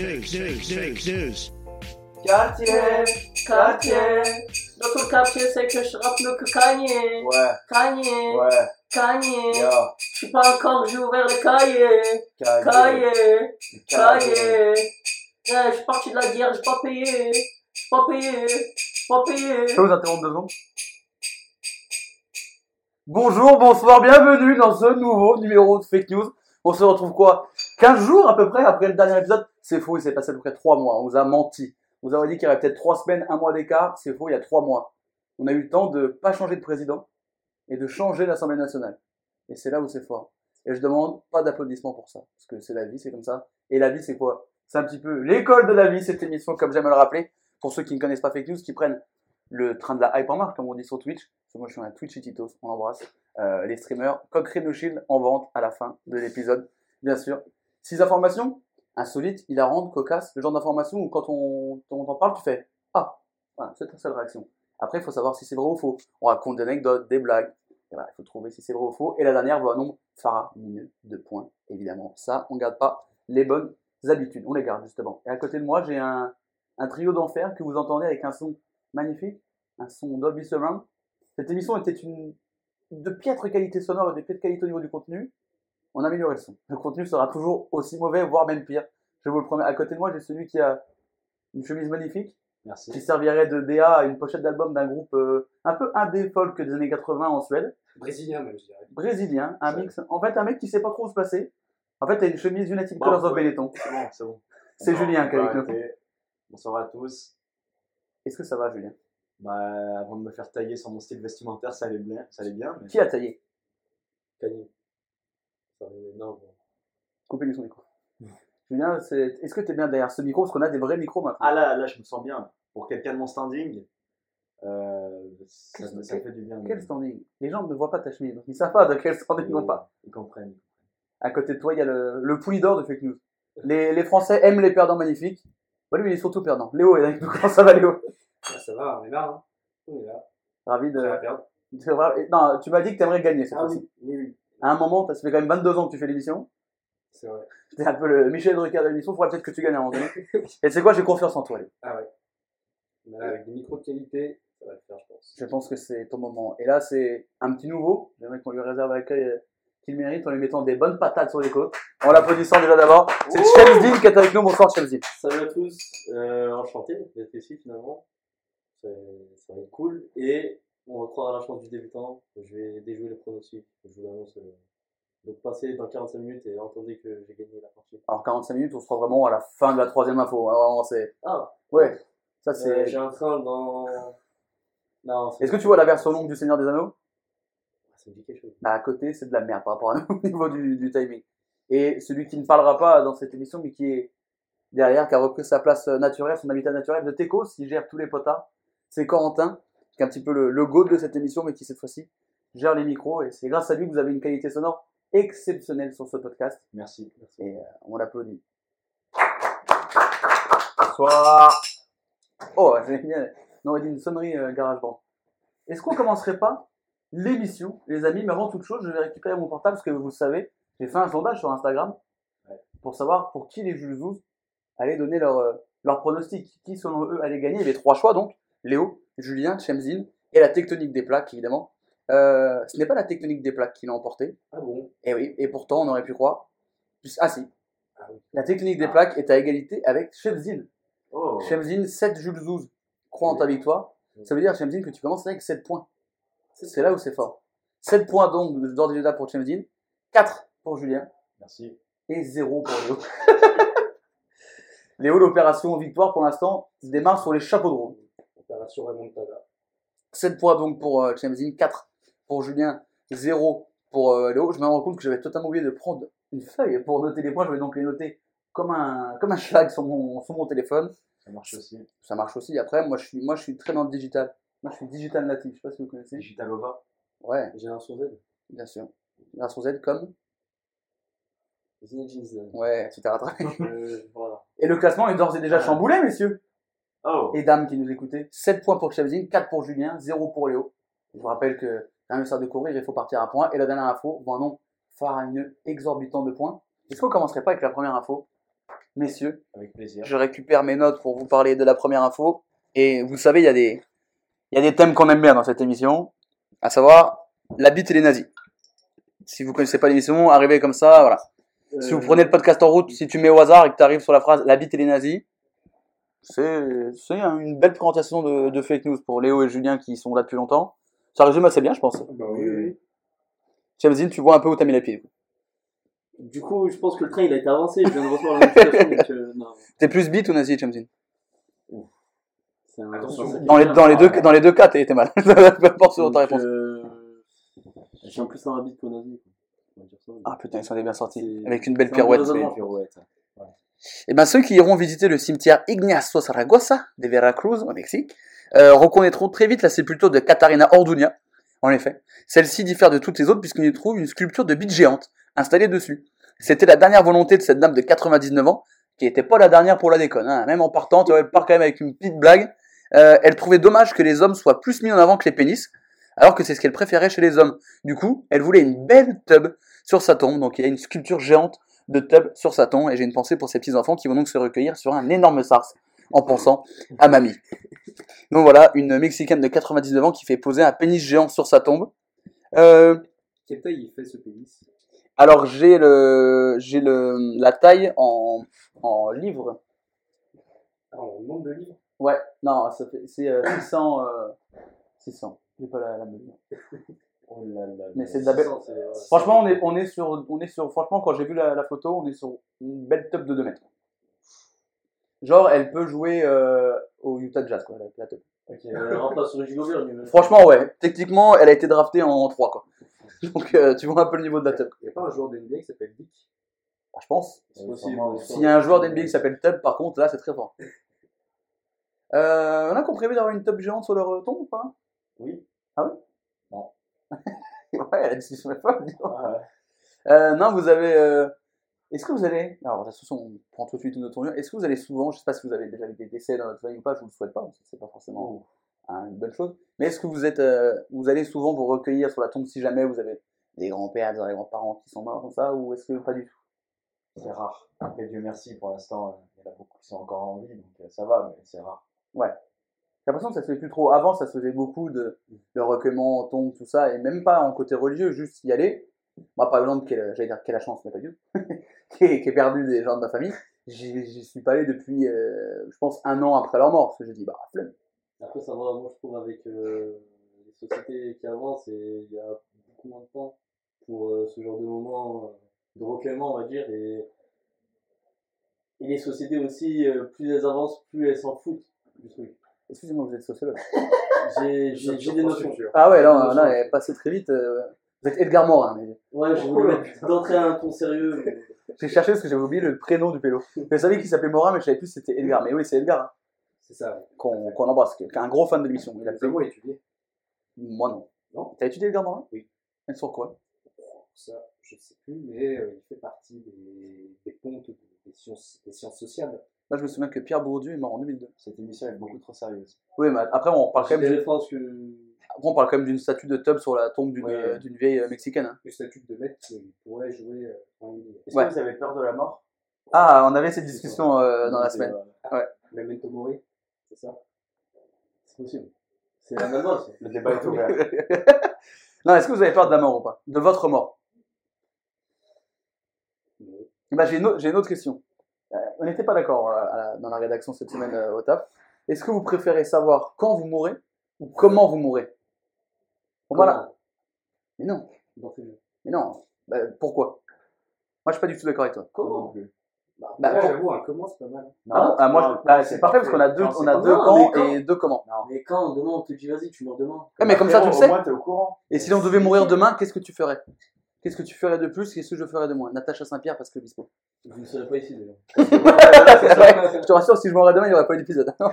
Fake news, news. Quartier Quartier Dans ton quartier, c'est que je rappe mieux que Kanye. Ouais, Kanye. ouais, Kanye. yo, Je suis pas encore, j'ai ouvert le cahier. cahier, Cahier. Je suis parti de la guerre, j'ai pas payé. J'ai pas payé. J'ai pas payé. Je peux vous interrompre deux secondes Bonjour, bonsoir, bienvenue dans ce nouveau numéro de Fake News. On se retrouve quoi? 15 jours à peu près après le dernier épisode C'est faux, il s'est passé à peu près 3 mois. On vous a menti. On vous a dit qu'il y avait peut-être 3 semaines, 1 mois d'écart. C'est faux, il y a 3 mois. On a eu le temps de pas changer de président et de changer l'Assemblée nationale. Et c'est là où c'est fort. Et je demande pas d'applaudissements pour ça. Parce que c'est la vie, c'est comme ça. Et la vie, c'est quoi? C'est un petit peu l'école de la vie, cette émission, comme j'aime le rappeler. Pour ceux qui ne connaissent pas Fake News, qui prennent le train de la hype comme on dit sur Twitch. Moi, je suis un Twitch Titos, on l'embrasse. Euh, les streamers, Cochrane Shield en vente à la fin de l'épisode, bien sûr. Six informations insolites, hilarantes, cocasses, le genre d'informations où quand on on t'en parle, tu fais Ah Voilà, c'est ta seule réaction. Après, il faut savoir si c'est vrai ou faux. On raconte des anecdotes, des blagues. Il faut trouver si c'est vrai ou faux. Et la dernière vaut un nombre faramineux de points, évidemment. Ça, on garde pas les bonnes habitudes. On les garde, justement. Et à côté de moi, j'ai un, trio d'enfer que vous entendez avec un son magnifique, un son Dolby. Cette émission était une de piètre qualité sonore et de piètre qualité au niveau du contenu. On a amélioré le son. Le contenu sera toujours aussi mauvais, voire même pire. Je vous le promets. À côté de moi, j'ai celui qui a une chemise magnifique, Merci. qui servirait de DA à une pochette d'album d'un groupe euh, un peu indé folk des années 80 en Suède. Brésilien même, je dirais. Brésilien, un mix. En fait, un mec qui sait pas trop où se placer. En fait, t'as une chemise United Bon, Colors of. Benetton. C'est bon, c'est bon. C'est Julien qui est avec nous. Bonsoir à tous. Est-ce que ça va, Julien? Bah, avant de me faire tailler sur mon style vestimentaire, ça allait bien. Ça allait bien mais... Qui a taillé? Taillé. Ça allait- Non, bon. Coupez lui son micro. Julien, c'est- est-ce que t'es bien derrière ce micro? Parce qu'on a des vrais micros maintenant. Ah là, là, je me sens bien. Pour quelqu'un de mon standing, euh, ça, me- fait du bien. Quel standing? Les gens ne voient pas ta chemise, donc ils savent pas de quel standing on parle. Ils comprennent. À côté de toi, il y a le, le poulie d'or de fake news. Les, les Français aiment les perdants magnifiques. Bah, lui, il est surtout perdant. Léo est avec nous. Comment ça va, Léo? Ah, ça va, on est là. Hein. On est là. Ravi de. Ça va perdre. de voir- et- Non, tu m'as dit que t'aimerais gagner cette Ah fois-ci. oui, oui. À un moment, ça fait quand même 22 ans que tu fais l'émission. C'est vrai. T'es un peu le Michel Drucker de l'émission. Faudrait peut-être que tu gagnes à un moment donné. Et c'est quoi J'ai confiance en toi, Léo. Ah ouais. Là, avec des micros de qualité, ça va le faire, je pense. Je pense que c'est ton moment. Et là, c'est un petit nouveau. J'aimerais qu'on lui réserve l'accueil euh, qu'il mérite en lui mettant des bonnes patates sur les côtes. En l'applaudissant déjà d'abord. C'est Chemsdin qui est avec nous. Bonsoir, Chemsdin. Salut à tous, euh, enchanté d'être ici finalement. C'est- Ça va être cool. Et on va croire à la chance du débutant. Je vais déjouer les pronostics. Je vous l'annonce. euh. Donc passez dans 45 minutes et entendez que j'ai gagné la partie. Alors 45 minutes, on sera vraiment à la fin de la troisième info. Alors, c'est. Ah, Ouais. Ça euh, c'est. j'ai un train dans. Non, c'est- Est-ce que tu vois la version longue du Seigneur des Anneaux? Ça me dit quelque chose. Bah à côté, c'est de la merde par rapport à nous au niveau du, du timing. Et celui qui ne parlera pas dans cette émission, mais qui est derrière, qui a repris sa place euh, naturelle, son habitat naturel de Teco, qui gère tous les potards, c'est Corentin, qui est un petit peu le, le goat de cette émission, mais qui cette fois-ci gère les micros. Et c'est grâce à lui que vous avez une qualité sonore exceptionnelle sur ce podcast. Merci. Merci. Et euh, on l'applaudit. Bonsoir. Oh, j'ai bien. On aurait dit une sonnerie euh, garage band. Est-ce qu'on commencerait pas l'émission, les amis? Mais avant toute chose, je vais récupérer mon portable parce que vous le savez, j'ai fait un sondage sur Instagram pour savoir pour qui les Jules Zouz allaient donner leur, euh, leur pronostic. Qui, selon eux, allait gagner? Il y avait trois choix donc Léo, Julien, Chemzin et la tectonique des plaques, évidemment. Euh, ce n'est pas la tectonique des plaques qui l'a emporté. Ah bon? Et oui, et pourtant, on aurait pu croire. Ah si, Ah oui. la technique des plaques est à égalité avec Chemzin. Oh, Chemzin, 7 Jules Zouz. Crois en ta victoire. Ça veut dire, Chemzin, que tu commences avec 7 points. C'est là où c'est fort. 7 points donc d'ordre déjà pour Chemzin, 4 pour Julien merci. et 0 pour Léo. Léo, l'opération victoire pour l'instant se démarre sur les chapeaux de roue. Remontada. 7 points donc pour euh, Chamzin, 4 pour Julien, 0 pour euh, Léo. Je me rends compte que j'avais totalement oublié de prendre une feuille pour noter les points. Je vais donc les noter comme un, comme un schlag sur mon, sur mon téléphone. Ça marche aussi. Ça marche aussi. Après, moi je, suis, moi, je suis très dans le digital. Moi, je suis digital natif. Je sais pas si vous connaissez. Digitalova. Ouais, J'ai un sur Z. bien sûr. Version Z comme Zinedine Zidane. Ouais, tu t'es rattrapé. Euh, voilà. Et le classement est d'ores et déjà chamboulé, messieurs. Oh et dames qui nous écoutaient. 7 points pour Chamzin, 4 pour Julien, 0 pour Léo. Je vous rappelle que hussard de courir, il faut partir à point. Et la dernière info, voit un nom faramineux, exorbitant de points. Est-ce qu'on commencerait pas avec la première info? Messieurs, Avec plaisir. je récupère mes notes pour vous parler de la première info. Et vous savez, il y a des, il y a des thèmes qu'on aime bien dans cette émission, à savoir la bite et les nazis. Si vous connaissez pas l'émission, arrivez comme ça, voilà. Si vous prenez le podcast en route, si tu mets au hasard et que tu arrives sur la phrase la bite et les nazis, c'est une belle présentation de, de fake news pour Léo et Julien qui sont là depuis longtemps. Ça résume assez bien, je pense. Bah oui, oui. Chamzin, tu vois un peu où t'as mis les pieds. Du coup, je pense que le train il a été avancé. Je viens de recevoir la notification. euh. T'es plus bite ou nazi, Chamzin C'est un- dans les, dans, les deux, dans les deux cas, t'es mal. Peu importe selon ta réponse. euh, J'ai un plus un habit qu'au nazi. Ah putain, ils sont bien sortis. Avec une belle un pirouette. Et ben ceux qui iront visiter le cimetière Ignacio Zaragoza de Veracruz au Mexique euh, reconnaîtront très vite la sépulture de Catarina Orduña. En effet, celle-ci diffère de toutes les autres puisqu'on y trouve une sculpture de bite géante installée dessus. C'était la dernière volonté de cette dame de 99 ans, qui était pas la dernière pour la déconne. hein. Même en partant, elle part quand même avec une petite blague. Euh, elle trouvait dommage que les hommes soient plus mis en avant que les pénis, alors que c'est ce qu'elle préférait chez les hommes. Du coup, elle voulait une belle tub sur sa tombe, donc il y a une sculpture géante de tub sur sa tombe, et j'ai une pensée pour ces petits enfants qui vont donc se recueillir sur un énorme sars en pensant à mamie. Donc voilà, une Mexicaine de 99 ans qui fait poser un pénis géant sur sa tombe. Euh, Quelle taille il fait ce pénis? alors j'ai le j'ai le la taille en en livres. Ah, en nombre de livres? Ouais, non, ça fait c'est euh, 600 euh, 600. J'ai pas la, la mesure. Oh là là. Mais c'est de la belle. Franchement, on est on est sur on est sur franchement quand j'ai vu la, la photo, on est sur une belle top de 2 mètres. Genre elle peut jouer euh, au Utah Jazz quoi, la, top. Euh, remplace Rudy Gobert. Franchement ouais, techniquement, elle a été draftée en 3 quoi. Donc euh, tu vois un peu le niveau de la top. Il n'y a pas un joueur d'NBA qui s'appelle Dick? Je pense. S'il y a un joueur d'NBA qui s'appelle Tub, par contre, là, c'est très fort. Euh, on a prévu d'avoir une tub géante sur leur tombe ou pas? Oui. Ah oui. ouais, la discussion est folle, ouais. Euh, non, vous avez... euh, Est-ce que vous allez... Alors, de toute façon, on prend tout de suite une autre tournure. Est-ce que vous allez souvent, je sais pas si vous avez déjà eu des décès dans votre famille ou pas, je vous le souhaite pas, parce que c'est pas forcément hein, une bonne chose. Mais est-ce que vous êtes... euh, vous allez souvent vous recueillir sur la tombe si jamais vous avez des grands-pères, des grands-parents qui sont morts comme ça, ou est-ce que pas du tout? C'est rare. Après, Dieu merci, pour l'instant, euh, il y en a beaucoup qui sont encore en vie, donc ça va, mais c'est rare. J'ai l'impression que ça se fait plus trop. Avant, ça se faisait beaucoup de le recueillement, tombe, tout ça, et même pas en côté religieux, juste y aller. Moi, par exemple, j'allais dire quelle chance, mais pas du tout, qui, est, perdu des gens de ma famille. J'y suis pas allé depuis, euh, je pense, un an après leur mort, parce que j'ai dit, bah, flemme. Après, ça va, moi je trouve avec euh, les sociétés qui avancent, il y a beaucoup moins de temps pour euh, ce genre de moment euh, de recueillement, on va dire. Et, et les sociétés aussi, euh, plus elles avancent, plus elles s'en foutent du truc. Excusez-moi, vous êtes sociologue. J'ai des notions. Ah ouais, non, elle est passée très vite. euh, Vous êtes Edgar Morin. mais Ouais, je voulais mettre d'entrer à un ton sérieux. mais- J'ai cherché parce que j'avais oublié le prénom du pélo. Je savais qu'il s'appelait Morin, mais je savais plus si c'était Edgar. Mais oui, c'est Edgar, hein, C'est ça. ouais. qu'on embrasse, qui est un gros fan de l'émission. Il a Vous fait... moi étudié Moi, non. Non. T'as étudié Edgar Morin? Oui. Et sur quoi? Ça, je ne sais plus, mais euh, il fait partie des, des pontes des, des sciences, des sciences sociales. Moi, je me souviens que Pierre Bourdieu est mort en 2002. Cette émission est beaucoup trop sérieuse. Oui, mais après, on parle quand même d'une- références que. après, on parle quand même d'une statue de Tubb sur la tombe d'une Ouais. euh, vieille euh, mexicaine. hein. Le statut de maître qui pourrait jouer euh. Est-ce Ouais. que vous avez peur de la mort? Ah, on avait cette discussion euh, dans la semaine. euh, Memento Mori, c'est ça? C'est possible. C'est un album, ça. Le débat est ouvert. non, est-ce que vous avez peur de la mort ou pas? De votre mort? Bah, une, j'ai une autre question. On n'était pas d'accord euh, dans la rédaction cette semaine euh, au taf. Est-ce que vous préférez savoir quand vous mourrez ou comment vous mourrez? Voilà. Mais non, mais non. Bah, pourquoi? Moi, je suis pas du tout d'accord avec toi. Comment? Non plus Bah, Bah, là, pour- j'avoue, un comment, c'est pas mal. Non, Ah bon? Ah, moi, non, je- bah, non, c'est parfait parce qu'on a deux, Non, on a camps quand- et deux comment. Mais quand demain on te dit vas-y, tu meurs demain. Ouais, mais comme ça, tu le sais. Au moins, t'es au courant. Et si on devait mourir demain, qu'est-ce que tu ferais? Qu'est-ce que tu ferais de plus Qu'est-ce que je ferais de moins? Natacha Saint-Pierre, parce que Bispo. Je ne serai pas ici déjà. je te rassure, si je mourrais demain, il n'y aurait pas eu d'épisode. non,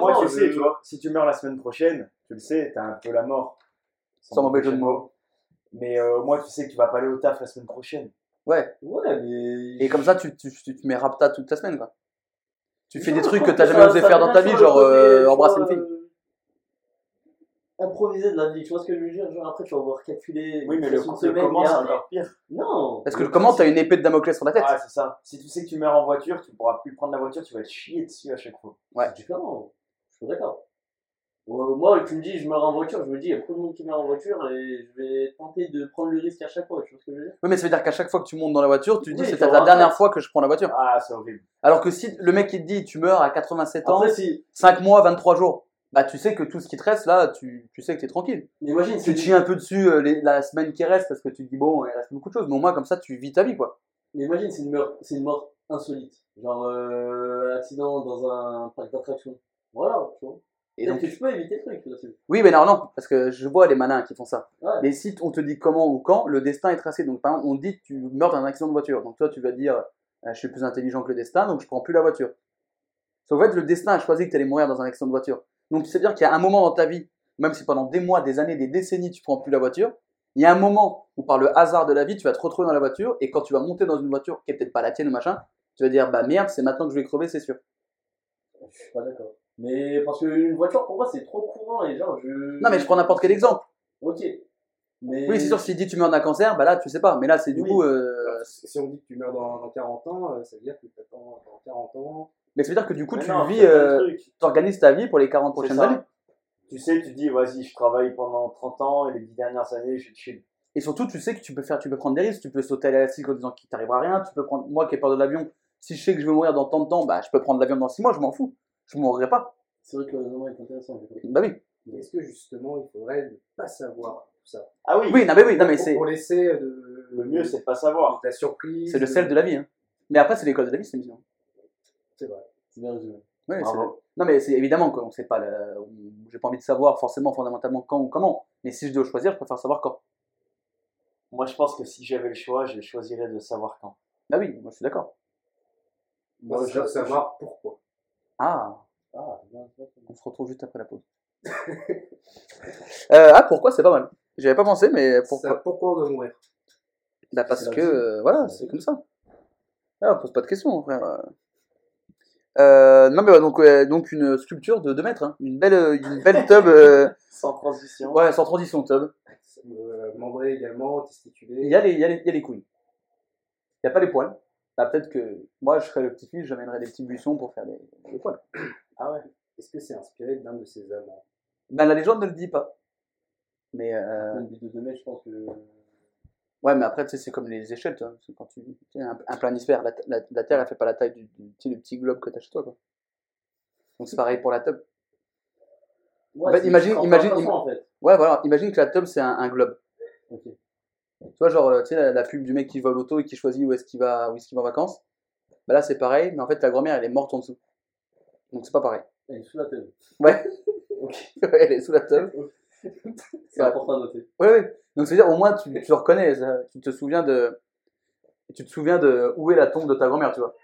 moins, tu je- sais, tu vois. Si tu meurs la semaine prochaine, tu le sais, t'as un peu la mort. Sans mauvais jeu de mots. Mais euh, au moins, tu sais que tu vas pas aller au taf la semaine prochaine. Ouais. Ouais, mais. Et comme ça, tu, tu, tu te mets rapta toute ta semaine, quoi. Tu fais Non, des je truc que t'as jamais osé faire dans ta vie, genre euh, tu embrasser une fille. Improviser de la vie, tu vois ce que je veux dire? Genre après, tu vas voir calculer. Oui, mais une le, semaine, le comment, c'est encore pire. Non Parce que comment t'as une épée de Damoclès sur la tête Ah, c'est ça. Si tu sais que tu meurs en voiture, tu pourras plus prendre la voiture, tu vas te chier dessus à chaque fois. Ouais. C'est différent. Je suis d'accord. Euh, moi, tu me dis, je meurs en voiture, je me dis, il y a beaucoup de monde qui meurt en voiture et je vais tenter de prendre le risque à chaque fois, tu vois ce que je veux dire? Oui, mais ça veut dire qu'à chaque fois que tu montes dans la voiture, tu te dis Oui, c'est la dernière fois que je prends la voiture. Ah, c'est horrible. Alors que si le mec il te dit tu meurs à 87 ans, si. 5 mois, 23 jours, bah tu sais que tout ce qui te reste là, tu, tu sais que t'es tranquille. Mais imagine, Tu te chies un peu dessus euh, les- la semaine qui reste parce que tu te dis bon, il reste beaucoup de choses, mais au moins comme ça tu vis ta vie quoi. Mais imagine, c'est une, mort- c'est une mort insolite. Genre, euh, accident dans un parc d'attractions. Voilà, tu vois. Et donc, que tu peux éviter le truc, là-dessus. oui, mais non, non, parce que je vois les malins qui font ça. Ouais. Mais si on te dit comment ou quand, le destin est tracé. Donc par exemple, on te dit tu meurs dans un accident de voiture. Donc toi tu vas dire euh, je suis plus intelligent que le destin, donc je prends plus la voiture. Sauf qu'en fait, le destin a choisi que tu allais mourir dans un accident de voiture. Donc c'est à dire qu'il y a un moment dans ta vie, même si pendant des mois, des années, des décennies, tu prends plus la voiture, il y a un moment où par le hasard de la vie, tu vas te retrouver dans la voiture et quand tu vas monter dans une voiture qui est peut-être pas la tienne ou machin, tu vas dire bah merde, c'est maintenant que je vais crever, c'est sûr. Je suis pas d'accord. Mais parce qu'une voiture, pour moi, c'est trop courant et genre, je. Non mais je prends n'importe quel exemple. Ok. Mais. Oui, c'est sûr, s'il dit tu meurs d'un cancer, bah là tu sais pas. Mais là c'est du Oui. coup. euh, si on dit que tu meurs dans, dans 40 ans, euh, ça veut dire que dans 40 ans. Mais ça veut dire que du coup Mais tu non, vis, euh, truc. tu organises ta vie pour les 40 C'est prochaines années. Tu sais, tu dis, vas-y, je travaille pendant 30 ans et les 10 dernières années, je suis chill. Et surtout, tu sais que tu peux faire, tu peux prendre des risques, tu peux sauter à l'élastique en disant qu'il t'arrivera rien, tu peux prendre, moi qui ai peur de l'avion, si je sais que je vais mourir dans tant de temps, bah je peux prendre l'avion dans 6 mois, je m'en fous. Je mourrai pas. C'est vrai que le raisonnement est intéressant. Bah oui. Mais Est-ce que justement, il faudrait ne pas savoir tout ça? Ah oui, Oui, non mais oui, non mais Pour- c'est, Pour laisser de, le mieux, c'est de pas savoir. de la surprise. c'est le sel de la vie, hein. Mais après, c'est l'école de la vie, c'est émission. C'est vrai. C'est bien résumé. Ouais, Non mais c'est évidemment qu'on sait pas, le- j'ai pas envie de savoir forcément fondamentalement quand ou comment. Mais si je dois choisir, je préfère savoir quand. Moi, je pense que si j'avais le choix, je choisirais de savoir quand. Bah oui, moi je suis d'accord. Moi, Moi, je veux je- savoir pourquoi. Ah, Ah, bien, bien, bien. on se retrouve juste après la pause. Euh, ah, pourquoi c'est pas mal. J'y avais pas pensé, mais pourquoi pourquoi on doit mourir Bah parce que euh, voilà, C'est comme ça. Ah, on pose pas de questions, frère. Euh, non mais ouais, donc ouais, donc une sculpture de 2 mètres, hein. une belle euh, une belle tub, euh, Sans transition. ouais sans transition tub. euh, Membré également, testiculé. Il y a les il y a les, il y a les couilles. Il y a pas les poils. Bah peut-être que moi je serais le petit fils, j'amènerais des petits buissons pour faire des, des poils. Ah ouais. Est-ce que c'est inspiré d'un de ses amants? Ben la légende ne le dit pas. Mais euh, Une vidéo de mec, je pense que. Ouais, mais après tu sais c'est comme les échelles, tu vois. C'est quand tu, tu sais, un, un planisphère, la, la, la Terre elle fait pas la taille du, petit globe que t'as chez toi quoi. Donc c'est pareil pour la tub. Ouais, En fait, imagine- imagine- en fait. Ouais, voilà. Imagine que la tub, c'est un, un globe. Ok. Tu vois, genre, euh, tu sais, la, la pub du mec qui au loto et qui choisit où est-ce qu'il va, où est-ce qu'il va en vacances. Bah là, c'est pareil, mais en fait, la grand-mère, elle est morte en dessous. Donc, c'est pas pareil. Elle est sous la tête. Ouais. elle est sous la tub. C'est important à noter. Ouais, ouais. Donc, c'est-à-dire, au moins, tu, tu le reconnais. Tu te souviens de. Tu te souviens de où est la tombe de ta grand-mère, tu vois.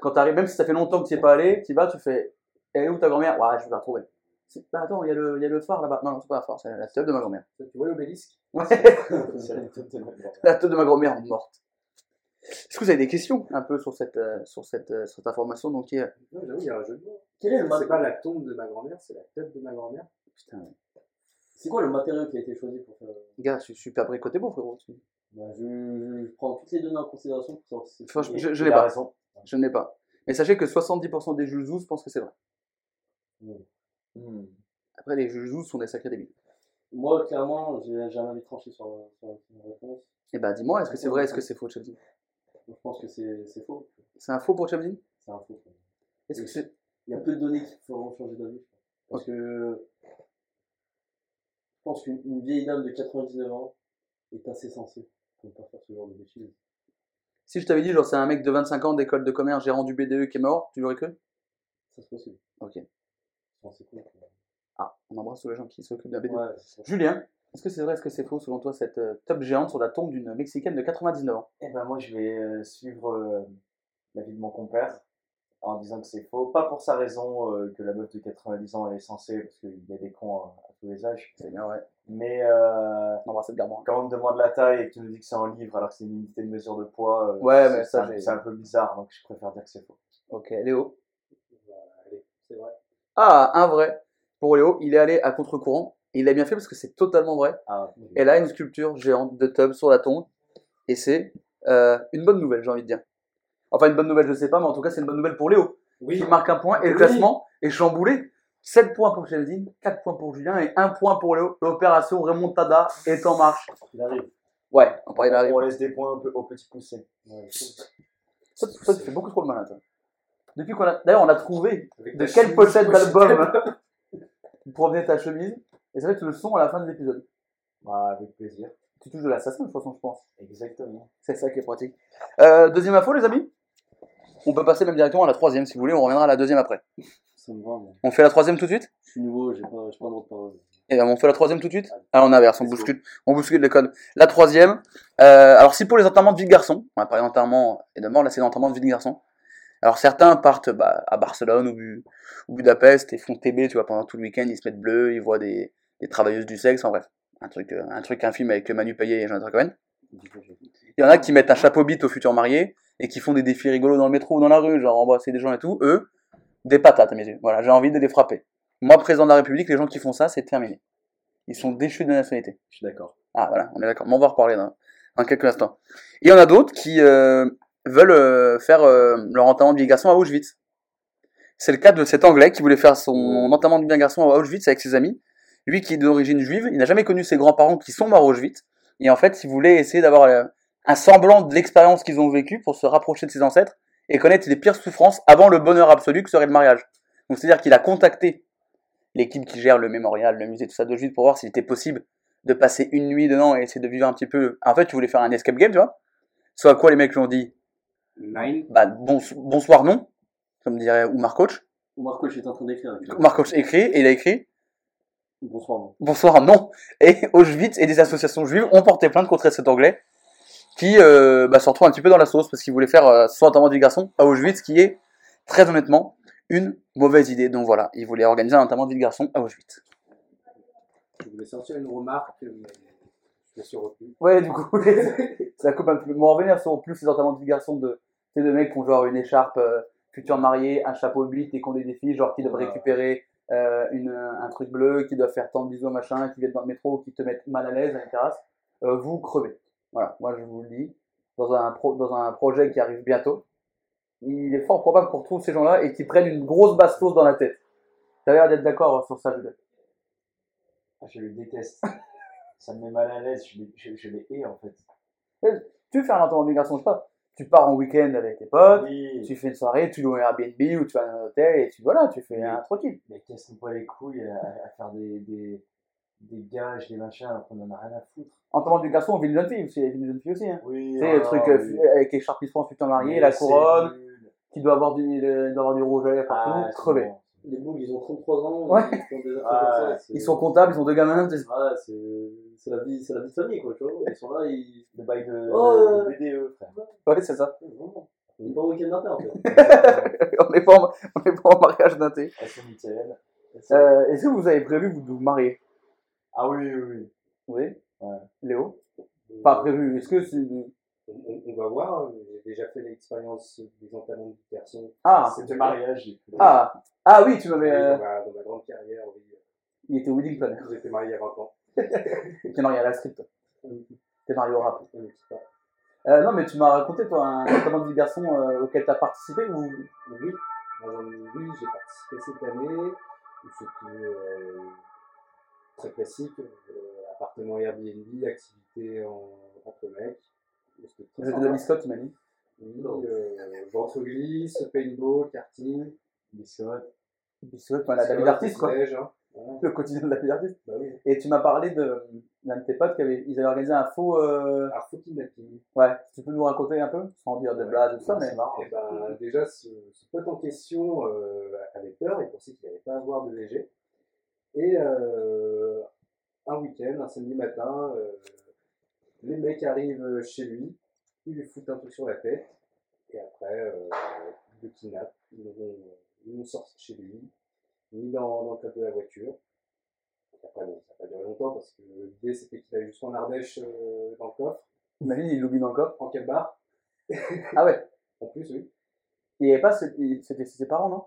Quand t'arrives, même si ça fait longtemps que tu n'y es pas allé, tu y vas, tu fais. Elle est où ta grand-mère? Ouais, je vais la retrouver. Bah, attends, il y, a le- il y a le phare là-bas. Non, non, c'est pas un phare, c'est la tub de ma grand-mère. Tu vois l'obélisque? Ouais. La tête de ma la grand-mère morte. Est-ce que vous avez des questions un peu sur cette, euh, sur cette, euh, cette information donc, qui est- Non, j'avoue, il y a un jeu de mots. Quel est le C'est pas la tombe de ma grand-mère, c'est la tête de ma grand-mère? Putain, C'est quoi le matériau qui a été choisi pour faire. gars, je suis super bricoté beau, frérot. Bah, je, je prends toutes les données en considération pour savoir si c'est. Franchement, je, je a pas. raison. Je n'ai pas. Mais sachez que 70% des Jujus pensent que c'est vrai. Hmm. Après, les Jujus sont des sacrés débiles. Moi, clairement, j'ai j'ai un avis tranché sur, sur la réponse. Eh ben, dis-moi, est-ce que c'est vrai, est-ce que c'est faux, Chelsea? Je pense que c'est c'est faux. C'est un faux pour Chelsea? C'est un faux. Est-ce que c'est. Il y a peu de données qui feront changer d'avis. je pense. Parce que je pense qu'une une vieille dame de 99 ans est assez sensée pour ne pas faire ce genre de bêtises. Si je t'avais dit, genre, c'est un mec de 25 ans d'école de commerce, gérant du BDE qui est mort, tu l'aurais cru? Ça c'est possible. Ok. Bon, c'est cool. Ah, on embrasse tous les gens qui s'occupent d'un BDE. Ouais, c'est ça. Julien, est-ce que c'est vrai, est-ce que c'est faux, selon toi, cette euh, top géante sur la tombe d'une Mexicaine de 99 ans? Eh ben moi je vais euh, suivre euh, la vie de mon compère en disant que c'est faux. Pas pour sa raison euh, que la meuf de 90 ans elle est censée, parce qu'il y a des cons à, à tous les âges. C'est bien, ouais. Mais euh, On embrasse cette garde. quand on me demande la taille et que tu nous dis que c'est en livre alors que c'est une unité de mesure de poids, euh, Ouais, c'est- mais ça, c'est un- j'ai- c'est un peu bizarre, donc je préfère dire que c'est faux. Ok, Léo. Bah, allez, c'est vrai. Ah, un vrai. Pour Léo, il est allé à contre-courant. Et il a bien fait parce que c'est totalement vrai. Ah, Elle a une sculpture géante de tub sur la tombe. Et c'est euh, une bonne nouvelle, j'ai envie de dire. Enfin, une bonne nouvelle, je sais pas, mais en tout cas, c'est une bonne nouvelle pour Léo. Oui, Qui marque un point. Et le Oui. classement est chamboulé. 7 points pour Sheldon, 4 points pour Julien et 1 point pour Léo. L'opération remontada est en marche. Il arrive. Ouais, on laisse des points un peu au petit poussé. Ouais, toi, tu fais beaucoup trop le malin, toi. Depuis qu'on a. D'ailleurs, on a trouvé avec de quelle pochette d'album provenait ta chemise. Et ça va être le son à la fin de l'épisode. Bah, avec plaisir. Tu touches de l'assassin, de toute façon, je pense. Exactement. C'est ça qui est pratique. Euh, deuxième info, les amis On peut passer même directement à la troisième, si vous voulez. On reviendra à la deuxième après. Ça me va, moi. On fait la troisième tout de suite? Je suis nouveau, j'ai pas, j'ai pas le droit de parole. Et ben, on fait la troisième tout de suite? Alors on inverse, on bouscule, on bouscule les codes. La troisième, euh, alors si pour les enterrements de vie de garçon, on va parler d'enterrement et de mort, là c'est l'enterrement de vie de garçon. Alors certains partent bah, à Barcelone ou, Bu- ou Budapest et font TB, tu vois, pendant tout le week-end, ils se mettent bleus, ils voient des, des travailleuses du sexe, en bref. Un truc, euh, un truc, un film avec Manu Payet et Jonathan Cohen. Il y en a qui mettent un chapeau bite aux futurs mariés et qui font des défis rigolos dans le métro ou dans la rue, genre embrasser des gens et tout. Eux, des patates à mes yeux. Voilà, j'ai envie de les frapper. Moi, président de la République, les gens qui font ça, c'est terminé. Ils sont déchus de la nationalité. Je suis d'accord. Ah voilà, on est d'accord. Mais on va en reparler dans, dans quelques instants. Et il y en a d'autres qui euh, veulent euh, faire euh, leur enterrement de vie garçon à Auschwitz. C'est le cas de cet Anglais qui voulait faire son enterrement de vie garçon à Auschwitz avec ses amis. Lui qui est d'origine juive, il n'a jamais connu ses grands-parents qui sont morts à Auschwitz. Et en fait, il voulait essayer d'avoir un semblant de l'expérience qu'ils ont vécue pour se rapprocher de ses ancêtres et connaître les pires souffrances avant le bonheur absolu que serait le mariage. Donc c'est-à-dire qu'il a contacté l'équipe qui gère le mémorial, le musée, tout ça d'Auschwitz pour voir s'il était possible de passer une nuit dedans et essayer de vivre un petit peu. En fait, tu voulais faire un escape game, tu vois? Soit à quoi les mecs lui ont dit, Nine. bah bon, bonsoir non, comme dirait Oumar Coach. Oumar Coach est en train d'écrire. Oumar Coach écrit et il a écrit Bonsoir, moi. bonsoir non. Et Auschwitz et des associations juives ont porté plainte contre cet anglais qui euh, bah, se retrouve un petit peu dans la sauce parce qu'il voulait faire euh, son enterrement du garçon à Auschwitz, qui est très honnêtement une mauvaise idée. Donc voilà, il voulait organiser un enterrement de vie de garçon à Auschwitz. Je voulais sortir une remarque, mais je me suis retenu. Ouais, du coup, ça coupe un peu. Mais on va revenir sur plus les enterrements de vie de garçon de ces deux mecs qui ont genre une écharpe euh, futur marié, un chapeau bite et qui ont des défis, genre qui doivent Ouais. récupérer euh, une, un truc bleu, qui doivent faire tant de bisous machin, qui viennent dans le métro, qui te mettent mal à l'aise à la terrasse. Euh, vous crevez. Voilà, moi je vous le dis. Dans un, pro, dans un projet qui arrive bientôt, il est fort probable qu'on retrouve ces gens-là et qu'ils prennent une grosse bastos dans la tête. T'as l'air d'être d'accord sur ça. Ah, je le déteste. Ça me met mal à l'aise, je les, je, je les hais en fait. Tu faire un vie de garçon, je sais pas. Tu pars en week-end avec tes potes, Oui, tu fais une soirée, tu loues un Airbnb ou tu vas dans un hôtel et tu voilà, tu fais un tranquille. mais casse-nous pas les couilles à, à faire des, des, des gages, des machins, alors qu'on en a rien à foutre. En temps du garçon, on vit une jeune fille y a une jeune fille aussi. Hein. Oui, Tu sais, le truc euh, avec l'écharpissement futur marié, la couronne, qui doit avoir du, le- doit avoir du rouge à lèvres partout, Ah, crevé. Les boules, ils ont 33 ans. Ouais. Ils font des Ah, comme ça. c'est- Ils sont comptables, ils ont deux gamins. Ouais, c'est c'est la vie, c'est la vie de famille, quoi, tu vois. Ils sont là, ils. Le bail de, Oh, de- euh. de BDE, frère. Ouais, c'est ça. Vraiment. On est pas au week-end d'affaires, en fait. on n'est pas, en- pas en mariage d'un thé. Euh, Est-ce que vous avez prévu vous, de vous marier? Ah oui, oui, oui. Oui. Ouais. Léo Pas prévu. Est-ce que c'est. On, on- va voir, j'ai déjà fait l'expérience des enterrements de personnes. Ah de mariage. fait. Ah Ah oui, tu m'avais. Oui, euh, dans, ma, dans ma grande carrière, oui. Il était wedding planner. J'étais marié à 20 ans. T'es marié à la strip, toi. T'es marié au rap. Pas. Euh, non, mais tu m'as raconté, toi, un enterrement de vie garçon euh, auquel t'as participé ou? Oui, oui j'ai participé cette année. C'était euh, très classique. euh, appartement Airbnb, activité en, entre mecs. Vous êtes de biscotte, tu m'as dit. Oui, euh, ventre glisse, paintball, karting. Biscotte. Biscotte, voilà, la vie d'artiste, quoi. hein. Voilà. le quotidien de la vie d'artiste. Bah oui. Et tu m'as parlé de d'un de tes potes qui avait, ils avaient organisé un faux. euh, Alors, faut kidnapping. Ouais, tu peux nous raconter un peu, sans dire de blagues et tout ça, mais. C'est marrant. Et ben, déjà, ce, ce pote en question euh, avait peur, il pensait qu'il n'allait pas avoir de VG. Et euh, un week-end, un samedi matin, euh, les mecs arrivent chez lui, ils lui foutent un truc sur la tête, et après, euh, ils le kidnappent, ils l'ont ils chez lui, mis dans, dans le capot de la voiture. Et après, bon, ça n'a pas duré longtemps parce que l'idée c'était qu'il allait jusqu'en Ardèche euh, dans le coffre, Imagine, il l'oublie dans le coffre. en cabar, Ah ouais. en plus, oui. Il n'y avait pas, ses parents, non?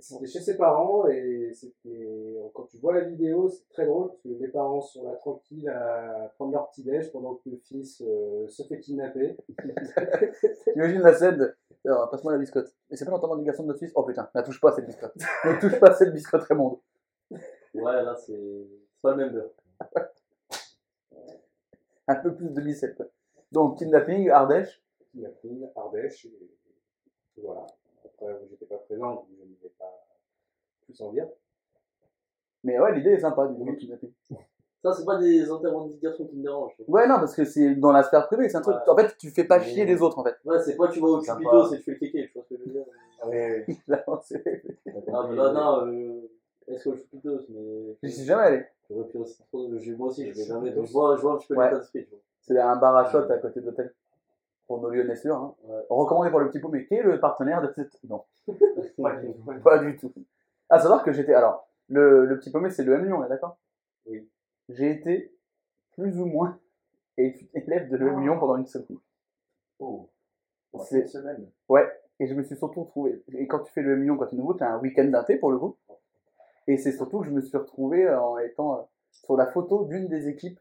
C'était chez ses parents et c'était quand tu vois la vidéo, c'est très drôle parce que les parents sont là tranquilles à prendre leur petit déj pendant que le fils euh, se fait kidnapper. Imagine la scène. Alors, passe-moi la biscotte. Mais c'est pas l'entendement du garçon de notre fils? Oh putain, la touche pas à cette biscotte. Ne touche pas à cette biscotte Raymond. Ouais, là, c'est c'est pas le même beurre. Un peu plus de bicep, quoi. Donc, kidnapping, Ardèche. Kidnapping, Ardèche, et, et voilà. Après, j'étais pas présent, donc je ne vais pas plus en dire. Mais ouais, l'idée est sympa, du coup, kidnapping. Ça, c'est pas des enterrements de garçons qui me dérangent. Ouais, non, parce que c'est dans la sphère privée, c'est un truc. Ouais. En fait, tu fais pas Mais- chier les autres, en fait. Ouais, c'est pas tu vas au. Cupido, c'est tu fais le kéké, je vois ce que je veux dire. Oui, oui. Là, c'est- Ah, mais là, non, euh, est-ce que le Cupido, mais. J'y suis jamais allé. J'aurais pu aussi trop. je- Moi aussi, je vais jamais. Je vois, je vois un petit peu Ouais. l'état d'esprit, tu vois. C'est un bar à shot à côté d'hôtel. Pour nos lyonnais sûrs. Hein. Ouais. Recommandé pour le petit pot, mais qui est le partenaire de cette. Non, Pas du tout. pas du tout. À savoir que j'étais. Alors, le, le petit paumé, c'est le M Lyon, on est d'accord? Oui. J'ai été plus ou moins élève de l'EM Lyon pendant une semaine. Oh. Pour C'est- une semaine. Ouais, et je me suis surtout retrouvé. Et quand tu fais le million, quand tu es nouveau, tu as un week-end d'inté pour le coup. Et c'est surtout que je me suis retrouvé en étant euh, sur la photo d'une des équipes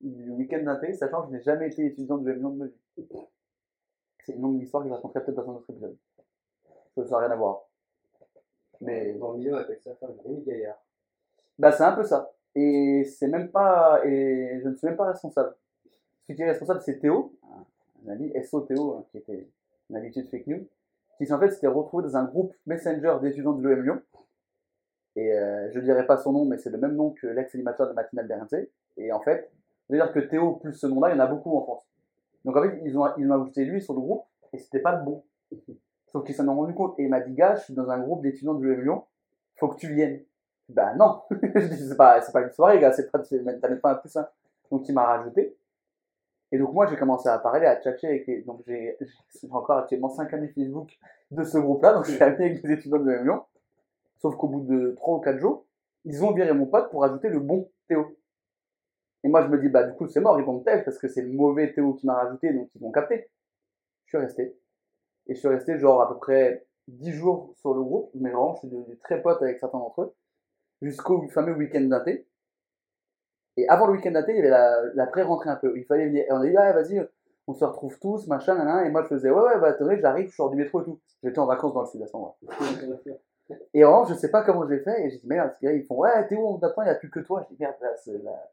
du week-end d'inté, sachant que je n'ai jamais été étudiant de million de ma vie. C'est une longue histoire que je raconterai peut-être dans un autre épisode. Ça n'a rien à voir. Mais Dans le milieu, on appelle ça femme Rémi Gaillard. bah, c'est un peu ça. Et c'est même pas. Et je ne suis même pas responsable. Celui qui est responsable, c'est Théo, un ami, SO Théo, hein, qui était une habitude fake news, qui en fait s'était retrouvé dans un groupe Messenger d'étudiants de l'EM Lyon. Et euh, je dirais pas son nom, mais c'est le même nom que l'ex-animateur de matinale d'RMC. Et en fait, je veux dire que Théo plus ce nom-là, il y en a beaucoup en France. Donc en fait, ils ont, ils ont ajouté lui sur le groupe, et c'était pas le bon. Sauf qu'ils s'en ont rendu compte, et il m'a dit, gars, je suis dans un groupe d'étudiants de Lyon, faut que tu viennes. Bah non, je dis, c'est pas, c'est pas une soirée, gars, c'est pas, t'as même pas un plus. Donc il m'a rajouté. Et donc moi j'ai commencé à parler, à tchatcher avec les... Donc j'ai encore actuellement 5 amis Facebook de ce groupe-là, donc je suis avec les étudiants de Lyon. Sauf qu'au bout de 3 ou 4 jours, ils ont viré mon pote pour ajouter le bon Théo. Et moi je me dis, bah du coup c'est mort, ils vont me tèche parce que c'est le mauvais Théo qui m'a rajouté, donc ils vont capter. Je suis resté. Et je suis resté genre à peu près 10 jours sur le groupe, mais vraiment je suis devenu très pote avec certains d'entre eux, jusqu'au fameux week-end d'inté. Et avant le week-end d'inté, il y avait la, la pré-rentrée un peu. Il fallait venir. Et on a dit, ah, vas-y, on se retrouve tous, machin, Et moi, je faisais, ouais, ouais, bah, attendez, j'arrive, je sors du métro et tout. J'étais en vacances dans le sud à ce moment-là. Et vraiment, je sais pas comment j'ai fait. Et j'ai dit, merde, ces gars, ils font, ouais, Théo, on t'attend, il n'y a plus que toi. J'ai dit, merde, là, là,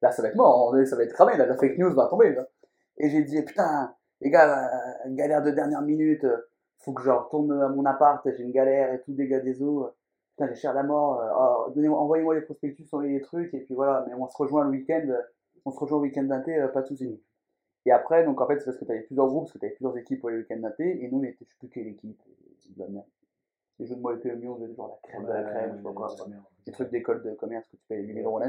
là, ça va être mort, ça va être cramé, là, la fake news va tomber. Là. Et j'ai dit, putain, les gars, euh, galère de dernière minute, euh, faut que je retourne à mon appart, j'ai une galère et tout, dégâts des eaux. Putain, j'ai cher la mort, euh, oh, envoyez-moi les prospectus sur les trucs, et puis voilà, mais on se rejoint le week-end, on se rejoint le week-end euh, pas de soucis. Et après, donc en fait, c'est parce que tu avais plusieurs groupes, parce que tu avais plusieurs équipes pour les week-ends d'inté, et nous, on était, je sais plus quelle équipe, de la merde. Les jeux de mots étaient mieux, on faisait genre la crème de la crème, je sais pas quoi, des trucs d'école de commerce que tu payes 8000 euros.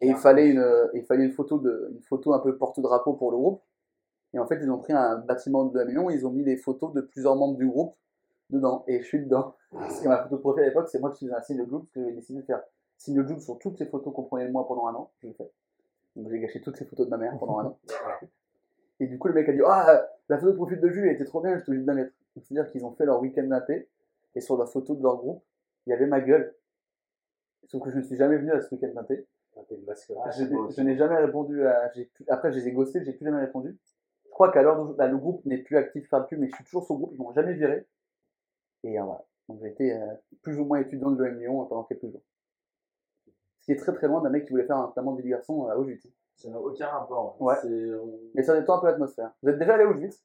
Et il fallait une, il fallait une photo de, une photo un peu porte-drapeau pour le groupe. Et en fait, ils ont pris un bâtiment de 2 millions, ils ont mis les photos de plusieurs membres du groupe dedans. Et je suis dedans. Parce que ma photo de profil à l'époque, c'est moi qui faisais un signe de groupe, parce que j'avais décidé de faire signe de groupe sur toutes ces photos qu'on prenait de moi pendant un an. Je l'ai fait. Donc j'ai gâché toutes ces photos de ma mère pendant un an. Et du coup, le mec a dit Ah, la photo de profil de Jules elle était trop bien, je suis obligé de la mettre. C'est-à-dire qu'ils ont fait leur week-end d'inté, et sur la photo de leur groupe, il y avait ma gueule. Sauf que je ne suis jamais venu à ce week-end masque. Je, n'ai- je n'ai jamais répondu à. j'ai après, je les ai ghostés, j'ai plus jamais répondu. Je crois qu'à l'heure bah, le groupe n'est plus actif, plus, mais je suis toujours sur le groupe, ils m'ont jamais viré. Et euh, voilà. Donc j'ai été euh, plus ou moins étudiant de l'EM Lyon euh, pendant quelques jours. Ce qui est très très loin d'un mec qui voulait faire un notamment de vie de garçon à Auschwitz. Ça n'a aucun rapport. Ouais. Mais ça détend un peu l'atmosphère. Vous êtes déjà allé à Auschwitz?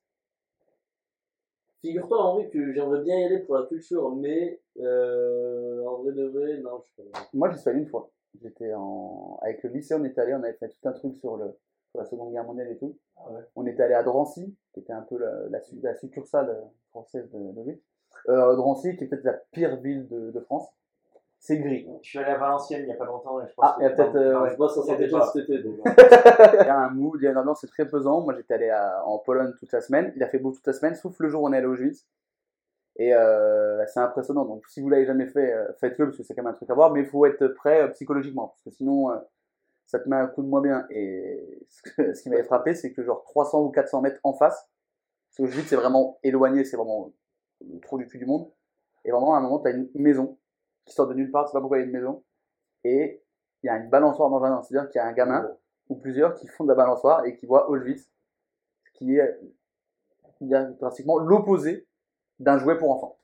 Figure-toi en vrai que j'aimerais bien y aller pour la culture, mais euh, en vrai de vrai, non, je suis pas Moi, j'y suis allé une fois. J'étais en... Avec le lycée, on était allé, on avait fait tout un truc sur, le... sur la Seconde Guerre mondiale et tout. Ah ouais. On était allé à Drancy, qui était un peu la, la, la succursale euh, française de, Vite. Euh, Drancy, qui est peut-être la pire ville de, de France. C'est gris. Je suis allé à Valenciennes il n'y a pas longtemps et je pense Ah, que il y a peut-être, euh, ouais. Je bosse Saint-Etienne déjà. cet été, donc. Il y a un mood, il y a une ambiance, c'est très pesant. Moi, j'étais allé à- en Pologne toute la semaine. Il a fait beau toute la semaine, sauf le jour où on est allé au Auschwitz. Et euh, c'est impressionnant. Donc, si vous l'avez jamais fait, faites-le parce que c'est quand même un truc à voir. Mais il faut être prêt euh, psychologiquement parce que sinon, euh, ça te met un coup de moins bien. Et ce, que- ce qui m'avait frappé, c'est que genre 300 ou 400 mètres en face, parce que Auschwitz c'est vraiment éloigné, c'est vraiment le trou du cul du monde. Et vraiment, à un moment, tu as une maison qui sort de nulle part. Tu sais pas pourquoi il y a une maison. Et il y a une balançoire dans le jardin. C'est-à-dire qu'il y a un gamin ou plusieurs qui font de la balançoire et qui voient Auschwitz, qui est il y a drastiquement l'opposé d'un jouet pour enfants.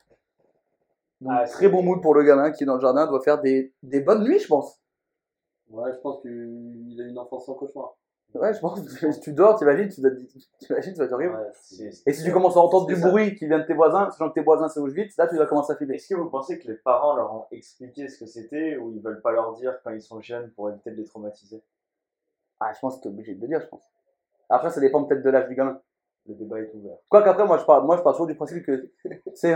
Donc, Ah, très bon mood pour le gamin qui est dans le jardin, doit faire des, des bonnes nuits, je pense. Ouais, je pense qu'il a une enfance sans cauchemar. Ouais, je pense que tu dors, t'imagines, tu te- t'imagines, ça va être horrible. Ouais, C'est- c'est- Et si tu commences à entendre c'est du ça. bruit qui vient de tes voisins, sachant que tes voisins c'est Auschwitz, là tu dois commencer à flipper. Est-ce que vous pensez que les parents leur ont expliqué ce que c'était ou ils veulent pas leur dire quand ils sont jeunes pour éviter de les traumatiser? Ah, je pense que t'es obligé de le dire, je pense. Après, ça dépend peut-être de l'âge du gamin. Le débat est ouvert. Quoi qu'après, moi je parle, moi je pars toujours du principe que, tu sais,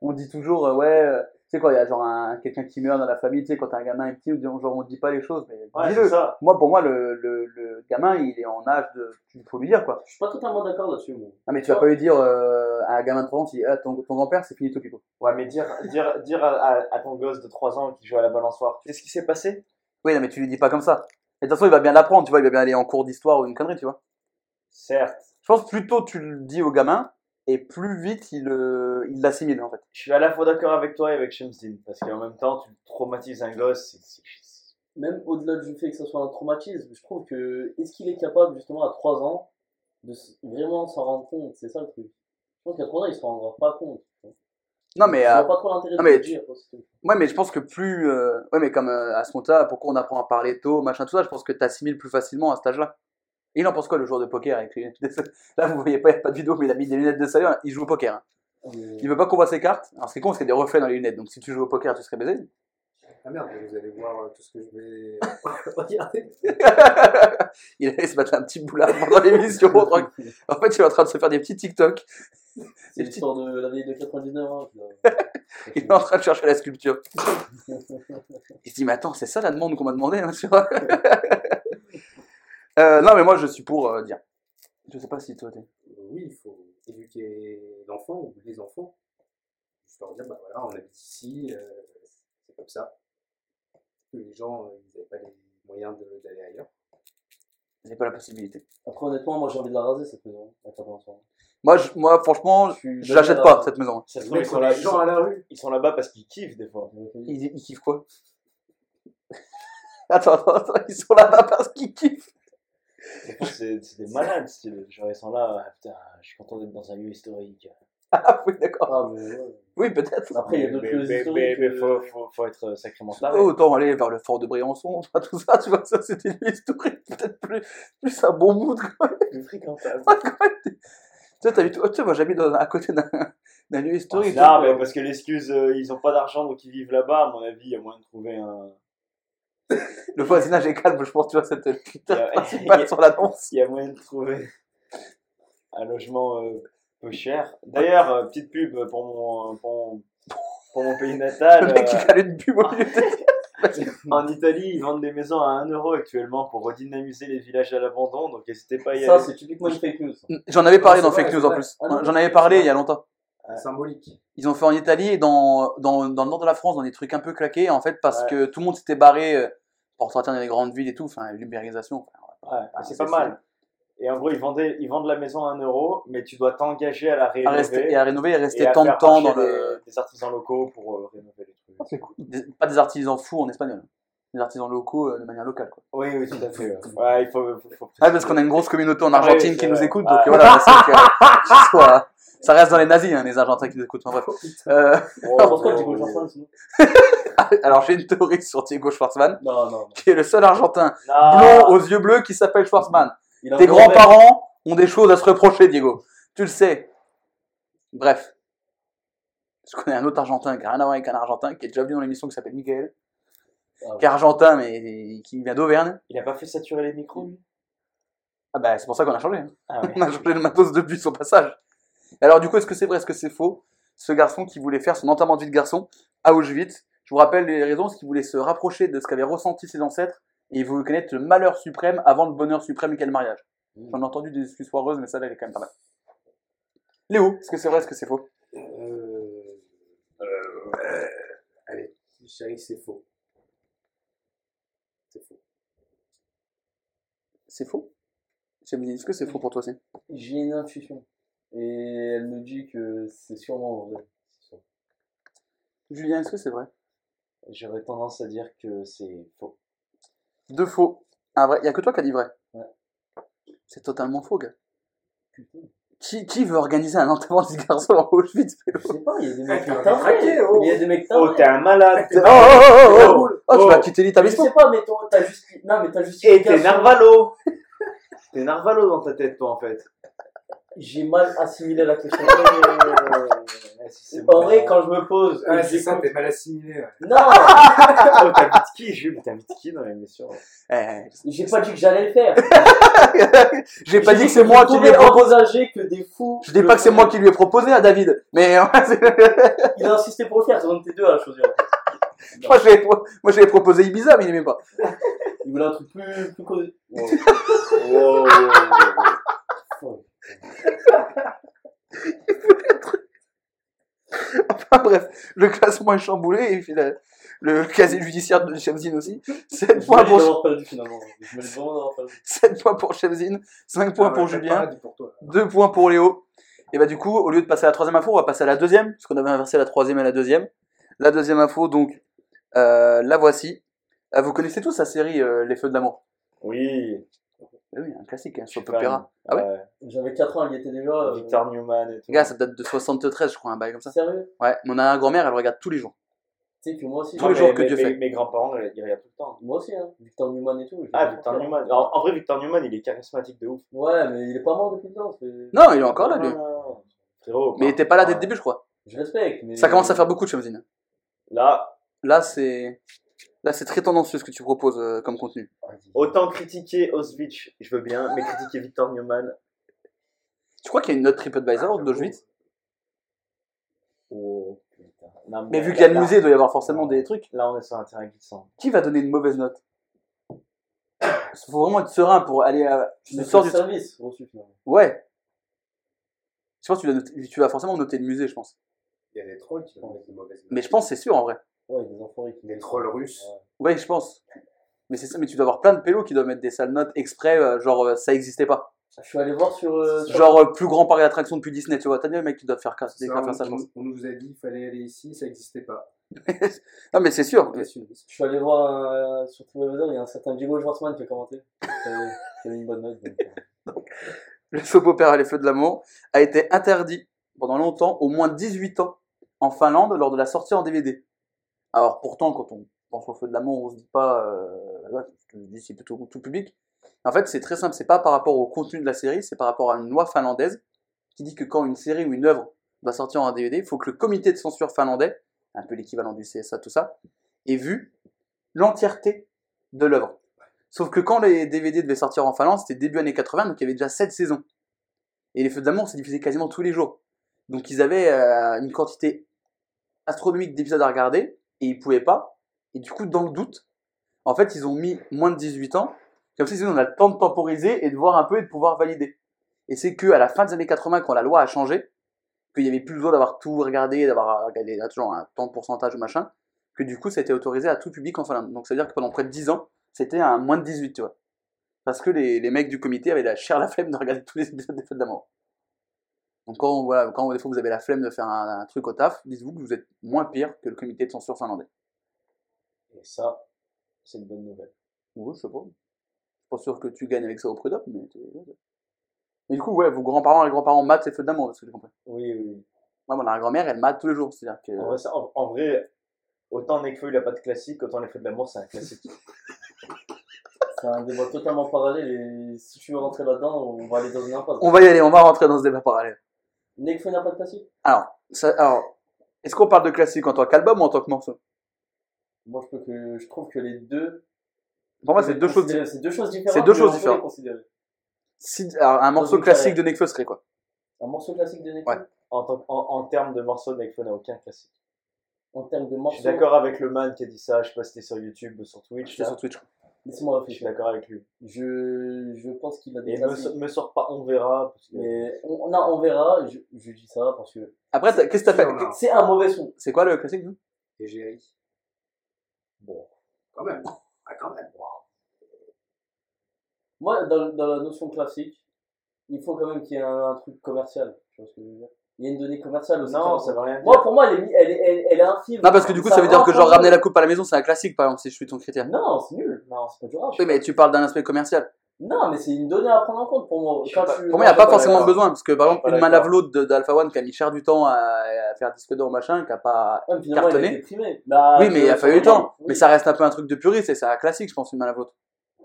on dit toujours, euh, ouais, euh, tu sais quoi, il y a genre un, quelqu'un qui meurt dans la famille, tu sais, quand t'as un gamin petit, on dit- genre on dit pas les choses, mais Ouais, dis-le. Moi, pour moi, le, le, le gamin, il est en âge de, il faut lui dire quoi. Je suis pas totalement d'accord là-dessus, moi. Ah, mais tu vas pas lui dire euh, à un gamin de 3 ans, tu dis, ah, ton, ton grand-père, c'est finito pico. Ouais, mais dire, dire, dire à, à- à ton gosse de 3 ans qui joue à la balançoire, qu'est-ce qui s'est passé? Oui, non, mais tu lui dis pas comme ça. Et de toute façon, il va bien l'apprendre, tu vois, il va bien aller en cours d'histoire ou une connerie, tu vois. Certes, Je pense que plus tôt tu le dis au gamin, et plus vite il euh, il l'assimile en fait. je suis à la fois d'accord avec toi et avec Shamsin, parce qu'en même temps, tu traumatises un gosse, Même au-delà du fait que ce soit un traumatisme, je trouve que est-ce qu'il est capable justement à 3 ans de vraiment s'en rendre compte? C'est ça le truc. Je pense qu'à 3 ans, il se rendra pas compte. Non, mais, Je euh, vois pas trop l'intérêt mais dire. tout. ouais, mais je pense que plus. euh, ouais, mais comme euh, à ce moment-là, pourquoi on apprend à parler tôt, machin, tout ça, je pense que tu assimiles plus facilement à cet âge-là. Et il en pense quoi le joueur de poker avec les Là, vous voyez pas, il n'y a pas de vidéo, mais il a mis des lunettes de soleil, il joue au poker. hein. Euh, Il veut pas qu'on voit ses cartes. Alors, c'est con parce qu'il y a des reflets dans les lunettes, donc si tu joues au poker, tu serais baisé. Ah merde, vous allez voir euh, tout ce que je vais regarder. il allait se mettre un petit boulard pendant l'émission. en fait, il est en train de se faire des petits TikTok. C'est l'histoire de la vieille de 99 ans. Il est en train de chercher la sculpture. Il se dit, mais attends, c'est ça la demande qu'on m'a demandé hein. Euh, Non, mais moi, je suis pour euh, dire. Je sais pas si toi, t'es... Oui, il faut éduquer l'enfant ou les enfants. Juste leur dire, bah voilà, on habite ici, euh, c'est comme ça. Que les gens, euh, ils n'avaient pas les moyens d'aller ailleurs. J'ai pas la possibilité. Après, honnêtement, moi j'ai envie de la raser cette maison. avec. Moi, je- moi franchement, Je suis je l'achète pas, cette maison. Ça se Les trouve, ils sont on là, ils les gens sont, à la rue. ils sont là-bas parce qu'ils kiffent des fois. Ils, ils kiffent quoi? Attends, attends, attends, ils sont là-bas parce qu'ils kiffent. C'est des malades, style. Genre, ils sont là, ah, putain, je suis content d'être dans un lieu historique. Ah oui, d'accord. Ah, mais. Oui, peut-être. Après, il y a d'autres choses mais, mais, historiques. mais euh, faut, faut, faut être sacrément taré. Oh, autant aller vers le fort de Briançon, enfin, tout ça, tu vois, ça c'était une historique, peut-être plus, plus un bon mood. Quoi. plus fréquentable. tu sais, t'habites- oh, tu sais, moi j'habite à côté d'un d'un lieu historique. Non, mais parce que l'excuse, euh, ils ont pas d'argent donc ils vivent là-bas, à mon avis, il y a moyen de trouver un. Le voisinage est calme, je pense, tu vois, cette Il y critère a- principal sur l'annonce. Il y a moyen de trouver un logement euh, peu cher. D'ailleurs, euh, petite pub pour mon, pour pour mon pays natal. Le mec qui euh, fait une pub au milieu de- en Italie, ils vendent des maisons à 1 euro actuellement pour redynamiser les villages à l'abandon, donc n'hésitez pas à y Ça, aller. c'est typiquement une fake news. J'en avais parlé Non, dans Fake News en plus. Ah J'en avais parlé il y a longtemps. Ouais. Symbolique. Ils ont fait en Italie et dans, dans, dans le nord de la France, dans des trucs un peu claqués, en fait, parce Ouais. que tout le monde s'était barré euh, pour sortir dans les grandes villes et tout, enfin, l'ubérisation. enfin, Ouais, c'est pas mal. Et en gros, ils, vendaient, ils vendent la maison à 1 euro, mais tu dois t'engager à la à rénover. rester, et à rénover et rester tant de temps dans le. des, artisans locaux pour euh, rénover les trucs. C'est cool. Des- pas des artisans fous en espagnol. Des artisans locaux euh, de manière locale. Quoi. Oui, oui, tout à fait. ouais. Ouais, il faut, faut, faut Ah, parce qu'on a une grosse communauté en Ah Argentine oui, qui nous écoute, donc voilà, c'est que, soit- ça reste dans les nazis, hein, les Argentins qui nous écoutent. Enfin, bref. Euh, Oh, Ah, pourquoi oh, alors j'ai une théorie sur Diego Schwartzman, Non, non, non. qui est le seul Argentin blond aux yeux bleus qui s'appelle Schwartzman. Tes grands-parents ont des choses à se reprocher, Diego. Tu le sais. Bref. Je connais un autre Argentin qui n'a rien à voir avec un Argentin, qui est déjà venu dans l'émission qui s'appelle Michael. Ah, Qui est Argentin, mais qui vient d'Auvergne. Il a pas fait saturer les micros, lui? Ah bah, c'est pour ça qu'on a changé. hein. Ah ouais. On a changé le matos depuis son passage. Alors du coup, est-ce que c'est vrai, est-ce que c'est faux? Ce garçon qui voulait faire son enterrement de vie de garçon à Auschwitz, je vous rappelle les raisons, c'est qu'il voulait se rapprocher de ce qu'avaient ressenti ses ancêtres et il voulait connaître le malheur suprême avant le bonheur suprême qu'est le mariage? J'en ai entendu des excuses foireuses, mais ça là, elle est quand même pas mal. Léo, est-ce que c'est vrai, est-ce que c'est faux? Euh, euh, allez, chérie, c'est faux. C'est faux. C'est faux? Est-ce que c'est faux pour toi aussi? J'ai une intuition. Et elle me dit que c'est sûrement vrai. Julien, est-ce que c'est vrai? J'aurais tendance à dire que c'est faux. Deux faux. Un vrai. Il y a que toi qui as dit vrai. Ouais. C'est totalement faux, gars. Qui, qui veut organiser un enterrement de garçon à Auschwitz Je sais pas, il y a des mecs qui craqué, oh. Il y a des mecs Oh, timbrés. t'es un malade Oh, oh, oh, oh, oh, Oh, tu Oh. vas quitter Je l'établissement sais pas, mais t'as juste. Non, mais t'as juste. Et t'es Narvalo T'es Narvalo dans ta tête, toi, en fait. J'ai mal assimilé la question. En vrai, quand je me pose. Ah, c'est ça, t'es mal assimilé. Non, Oh, t'invites qui, Jules T'invites qui dans l'émission Eh, j'ai pas dit que j'allais le faire. J'ai pas dit que c'est moi qui lui ai proposé. que des fous. Je dis pas que c'est moi qui lui ai proposé à David, mais Il a insisté pour le faire, c'est un de tes deux à choisir. en fait. j'avais pro- moi, j'avais proposé Ibiza, mais il aimait pas. Il voulait un truc plus, plus causé. Wow. Enfin bref, le classement est chamboulé et puis la- le casier judiciaire de Chemzine aussi. 7 Je points pour, d'avoir perdu finalement. Je mérite vraiment d'avoir perdu. 7 points pour Chemzine, 5 points Ah, pour Julien, paradis pour toi. 2 points pour Léo. Et bah du coup, au lieu de passer à la troisième info, on va passer à la deuxième, parce qu'on avait inversé la troisième et la deuxième. La deuxième info, donc, euh, la voici. Euh, vous connaissez tous la série euh, Les Feux de l'amour? Oui. Eh Oui, un classique, hein, sur Fan. Opéra. Ah ouais Ouais. J'avais 4 ans, il y était déjà. euh, Victor Newman et tout. Gars, ça date de 73, je crois, un bail comme ça. Sérieux? Ouais, mon grand-mère, elle regarde tous les jours. Tu sais que moi aussi. Tous les mais- jours que Dieu mais- fait. Mes grands-parents, ils regardent tout le temps. Moi aussi, hein. Victor Newman et tout. je Ah, l'ai Victor fait. Newman. Alors, en vrai, Victor Newman, il est charismatique de ouf. Ouais, mais il est pas mort depuis le temps. c'est- Non, il est encore là, lui. Frérot. Mais il était pas là dès le début, je crois. Je respecte. Mais... Ça commence à faire beaucoup de Chemzine. Là, Là, c'est. Là, c'est très tendancieux ce que tu proposes euh, comme contenu. autant critiquer Auschwitz, je veux bien, mais critiquer Victor Newman. Tu crois qu'il y a une note TripAdvisor d'Auschwitz? Oh, putain. Non, Mais vu qu'il y a le musée, il doit y avoir forcément des trucs. Là, on est sur un terrain glissant. Qui va donner une mauvaise note? Il faut vraiment être serein pour aller à. Tu sors du. service. Ouais. Je pense que tu, vas noter- tu vas forcément noter le musée, je pense. Il y a des trolls qui vont mettre des mauvaises notes. Mais je pense que c'est sûr en vrai. Ouais, des enfoirés qui. Des trolls russes. Ouais. Ouais, je pense. Mais c'est ça, mais tu dois avoir plein de pélos qui doivent mettre des sales notes exprès, euh, genre euh, ça existait pas. Je suis allé voir sur. euh, Genre euh, plus grand parc d'attraction depuis Disney, tu vois. T'as dit le mec qui doit faire, cas- Ça, faire on, ça, je pense. on- on nous a dit qu'il fallait aller ici, ça n'existait pas. non, mais c'est sûr. Je suis allé voir euh, sur TripAdvisor, il y a un certain Diego Schwartzman qui a commenté. Qui avait une bonne note. donc, le soap opéra Les Feux de l'amour a été interdit pendant longtemps, au moins 18 ans, en Finlande lors de la sortie en DVD. Alors pourtant, quand on pense aux Feux de l'amour, on se dit pas, euh, c'est plutôt tout public. En fait, c'est très simple, c'est pas par rapport au contenu de la série, c'est par rapport à une loi finlandaise qui dit que quand une série ou une œuvre va sortir en DVD, il faut que le comité de censure finlandais, un peu l'équivalent du CSA, tout ça, ait vu l'entièreté de l'œuvre. Sauf que quand les DVD devaient sortir en Finlande, c'était début années 80, donc il y avait déjà 7 saisons. Et les Feux d'amour, c'est diffusé quasiment tous les jours. Donc ils avaient euh, une quantité astronomique d'épisodes à regarder, et ils pouvaient pas. Et du coup, dans le doute, en fait, ils ont mis moins de 18 ans, comme ça, on a le temps de temporiser et de voir un peu et de pouvoir valider. Et c'est que à la fin des années 80, quand la loi a changé, qu'il y avait plus besoin d'avoir tout regardé, d'avoir regardé là, toujours un temps de pourcentage ou machin, que du coup, ça a été autorisé à tout public en Finlande. Donc ça veut dire que pendant près de 10 ans, c'était un moins de 18, tu vois. Parce que les, mecs du comité avaient la chair la flemme de regarder tous les épisodes des Feux d'amour. Donc quand, voilà, quand des fois vous avez la flemme de faire un, un truc au taf, dites-vous que vous êtes moins pire que le comité de censure finlandais. Et ça, c'est une bonne nouvelle. Oui, je sais pas. Je suis pas sûr que tu gagnes avec ça au prud'homme, mais... Mais du coup, ouais, vos grands-parents et les grands-parents matent les feux d'amour, ce que j'ai compris. Oui, oui. Moi, mon grand-mère, elle mate tous les jours. C'est-à-dire que... En vrai, ça- en- en vrai, autant Nekfeu, il a pas de classique, autant les feux de l'amour, c'est un classique. C'est un débat totalement parallèle et si tu veux rentrer là-dedans, on va aller dans une impasse. On va y aller, on va rentrer dans ce débat parallèle. Nekfeu n'a pas de classique? Alors, ça, alors est-ce qu'on parle de classique en tant qu'album ou en tant que morceau? Moi, je, peux que, je trouve que les deux. Pour moi, c'est deux choses. C'est deux choses différentes. C'est deux choses différentes. considérer. Si, alors, un morceau classique carrière. de Nekfeu serait quoi? Un morceau classique de Nekfeu? Ouais. En, tant- en, en termes de morceaux, Nekfeu n'a aucun classique. En termes de Je morceaux. suis d'accord avec le man qui a dit ça, je sais pas si c'était sur YouTube ou sur Twitch. Sur Twitch. Laissez-moi Je suis réfléchir. d'accord avec lui. Je, je pense qu'il a des Et me, me sort pas, on verra. Parce que... Mais on, non, on verra. Je, je dis ça parce que Après, qu'est-ce que t'as fait? c'est un mauvais son. C'est quoi le classique nous Égérie. Bon, quand même. Ah, quand même. Moi, dans, dans la notion classique, il faut quand même qu'il y ait un, un truc commercial. Tu vois ce que je veux dire? Il y a une donnée commerciale aussi. Non, ça veut rien dire. Moi, pour moi, elle est, elle est, elle, elle est infime. Non, parce que du coup, ça veut dire que genre ramener la coupe à la maison, c'est un classique, par exemple, si je suis ton critère. Non, c'est nul. Non, c'est pas durable. Oui, mais tu parles d'un aspect commercial. Non, mais c'est une donnée à prendre en compte pour moi. Je suis Quand pas- tu- Pour moi, il n'y a pas pas forcément besoin, parce que par exemple, une de- d'Alpha One qui a mis cher du temps à, à faire disque d'or machin, qui a pas. Mais cartonné. il a été primé. Bah, oui, mais il a fallu le temps. oui. Mais ça reste un peu un truc de puriste et c'est un classique, je pense, une Malavlo.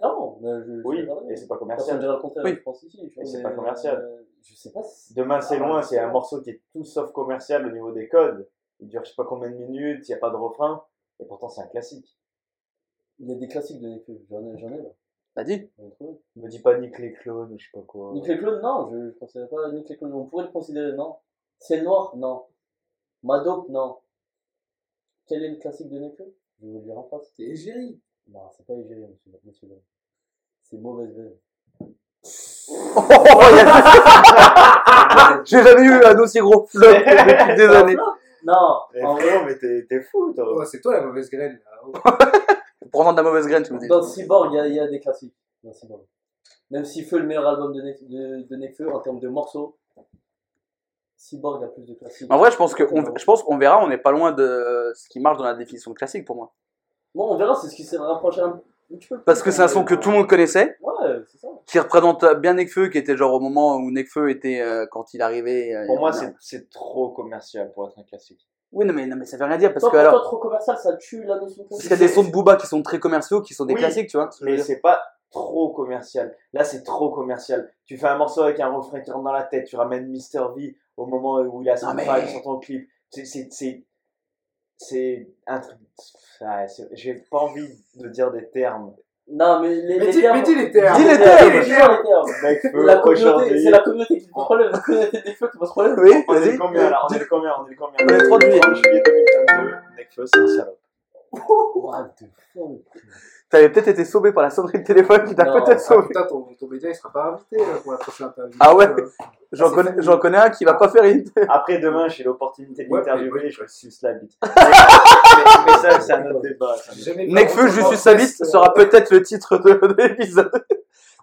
Non, mais je, je Oui, et c'est pas commercial. Oui. je pense ici. c'est pas commercial. Je sais pas si. Demain, c'est loin, c'est c'est un morceau qui est tout sauf commercial au niveau des codes. Il dure je sais pas combien de minutes, il n'y a pas de refrain, et pourtant c'est un classique. Il y a des classiques de Nekfeu. J'en ai, j'en ai là. Ai trouvé. Me dis pas Nick les clones je sais pas quoi. Nick les clones, non, je ne considère pas Nick les clones. On pourrait le considérer, non. Ciel noir, non. Madope, non. Quel est le classique de Nekfeu Je vais vous le dire en face. C'est Égérie. Non, c'est pas Égérie, monsieur, monsieur. C'est mauvaise veine. J'ai jamais eu un aussi gros flop depuis des années. Non, Eh, en vrai, frérot, mais t'es fou, toi. Oh, c'est toi la mauvaise graine. Oh. Vendre de la mauvaise graine, tu me dis. dans Cyborg, il y a, il y a des classiques. Dans Cyborg. Même si Feu est le meilleur album de, Nek- de, de Nekfeu en termes de morceaux, Cyborg a plus de classiques. En vrai, je pense que on- je pense qu'on verra, on n'est pas loin de ce qui marche dans la définition de classique pour moi. Bon, on verra, c'est ce qui s'est rapproché un petit peu. plus, Parce que c'est un son que tout le monde connaissait, Ouais. Qui représente bien Nekfeu, qui était genre au moment où Nekfeu était euh, quand il arrivait. euh, Pour moi, c'est- c'est trop commercial pour être un classique. Oui, non mais, non, mais ça veut rien dire parce Toi, que toi, alors, trop commercial, ça tue la notion de parce qu'il y a des sons de Booba qui sont très commerciaux, qui sont des Oui, classiques, tu vois. ce Mais c'est pas trop commercial. Là, c'est trop commercial. Tu fais un morceau avec un refrain qui rentre dans la tête, tu ramènes Mr. V au moment où il a son Non, mais- sur ton clip. C'est- C'est c'est- c'est un truc. ouais, J'ai pas envie de dire des termes. Non, mais les, Mais les dis, termes. mais dis les termes. Dis les termes, termes. dis les termes. Mec, La communauté, c'est la communauté qui pose problème. La communauté des feux qui pose problème. Oui, On est combien là? On est combien On est combien? On est le 30 juillet. 30 juillet 2022. Nekfeu, c'est un salope. What the fuck? T'avais peut-être été sauvé par la sonnerie de téléphone qui t'a peut-être Ah, sauvé. putain, ton, ton média il sera pas invité là, pour la prochaine interview. Ah ouais Euh, J'en c'est connais, j'en connais un qui va pas faire une. Après, demain, j'ai l'opportunité de Ouais, l'interviewer je suce la bite. mais, ça, c'est un autre débat. Nekfeu, je suis sa bite euh, sera peut-être le titre de, de l'épisode.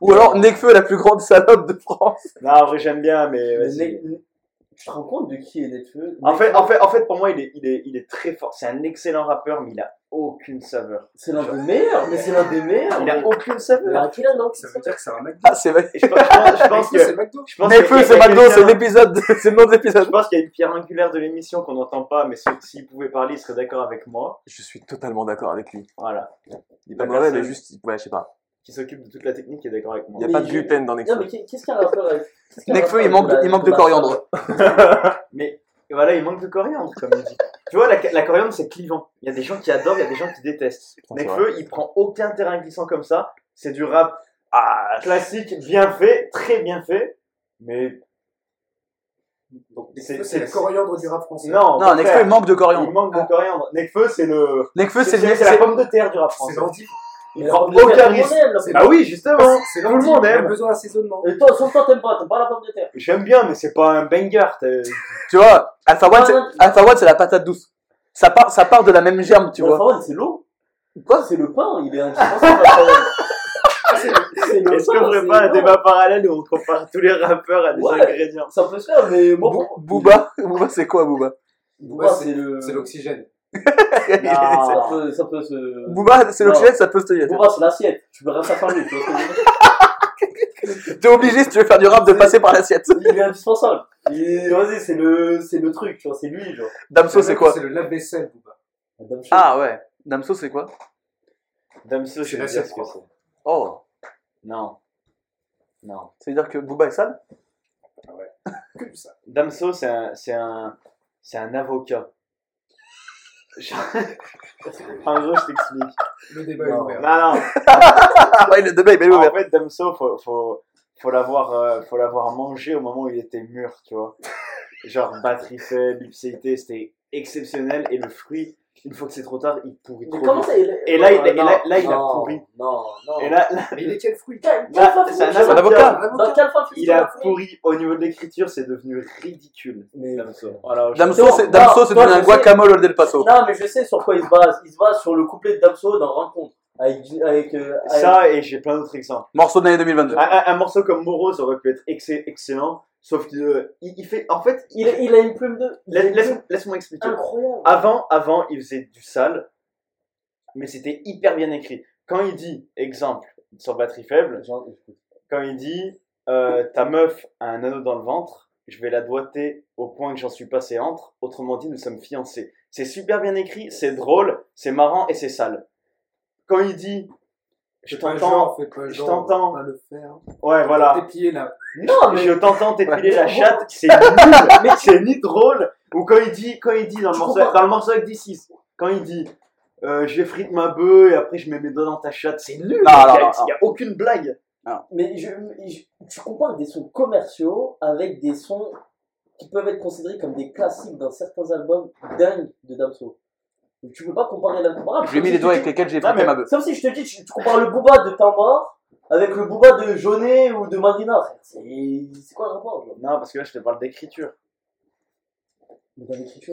Ou alors Nekfeu, la plus grande salope de France. Non, en vrai, j'aime bien, mais Tu te rends compte de qui est Nekfeu En fait, en, fait, en fait, pour moi, il est, il est, il est très fort. C'est un excellent rappeur, mais il a aucune saveur. c'est l'un des meilleurs, mais c'est l'un des meilleurs. Il a aucune Mais saveur. à quel âge, Ça veut dire que c'est un McDo. Ah, c'est vrai. Je pense, je je que. c'est McDo. je pense Nekfeu, qu'il y a- c'est il a McDo, c'est l'épisode, c'est le nom de Je l'épisode. pense qu'il y a une pierre angulaire de l'émission qu'on n'entend pas, mais s'il pouvait parler, il serait d'accord avec moi. Je suis totalement d'accord avec lui. Voilà. Il pas mauvais, mais juste, ouais, je sais pas. Qui s'occupe de toute la technique est d'accord avec moi. Il y a Mais pas de gluten dans Non, Nekfeu. mais qu'est- qu'est-ce qu'un rappeur avec qu'est-ce qu'un Nekfeu, il manque, avec de, il manque de coriandre. Mais voilà, il manque de coriandre, comme il dit. Tu vois, la, la coriandre, c'est clivant. Il y a des gens qui adorent, il y a des gens qui détestent. C'est Nekfeu, il prend aucun terrain glissant comme ça. C'est du rap ah, classique, bien fait, très bien fait. Mais C'est- c'est- c'est la coriandre du rap français. non, Non, Nekfeu, il manque de il coriandre. manque de coriandre. Nekfeu, c'est le. Nekfeu, c'est C'est le c'est la pomme de terre du rap C'est français. l'anti. Aucun risque. aime, Bah oui, justement. C'est Tout le monde Il a aime. besoin d'assaisonnement. Et toi, sauf toi, t'aimes pas, t'aimes pas la pomme de terre. J'aime bien, mais c'est pas un banger. Tu vois, Alpha One, Ah, c'est, non. Alpha One, c'est la patate douce. Ça part, ça part de la même germe, tu vois. Alpha One, c'est l'eau. Quoi C'est le pain, il est indispensable. Alpha One. Est-ce qu'on ferait pas un débat parallèle où on compare tous les rappeurs à des Ouais. ingrédients Ça peut se faire, mais moi, pour- Booba, Booba, c'est quoi Booba Booba, Ouais, c'est le. C'est l'oxygène. Ça peut, ça peut se. Booba, c'est l'oxygène, ça peut se tenir. Booba, c'est l'assiette. Tu peux rien faire sans lui. Tu vois ce que je veux dire T'es obligé, si tu veux faire du rap, de passer par l'assiette. Il est indispensable. Il- Vas-y, c'est le, c'est le truc, tu vois, c'est lui, genre. Damso, c'est quoi? C'est le lave-vaisselle, Booba. Ah ouais. Damso, c'est quoi? Damso, je C'est sais dire ce que c'est. Oh. Non. Non. Ça veut dire que Booba est sale? Que du sale. Damso, c'est un, c'est un, c'est un avocat. Genre- en gros, je t'explique. Le débat est ouvert. Non, non. Ouais, le débat est bien En ouvert. fait, Damso, faut, faut, faut l'avoir, euh, faut l'avoir mangé au moment où il était mûr, tu vois. Genre batterie faible, ipséité, c'était exceptionnel. Et le fruit, une fois que c'est trop tard, il pourrit Mais trop comment vite. ça il est- Et là, il- et Non, là- là, il a pourri. Non, non. Et là, là, Mais il est quel fruit c'est un avocat. Il a pourri au niveau de l'écriture, c'est devenu ridicule. Mais- Damso. Voilà, Damso, c'est devenu un guacamole au Del Paso. Non, mais je sais sur quoi il se base. Il se base sur le couplet de Damso dans Rencontre. Avec. avec, euh, avec- Ça, et j'ai plein d'autres exemples. Morceau de l'année 2022. Un, un- un morceau comme Moro, ça aurait pu être ex- excellent, sauf qu'il euh, il, fait. En fait, il, il a une plume de. laisse- laisse-moi expliquer. Incroyable. Avant, avant, il faisait du sale, mais c'était hyper bien écrit. Quand il dit, exemple, sur batterie faible, quand il dit euh, ta meuf a un anneau dans le ventre, je vais la doigter au point que j'en suis passé entre. Autrement dit, nous sommes fiancés. C'est super bien écrit, c'est drôle, c'est marrant et c'est sale. Quand il dit je t'entends, je t'entends. pas le faire. ouais voilà, pieds là. Non, mais. je t'entends t'épiler la chatte, c'est nul, mais c'est ni drôle. Ou quand il dit, quand il dit dans le Je morceau, dans le morceau avec D6, quand il dit, euh, je frite ma bœuf et après je mets mes doigts dans ta chatte, c'est nul. Non, il y a, non, non, il y a aucune blague. Mais je, je- tu compares des sons commerciaux avec des sons qui peuvent être considérés comme des classiques dans certains albums dingues de Damso. Donc, Tu peux pas comparer l'incomparable. Je lui ai mis les doigts avec lesquels j'ai frité mais- ma bœuf. Sauf si je te dis, tu, tu compares le booba de mort avec le booba de Jaunet ou de Marina. C'est c'est quoi le rapport Non, parce que là je te parle d'écriture.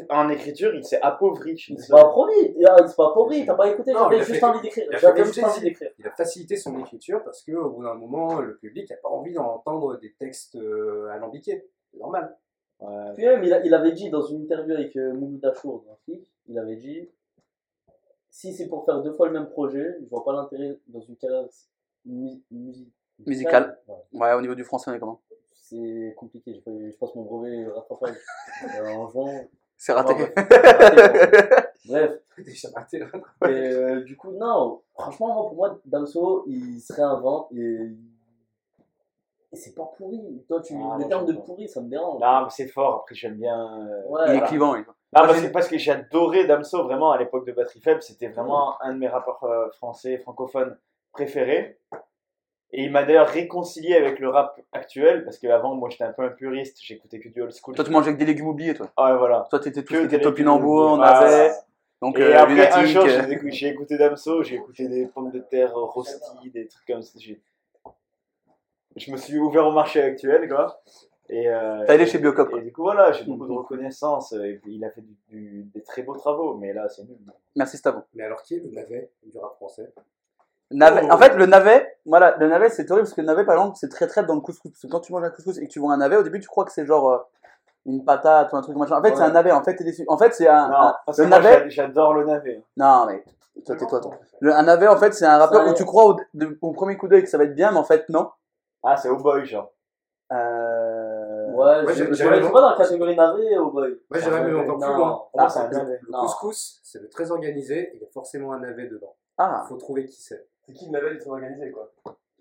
En écriture, il s'est appauvri. suis C'est pas appauvri, Ah, c'est pas appauvri, t'as pas écouté, j'avais il a juste fait- envie d'écrire. il J'avais juste envie d'écrire. Il a facilité son écriture parce qu'au bout d'un moment, le public n'a pas envie d'entendre des textes euh, alambiqués. C'est normal. Ouais. Puis même, il, a- il avait dit dans une interview avec euh, Achour, il avait dit si c'est pour faire deux fois le même projet, je vois pas l'intérêt dans une carrière mu- musi- Musicale. Ouais. Ouais, au niveau du français, on est comment? C'est compliqué, je, je passe mon brevet rattrapage euh, en juin. C'est raté. Ouais, ouais. Bref, Déjà raté là. et, euh, du coup, non, franchement, moi, pour moi, Damso, il se réinvente et, et c'est pas pourri. Toi, tu, Ah, le terme de pourri, ça me dérange. Non, mais c'est fort. Après, j'aime bien. euh, Ouais, Il est voilà. clivant, lui. Ah, j'ai- que, parce que j'ai adoré Damso vraiment à l'époque de Batterie Faible. C'était vraiment un de mes rappeurs euh, français, francophones préférés. Et il m'a d'ailleurs réconcilié avec le rap actuel parce qu'avant, moi j'étais un peu un puriste, j'écoutais que du old school. Toi, tu mangeais avec des légumes oubliés, toi. Ah ouais, voilà. Toi, t'étais tout Que ce qui était topinambour, on avait. Donc, Et euh, après, un lunatique. jour, euh, j'ai écouté, j'ai écouté Damso, j'ai écouté des pommes de terre rosties, des trucs comme ça. Je me suis ouvert au marché actuel, quoi. Et, euh, T'as allé chez Biocop, Et du coup, voilà, j'ai beaucoup de reconnaissance. euh, Et puis, il a fait du- du- des très beaux travaux, mais là, c'est nul. Merci, Stavon. Mais alors, qui est le navet du rap français? Navet. Oh. En fait, le navet, voilà, le navet, c'est horrible parce que le navet, par exemple, c'est très traite dans le couscous. Parce que quand tu manges un couscous et que tu vois un navet, au début, tu crois que c'est genre euh, une patate ou un truc machin. En fait, c'est un navet. En fait, t'es déçu. En fait, c'est un, Non, un- parce que le navet. j'a- j'adore le navet. Non, mais toi, tais-toi, toi. Le, un navet, en fait, c'est un rappeur où tu crois au, de- au premier coup d'œil que ça va être bien, mais en fait, non. Ah, c'est au boy, genre. Euh... Ouais, Ouais, je j'ai- je je pas dans la catégorie navet, oh boy. Moi, j'irais même encore plus Non. loin. Moi, c'est un Le- navet. Le couscous, c'est le très organisé, il y a forcément un navet dedans. Ah. Il faut trouver qui c'est. C'est qui le navet très organisé quoi?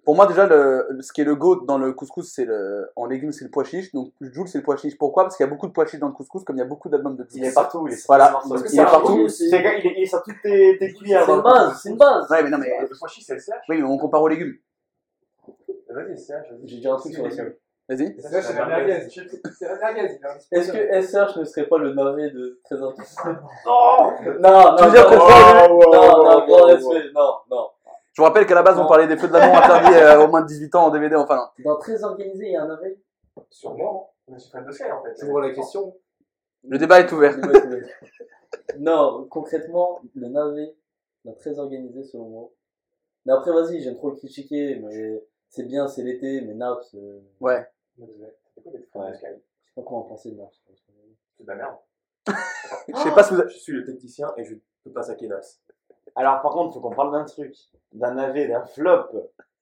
Pour moi, déjà, le, ce qui est le goat dans le couscous, c'est le, en légumes, c'est le pois chiche. Donc, Jules, c'est le pois chiche. Pourquoi? Parce qu'il y a beaucoup de pois chiches dans le couscous, comme il y a beaucoup d'albums de Il est Jules. partout, il est Voilà. Il est partout. goût, c'est il est, il est sur toutes tes, cuillères. c'est une le base, c'est une base. Ouais, mais non, mais. Le pois chiche, c'est le Oui, mais on compare aux légumes. Vas-y, vas-y. J'ai dit un truc sur la C'est série. Vas-y. C'est c'est. C'est Est-ce que SCH ne serait pas le navet de Trésor Oh Non, non, Tu veux dire non, que non, non, non, non, respect, non, non. Je vous rappelle qu'à la base, on Non. parlait des feux de l'amour interdits euh, aux moins de 18 ans en DVD, enfin non. Dans Très organisé, il y a un navet Sûrement. Je suis fan de Sky en fait. J'ouvre la question? Le débat est ouvert. Non, concrètement, le navet, dans Très organisé selon moi. Mais après, vas-y, j'aime trop le critiquer, mais c'est bien, c'est l'été, mais Naps, euh, Ouais. Je sais pas comment penser de Naps. C'est de la merde. Je sais pas si vous avez... Je suis le technicien et je peux pas saquer Nas. Alors, par contre, faut qu'on parle d'un truc. D'un navet, d'un flop.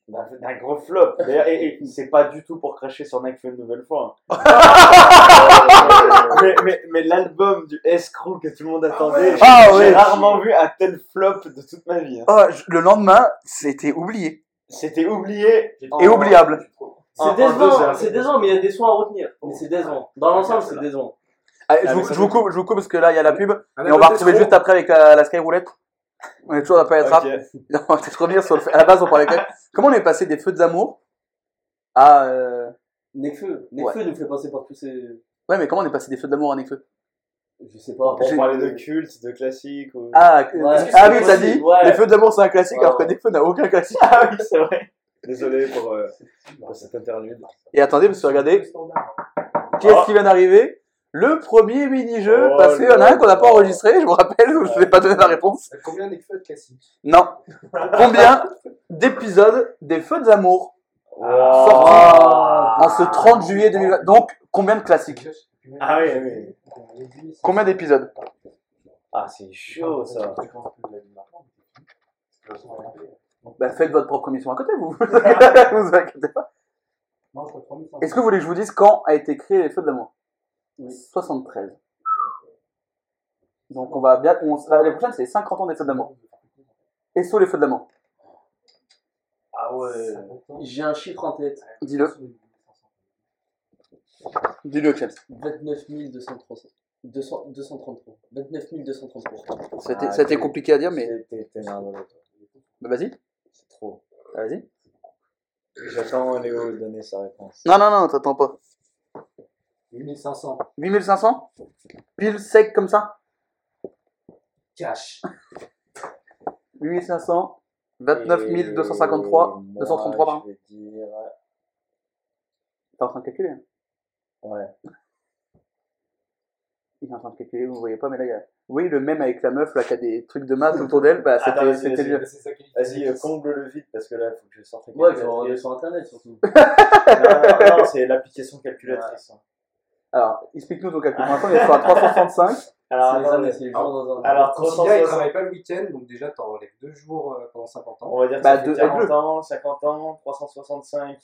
D'un gros flop. D'ailleurs, et, et c'est pas du tout pour cracher sur Nekfeu une nouvelle fois. hein. mais mais, mais l'album du escroc que tout le monde attendait, j'ai Ah j'ai ouais. rarement vu un tel flop de toute ma vie. hein. Oh, je- le lendemain, c'était oublié. C'était oublié. Et oubliable. En- en C'est deux décevant, heures. c'est décevant, mais il y a des soins à retenir. Mais c'est décevant. Dans l'ensemble, c'est décevant. Allez, je, Ah, vous, ça je vous coupe, je vous coupe parce que là il y a la pub Un et on va retrouver juste après avec la, la Sky Roulette. On est toujours dans la période rap. Ok. On va peut-être revenir sur le fait. À la base, on parlait quand même. Comment on est passé des feux d'amour à. Euh... Nekfeu. Nekfeu nous fait passer par tous ces. Ouais, mais comment on est passé des feux d'amour à Nekfeu? Je sais pas. Pour parler de culte, de classique. Ou... Ah, Ouais, ah c'est oui, t'as dit ouais. les feux d'amour c'est un classique Ouais, alors que. Nekfeu n'a aucun classique. Ah oui, c'est vrai. Désolé pour, euh, pour cette interlude. Et attendez, parce que regardez, qui est-ce qui vient d'arriver? Le premier mini-jeu, Oh parce qu'il y en a un qu'on n'a pas enregistré, je vous rappelle, je ne vais pas donner la réponse. Combien d'exfeux classiques Non. Combien d'épisodes des feux d'amour Wow. sortis en ce 30 juillet 2020 Donc, combien de classiques? Ah oui, oui. Combien d'épisodes? Ah, c'est chaud ça. bah, Faites votre propre mission à côté, vous. vous inquiétez pas. Est-ce que vous voulez que je vous dise quand a été créé les feux d'amour Oui. 73. Donc on va bien. on- L'année prochaine, c'est 50 ans des feux d'amour. Et sur les feux d'amour Ah ouais. J'ai un chiffre en tête. Dis-le. Dis-le, James. 29 233. 200 233. 29 233. C'était Ah, c'était compliqué à dire, mais T'es nerveux, bah, vas-y. C'est trop. Vas-y. J'attends Léo donner sa réponse. Non, non, non, t'attends pas. 8500 8500 Pile sec comme ça? Cash. 8500 29 253 Et 233, moi, pardon. Je vais dire. T'es en train de calculer hein Ouais. Il est en train de calculer, vous voyez pas, mais là, il y a. Oui, le même avec la meuf là qui a des trucs de maths autour d'elle, bah Attends, c'était lui. Vas-y, euh, comble le vide parce que là, il faut que je sorte Ouais, je vais sur internet surtout. Non, non, c'est l'application calculatrice. hein. Alors, explique-nous ton calcul. Pour l'instant, on est sur un 365. Alors, c'est les attends, années, c'est les jours dans un. alors Considère, il 360, travaille pas le week-end, donc déjà, t'enlèves deux jours euh, pendant 50 ans. on va dire que Bah, ça deux- fait avec 40 le- ans, 50 ans, 365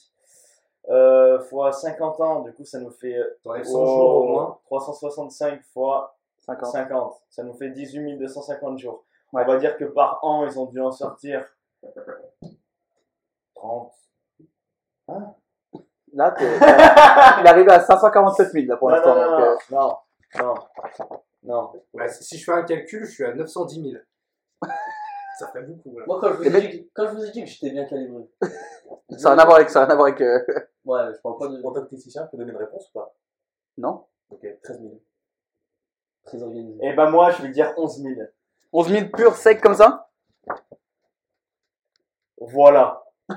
euh, fois 50 ans, du coup, ça nous fait euh, T'enlèves 100 jours au moins. 365 fois 50. 50, ça nous fait 18 250 jours. Ouais. On va dire que par an, ils ont dû en sortir 30. Là, t'es- il est arrivé à 547 000 là pour non, l'instant. non, donc, euh, non, non, non, non. Ouais, si si je fais un calcul, je suis à 910 000. ça fait beaucoup. Là. Moi, quand je, vous ai dit, que- quand je vous ai dit que j'étais bien calibré. ça n'a rien à voir avec ça, n'a rien à voir avec. euh, Ouais, je parle pas de. En tant que technicien, je peux donner une réponse ou pas? Non Ok, 13 000. Très organisé. Et ben moi, je vais dire 11 000. 11 000 purs secs comme ça? Voilà.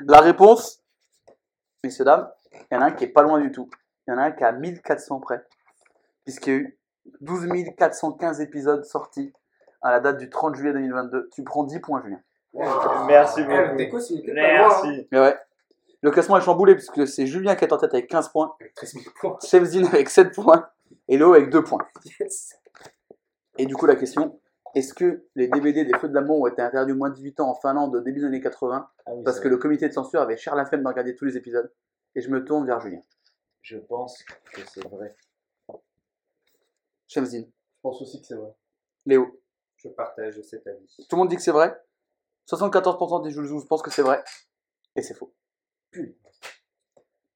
La réponse, messieurs, dames, il y en a un qui est pas loin du tout. Il y en a un qui est à 1400 près. Puisqu'il y a eu 12 415 épisodes sortis à la date du 30 juillet 2022. Tu prends 10 points, Julien. Merci Eh, beaucoup. déco, hein. Merci. Mais ouais. Le classement est chamboulé puisque c'est Julien qui est en tête avec 15 points, Avec 13 000 points. Chefzine avec 7 points et Léo avec 2 points. Yes. Et du coup, la question, est-ce que les DVD des Feux de l'amour ont été interdits aux moins de 18 ans en Finlande au début des années 80 Ah oui, parce que vrai. le comité de censure avait cher la flemme de regarder tous les épisodes Et je me tourne vers Julien. Je pense que c'est vrai. Chefzine, Je pense aussi que c'est vrai. Léo. Je partage cet avis. Tout le monde dit que c'est vrai? 74% des Joulouzous pensent que c'est vrai. Et c'est faux. Il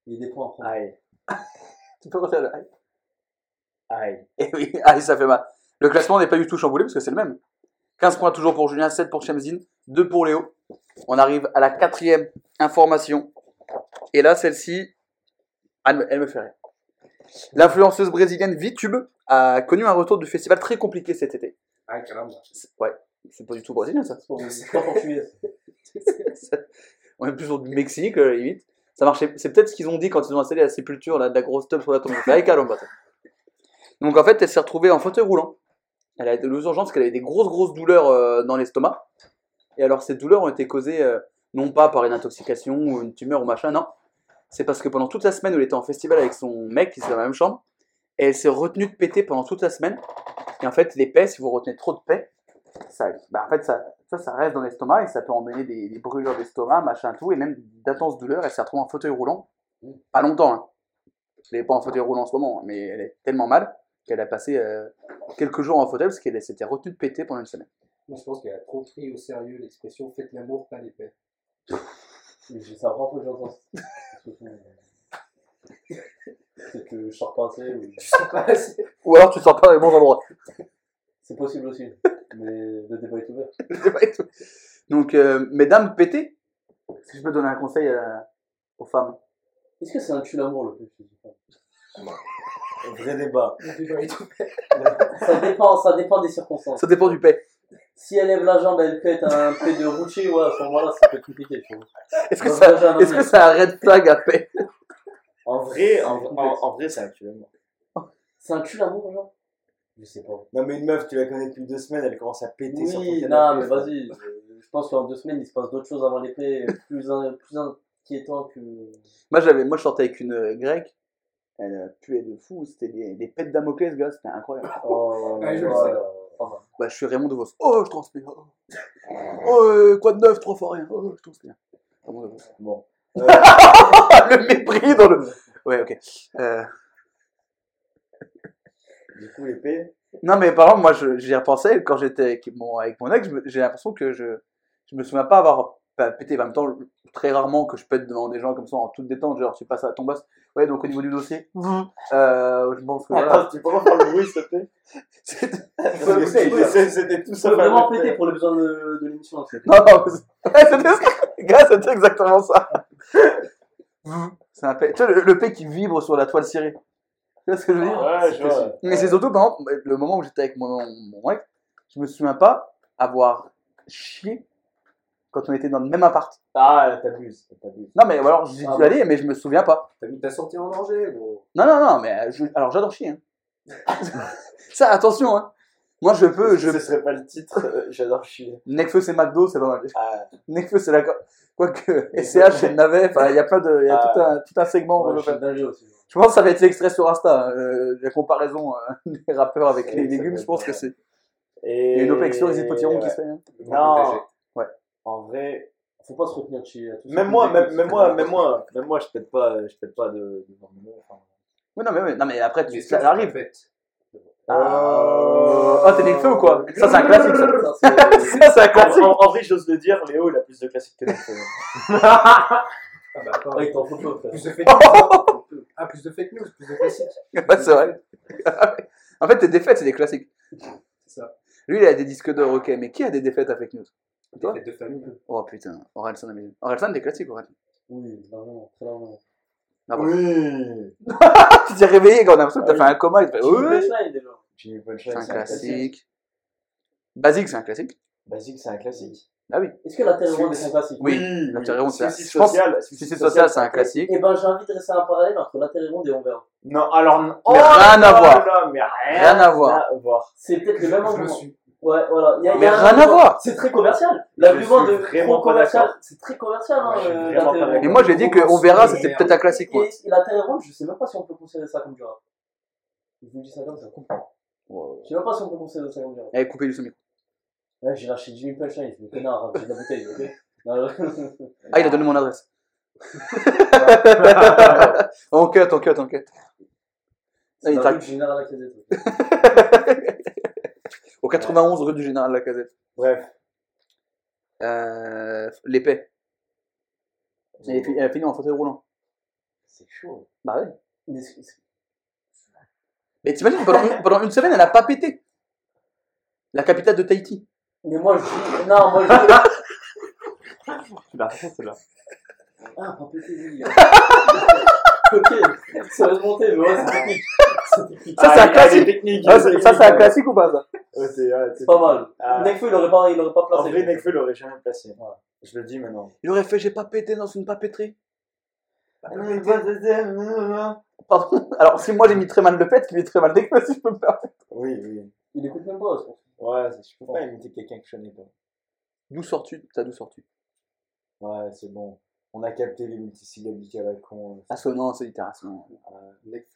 y a des points à prendre. Aïe. Tu peux refaire le aïe? Aïe. Eh oui, aïe, ça fait mal. Le classement n'est pas du tout chamboulé parce que c'est le même. 15 points toujours pour Julien, 7 pour Chemzine, 2 pour Léo. On arrive à la quatrième information. Et là, celle-ci, elle me, elle me fait rire. L'influenceuse brésilienne VTube a connu un retour du festival très compliqué cet été. Ah, carrément. Ouais, c'est pas du tout brésilien ça. C'est pas- portugais. On est plus sur du Mexique, euh, limite. Ça marchait. C'est peut-être ce qu'ils ont dit quand ils ont installé la sépulture, là, de la grosse tube sur la tombe. Allez, caramba. Donc en fait, elle s'est retrouvée en fauteuil roulant. Elle a été aux urgences parce qu'elle avait des grosses, grosses douleurs euh, dans l'estomac. Et alors, ces douleurs ont été causées euh, non pas par une intoxication ou une tumeur ou machin, non. C'est parce que pendant toute la semaine où elle était en festival avec son mec, qui était dans la même chambre, elle s'est retenue de péter pendant toute la semaine. Et en fait, les paix, si vous retenez trop de paix, ça, bah, en fait, ça, ça, ça reste dans l'estomac et ça peut emmener des, des brûlures d'estomac, machin, tout, et même d'intenses douleurs. Elle s'est retrouvée en fauteuil roulant. Pas longtemps, hein. Elle n'est pas en fauteuil roulant en ce moment, mais elle est tellement mal qu'elle a passé euh, quelques jours en fauteuil parce qu'elle s'était retenue de péter pendant une semaine. Moi, je pense qu'elle a trop pris au sérieux l'expression faites l'amour, pas les paix. C'est la première fois que j'entends. C'est que je sors pas assez. ou- Je sais pas assez. Ou alors tu sors pas dans les bons endroits. C'est possible aussi. Mais le débat est ouvert. C'est pas tout. Donc, euh, mesdames, pétez. Est-ce que je peux donner un conseil euh, aux femmes? Est-ce que c'est un tue l'amour le plus je sais pas. Vrai débat? Le débat est ouvert. ça dépend, ça dépend des circonstances. Ça dépend du paix. Si elle lève la jambe, elle pète un pet de Rucci, ouais, à ce moment-là, ça peut être compliqué, tu vois. Est-ce que, ça, est-ce que c'est un red flag à paix? En vrai, en, en- en vrai, c'est actuellement. C'est un tue l'amour, genre? Je sais pas. Non, mais une meuf, tu la connais depuis deux semaines, elle commence à péter sur ton canapé. non, mais vas-y. Je pense qu'en deux semaines, il se passe d'autres choses avant l'épée, plus, plus inquiétant que. Moi, j'avais, moi, je sortais avec une euh, grecque. Elle euh, puait de fou. C'était des, des pets Damoclès, gars. C'était incroyable. Oh, Ouais, je le voilà. sais. Enfin, Bah, je suis Raymond DeVos. Oh, je transpire. Oh, oh euh, quoi de neuf, trois fois rien. Oh, je transpire. Raymond DeVos. Bon. le mépris dans le. Ouais, ok. Euh, Du coup, l'épée. Non, mais par exemple, moi, j'y repensais quand j'étais avec mon, avec mon ex. J'ai l'impression que je, je me souviens pas avoir pas pété. En même temps, très rarement que je pète devant des gens comme ça en toute détente. Genre, tu passes à ton boss. Ouais, donc au niveau du dossier, euh, je pense que voilà. Attends, tu peux refaire le bruit, s'il te plaît c'était- C'était tout ça ça. vraiment péter pour les besoins de, de l'émission. Non, non, ouais, c'était gars, c'était exactement ça. C'est un pet. Tu vois, le, le pet qui vibre sur la toile cirée. Tu vois ce que je veux dire? Ouais, je vois. Mais c'est surtout, par exemple, le moment où j'étais avec mon, mon ex, je me souviens pas avoir chié quand on était dans le même appart. Ah, t'abuses, t'abuses. Non, mais alors j'y Ah suis bon. allé, mais je me souviens pas. T'as mis ta santé en danger, gros. Non, non, non, mais je- alors j'adore chier. Hein. ça, attention, hein. Moi, je peux, je. Ce serait pas le titre, euh, j'adore chier. Necfeu, c'est McDo, c'est pas mal. Ah, Necfeu, c'est la. Quoique, SCH, c'est le navet. Enfin, il y a plein de. Il y a Ah. tout, un, tout un segment. je dingue aussi. pense que ça va être l'extrait sur Insta. hein, euh, la comparaison euh, des rappeurs avec Oui, les ça légumes, doit je pense être que c'est. Et... Il y a une OPEX sur les potirons qui se fait. hein. Non, en vrai, Faut pas se retenir ceux même moi, même, moi, même moi, même moi, je pète pas, je pète pas de, de enfin, Oui, non, mais, oui, non, mais après, Mais tu, que ça t'as arrive. fait Ah, oh, t'es Necfeu ou quoi Ça, c'est un classique, ça. Ça, c'est- Ça, un classique. en- en vrai, j'ose le dire, Léo, il a plus de classiques que Necfeu. Ah bah attends. Il t'en faut peu, frère. Plus de fake news. Ah, plus de fake news, plus de classiques. Ouais, c'est vrai. en fait, tes défaites, c'est des classiques. C'est ça. Lui, il a des disques d'or, ok, mais qui a des défaites à fake news? Toi fêtes de famille. Oh putain, Orelsan, mais... Orelsan, des classiques, Orelsan. Oui, largement, très largement. Ah. Oui. Tu t'es réveillé quand on a l'impression que t'as Ah fait un coma. Et oui. Jimmy c'est Punchline, un c'est un classique. classique. Basique, c'est un classique. Basique, c'est un classique. Ah oui. Est-ce que la Terre ronde est un classique? Oui, oui. la Terre ronde, c'est un- Suicide je pense- social, Suicide social, c'est un classique. Eh ben, j'ai envie de dresser un parallèle entre la Terre ronde et on verra. Non, alors, non. Mais rien à là voir. rien, Rien à voir. à voir. C'est peut-être le même suis. Ouais, voilà. Il y a- y Mais a rien à voir. C'est très commercial. L'argument de vraiment commercial, c'est très commercial. Hein, euh. Et moi, j'ai dit qu'on verra, c'était peut-être un classique, moi. Et la Terre ronde, je sais même pas si on peut considérer ça comme du rap. Je vous dis ça comme ça. Je sais même pas si on peut considérer ça comme du rap. Allez, coupez-le ce micro. Ouais, j'ai lâché Jimmy Punchline, je me connais un rap, j'ai de la bouteille, ok Non, Ah, il a donné mon adresse. on cut, on cut, on cut. C'est du général. Au 91 rue du Général Lacazette. Bref. Euh, l'épée. Elle elle a fini en fauteuil roulant. C'est chaud. Bah ouais. Mais Mais t'imagines, pendant, une- pendant une semaine, elle a pas pété. La capitale de Tahiti. mais moi je dis. Non, moi je dis. Tu l'as fait, celle-là. Ah, pas pété, oui. ok, ça va se monter, mais ouais, c'est technique. Ça, c'est un classique. technique. Ah, ça, c'est un classique ou pas ça? C'est ouais, pas mal. Ah. Nekfeu, il aurait pas, il aurait pas En placé. vrai, Nekfeu l'aurait jamais placé. Ouais. Je le dis maintenant. Il aurait fait j'ai pas pété dans une papeterie. Ah, Pardon. Alors si moi j'ai mis très mal le pet, qui met très mal des si je peux me permettre. Oui, oui. Il écoute même pas, pense. Ouais, je peux pas imiter quelqu'un que je connais pas. D'où sors-tu? T'as d'où sors-tu? Ouais, c'est bon. On a capté les multisyllabiques à la con. Assonant, c'est littération. Mec,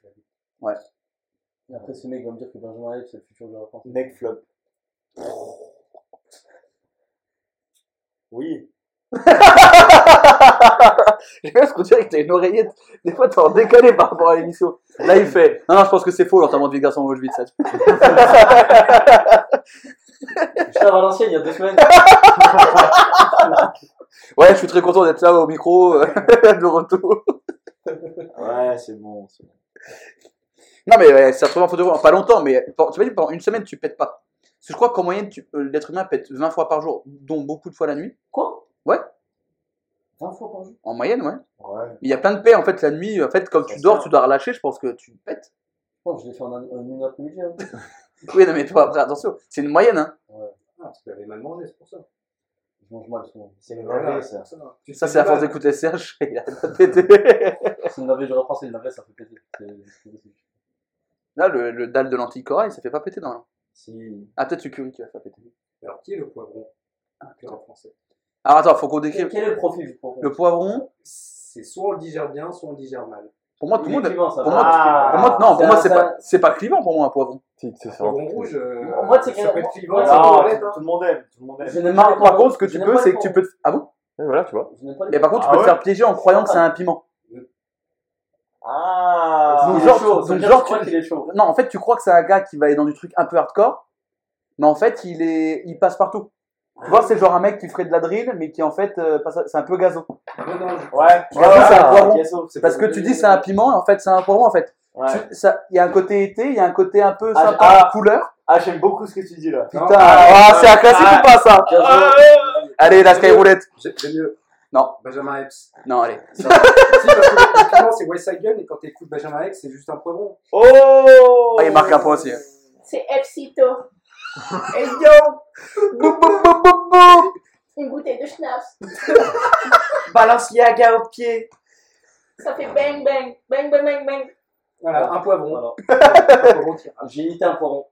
Et après, ce mec va me dire que Benjamin Hayek, c'est le futur de la France. Neck flop. Oui. J'ai bien ce qu'on dirait que t'as une oreillette. Des fois t'es en décalé par rapport à l'émission. Là il fait. Non non je pense que c'est faux l'enterrement de vie garçon au vite ça. J'étais à Valenciennes il y a deux semaines. Ouais, je suis très content d'être là au micro, de retour. Ouais, c'est bon. c'est bon. Non, mais ouais, ça se retrouve en fauteuil roulant, pas longtemps, mais tu vas dire pendant une semaine, tu pètes pas. Parce que je crois qu'en moyenne, tu- euh, l'être humain pète 20 fois par jour, dont beaucoup de fois la nuit. Quoi? Ouais. 20 fois par jour? En moyenne, ouais. Ouais. Mais il y a plein de paix, en fait, la nuit. En fait, quand tu C'est dors, ça. tu dois relâcher, je pense que tu pètes. Bon, je l'ai fait en un- en une après-midi. Hein. Oui, non, mais toi, après, attention, c'est une moyenne, hein. Ah, parce que t'avais mal mangé, c'est pour ça. Je mange mal souvent. C'est Voilà, navet, c'est ça. pour ça. Tu te Ça, fais c'est à force d'écouter Serge, il a pété. C'est une navet, je reprends, c'est une navet, ça fait péter. C'est- c'est possible. Là, le, le dalle de lentilles corail, ça fait pas péter dans Si. Ah, peut-être le curry qui va faire péter. Alors, qui est le poivron en français Alors, attends, faut qu'on Quel, décrive. quel est le profil du poivron Le poivron, C'est soit on le digère bien, soit on le digère mal. pour moi, tout le monde. clivant, Pour moi, Ah. pour moi, non, pour C'est moi, c'est c'est pas, c'est pas clivant pour moi, un poivron. Si, c'est Le ça. poivron rouge, euh, Moi, être clivant, tout, le monde aime. Tout le monde aime. Je n'aime Non, pas par contre, ce que tu peux, c'est les que tu peux. Ah bon? Et voilà, tu vois. Mais par contre, tu Ah peux te faire piéger en croyant que c'est un piment. Ah. Donc, Il est genre, chaud, donc, genre, tu crois tu- qu'il est chaud. Non, en fait, tu crois que c'est un gars qui va aller dans du truc un peu hardcore, mais en fait, il est, il passe partout. Tu vois, c'est genre un mec qui ferait de la drill, mais qui en fait, euh, passe- c'est un peu gazo. Ouais. Gazo, c'est un. Gazo, c'est Parce que tu dis c'est un piment, et en fait, c'est un poivron, en fait. Ouais. Tu- Il y a un côté été, il y a un côté un peu Ah, sympa, ah. couleur. Ah, j'aime beaucoup ce que tu dis là. Putain, Non, ah, c'est un classique ah. ou pas ça? Allez, la skyroulette. j'ai mieux. Non. Benjamin Epps. Non, allez. si, parce que le piment, c'est West Side Gun, et quand t'écoutes Benjamin Epps, c'est juste un poivron. Oh Ah, il marque un point aussi. C'est Epsito. Hey yo Boum, boum, boum, boum, boum Une bouteille de schnapps. Balenciaga au pied. Ça fait bang bang. Bang bang bang bang. Voilà, un poivron. Voilà. Un poivron tirage. J'ai imité un poivron.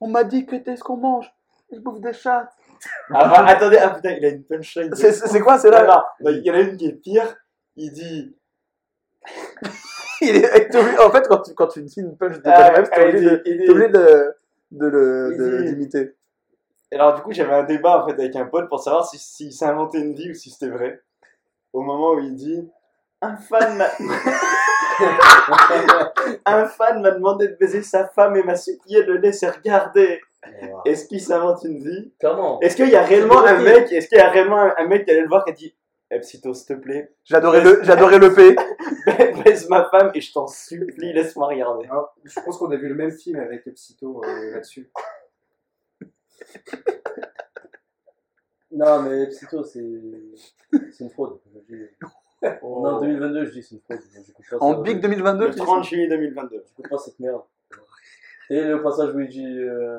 On m'a dit que t'es ce qu'on mange. Je bouffe des chats. Ah, bah, attendez, ah putain, il a une punchline. C'est c'est quoi, c'est là non, il y en a une qui est pire. Il dit. Il est, En fait, quand tu, quand tu dis une punch de Ah, t'es elle obligé de- t'es obligé de, de le, Il de- dit- d'imiter. Et alors, du coup, j'avais un débat en fait avec un pote pour savoir si, s'il s'est inventé une vie ou si c'était vrai. Au moment où il dit Un fan m'a. un fan m'a demandé de baiser sa femme et m'a supplié de le laisser regarder. Est-ce qu'il s'invente une vie? Comment? Est-ce qu'il y a réellement un mec Est-ce qu'il y a réellement un, mec qui allait le voir qui a dit Epsito, s'il te plaît, J'adorais le, j'adorais le P. baise ma femme et je t'en supplie, laisse-moi regarder. Alors, je pense qu'on a vu le même film avec Epsito euh, là-dessus. Non, mais Psycho, c'est c'est une fraude. Je dis- On est en 2022, je dis c'est une fraude. Pas En. Big 2022, Le tu dis 30 juillet 2022. J'écoute pas cette merde. Et le passage où il dit. euh,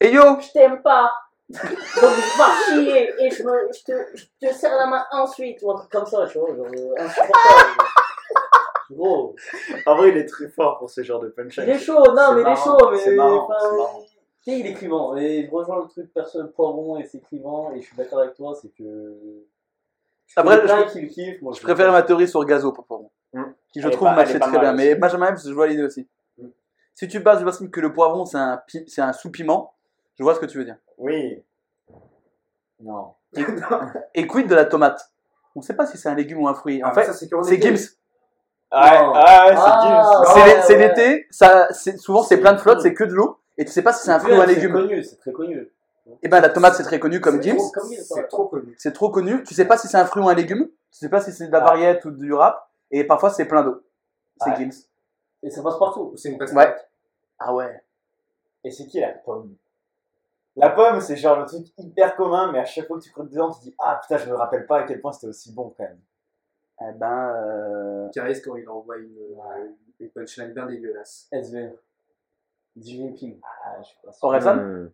Et yo Je t'aime pas. Donc je pars chier et je, me, je, te, je te serre la main ensuite. ou un truc comme ça, tu vois, genre euh, insupportable. Gros, En vrai, il est très fort pour ce genre de punchline. il est chaud, non, mais il est chaud, mais. c'est marrant, enfin, marrant. Tu sais, il est clivant. Et je rejoins le truc personne poivron et c'est clivant. Et je suis d'accord avec toi, c'est que. Je Après, je- qui le kiffent. Moi, Je préfère ma théorie sur Gazo, pour poivron. Hmm. Qui je Elle trouve matchait très bien. Mais. Benjamin Epps, je vois l'idée aussi. Hmm. Si tu bases le principe que le poivron, c'est un, pi- c'est un sous-piment, je vois ce que tu veux dire. Oui. Non. Et quid de la tomate? On sait pas si c'est un légume ou un fruit. En Ah, fait, c'est c'est. Gims. Ah, ah, ouais, c'est Ah, Gims. C'est ouais, l'é- c'est ouais. l'été, ça, c'est- souvent c'est C'est plein de flotte, c'est que de l'eau, et tu sais pas si c'est un C'est fruit ou un C'est légume. connu, c'est très connu. Et ben la tomate c'est très connu comme C'est Gims, ouais. C'est trop connu. c'est trop connu. Tu sais pas si c'est un fruit ou un légume, tu sais pas si c'est de la Ah. variette ou du rap, et parfois c'est plein d'eau. C'est Ouais. Gims. Et ça passe partout. C'est une Ouais. pastèque. Ah ouais. Et c'est qui la pomme La pomme, c'est genre le truc hyper commun, mais à chaque fois que tu croques dedans, tu te dis Ah putain, je me rappelle pas à quel point c'était aussi bon quand même. Eh ben, euh... Caris, quand il envoie une, euh, une punchline bien dégueulasse. SV. Jinping. Ah, je sais pas. sûr. Orelsan Hmm.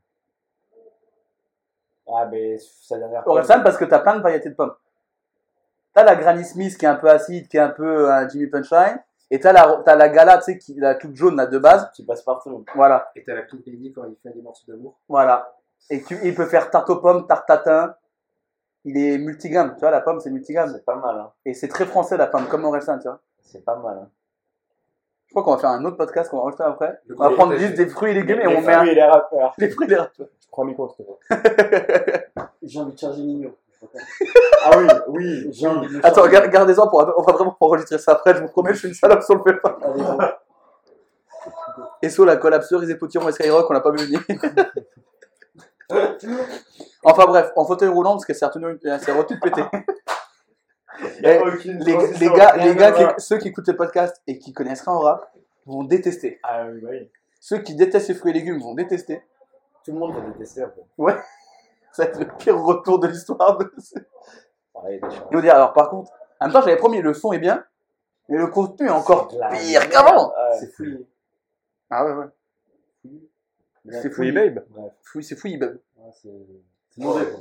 Ah, mais sa dernière Orelsan parce que t'as plein de variétés de pommes. T'as la Granny Smith qui est un peu acide, qui est un peu un Jimmy Punchline, et t'as la, t'as la Gala, tu sais, qui, la toute jaune là de base. Qui passe partout. Voilà, Et t'as la petite Peggy quand il fait des morceaux d'amour. voilà. Et tu, il peut faire tarte aux pommes, tarte tatin. Il est multigramme, tu vois, la pomme c'est multigramme. C'est pas mal, hein. Et c'est très français la pomme, comme Orelsan, tu vois. C'est pas mal, hein. Je crois qu'on va faire un autre podcast qu'on va enregistrer après. Le On va prendre juste des fruits et légumes et les on met un- fruits et les rappeurs. les fruits et les râpes. Je prends un micro, s'il te plaît. J'ai envie de charger Nino. Ah oui, oui. J'ai envie de le Attends, gardez-en pour, on va vraiment enregistrer ça après, je vous promets, je suis une salope sur le fait pas. Et so, la collab cerise et potiron et Skyrock, on l'a pas vu venir. Enfin bref, en fauteuil roulant parce qu'elle s'est retenue, elle s'est retenue péter. Eh, les, les gars, les gars qui- ceux qui écoutent ce podcast et qui connaissent rien au rap vont détester. Ah oui, bah oui. Ceux qui détestent les fruits et légumes vont détester. Tout le monde va détester un peu. Ça va être le pire retour de l'histoire de choses. Ils vont dire, alors par contre, en même temps, j'avais promis, le son est bien, mais le contenu est encore pire qu'avant. C'est fouillé. Ah ouais, ouais. C'est Oui, fouillé. babe. C'est fouillé, babe. ouais, c'est mauvais. quoi.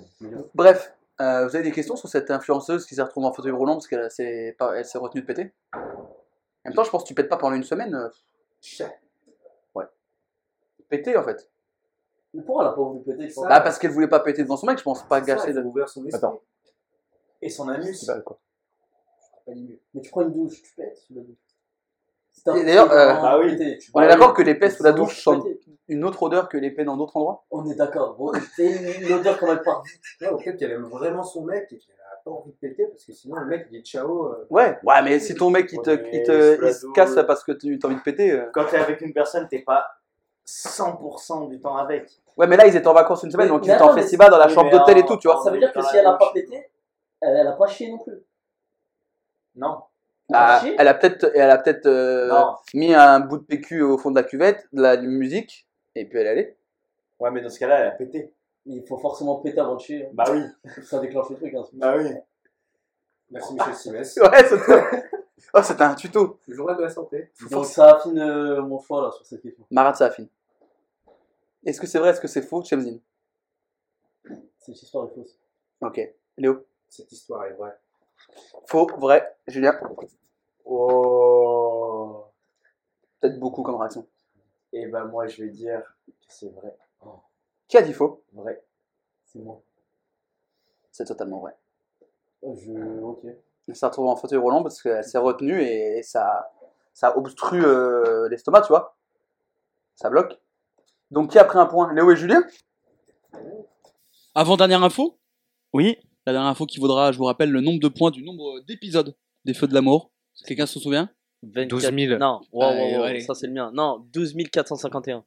Bref, euh, vous avez des questions sur cette influenceuse qui s'est retrouvée en fauteuil roulant parce qu'elle s'est retenue de péter? En même temps, je pense que tu pètes pas pendant une semaine. euh, Ouais. Péter en fait. Mais pourquoi elle a pas voulu péter pense Bah parce qu'elle voulait pas péter devant son mec, je pense pas C'est ça, gâcher il de. ouvrir son esprit. Attends. Et son anus. Bah, quoi. Pas. Mais tu prends une douche, tu pètes sous la douche. Et d'ailleurs, euh, bah oui. On est d'accord que les pets sous la douche sentent une autre odeur que les pets dans d'autres endroits? On est d'accord. Bon, c'est une odeur comme elle part vite. Non, peut-être qu'elle aime vraiment son mec et qu'elle a pas envie de péter parce que sinon le mec il dit ciao. euh, Ouais, ouais, mais si ton mec il te, Ouais, il te se casse parce que tu as envie de péter. euh. Quand t'es avec une personne, t'es pas 100% du temps avec. Ouais, mais là ils étaient en vacances une semaine Mais- donc ils étaient en festival dans la chambre d'hôtel et tout, tu vois. Ça veut dire que si elle a pas pété, elle, elle a pas chié non plus. Non. Elle a Ah, chié elle a peut-être elle a peut-être euh, mis un bout de PQ au fond de la cuvette, de la musique, et puis elle est allée. Ouais, mais dans ce cas-là, elle a pété. Il faut forcément péter avant de chier. hein. Bah oui. Ça déclenche le truc. Hein. Bah oui. Merci Michel Simès. Ouais, c'était oh, c'était un tuto. Le journal de la santé. Donc ça affine euh, mon choix là sur cette question. Marat Safin. Est-ce que c'est vrai, est-ce que c'est faux, Chemzin Cette histoire est fausse. Ok. Léo? Cette histoire est vraie. Faux, vrai, Julien? Oh. Peut-être beaucoup comme réaction. Et bah moi, je vais dire que c'est vrai. Qui a dit faux? Vrai. C'est moi. C'est totalement vrai. Euh, Je... Ok. Elle s'est retrouvée en fauteuil roulant parce qu'elle s'est retenue et ça, ça obstrue euh, l'estomac, tu vois. Ça bloque. Donc qui a pris un point? Léo et Julien? Avant dernière info, Oui. la dernière info qui vaudra, je vous rappelle, le nombre de points du nombre d'épisodes des Feux de l'amour. Quelqu'un se souvient? 12 24 000. Non, wow, wow, wow, allez. ça c'est le mien. Non, 12 451.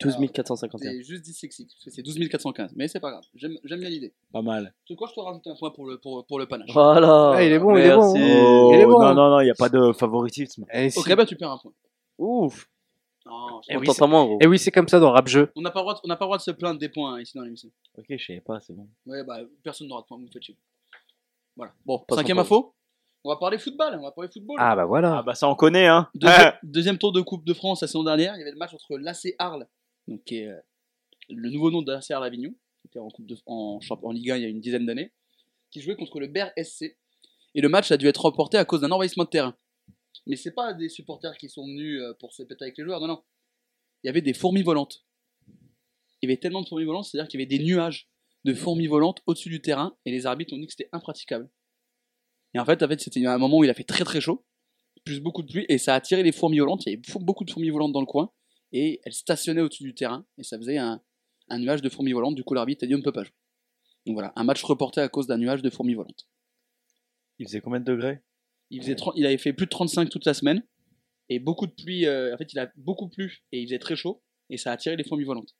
12 451. C'est juste dyslexique, parce que c'est 12 415, mais c'est pas grave, j'aime bien l'idée. Pas mal. Tu sais quoi, je te rajoute un point pour le, pour, pour le panache? Voilà. Ah, il est bon, il est bon. Merci. Oh, Il est bon. Non, non, non, il n'y a pas de favoritisme. Eh, si. Ok, bah tu perds un point. Ouf. Non, Eh On oui, t'entend moins, gros. Et oui, c'est comme ça dans Rap Jeu. on n'a pas, le droit de- on n'a pas le droit de se plaindre des points hein, ici dans l'émission. Ok, je savais pas, c'est bon. Ouais, bah personne n'aura de points, vous me faites chier. Voilà. Bon, Pas cinquième info. On va parler football, on va parler football. Ah bah voilà. Ah bah ça on connaît, hein. Deuxième, deuxième tour de Coupe de France la saison dernière, il y avait le match entre l'AC Arles, donc qui est euh, le nouveau nom de l'AC Arles Avignon, qui était en, coupe de, en, champ- en Ligue 1 il y a une dizaine d'années, qui jouait contre le Ber SC. Et le match a dû être reporté à cause d'un envahissement de terrain. Mais c'est pas des supporters qui sont venus euh, pour se péter avec les joueurs, non, non. Il y avait des fourmis volantes. Il y avait tellement de fourmis volantes, c'est-à-dire qu'il y avait des nuages de fourmis volantes au-dessus du terrain, et les arbitres ont dit que c'était impraticable. Et en fait, en fait c'était un moment où il a fait très très chaud, plus beaucoup de pluie, et ça a attiré les fourmis volantes. Il y avait beaucoup de fourmis volantes dans le coin, et elles stationnaient au-dessus du terrain, et ça faisait un, un nuage de fourmis volantes. Du coup, l'arbitre a dit on ne peut pas jouer. Donc voilà, un match reporté à cause d'un nuage de fourmis volantes. Il faisait combien de degrés? Il, faisait 30 il avait fait plus de 35 toute la semaine, et beaucoup de pluie. euh, en fait, il a beaucoup plu, et il faisait très chaud, et ça a attiré les fourmis volantes.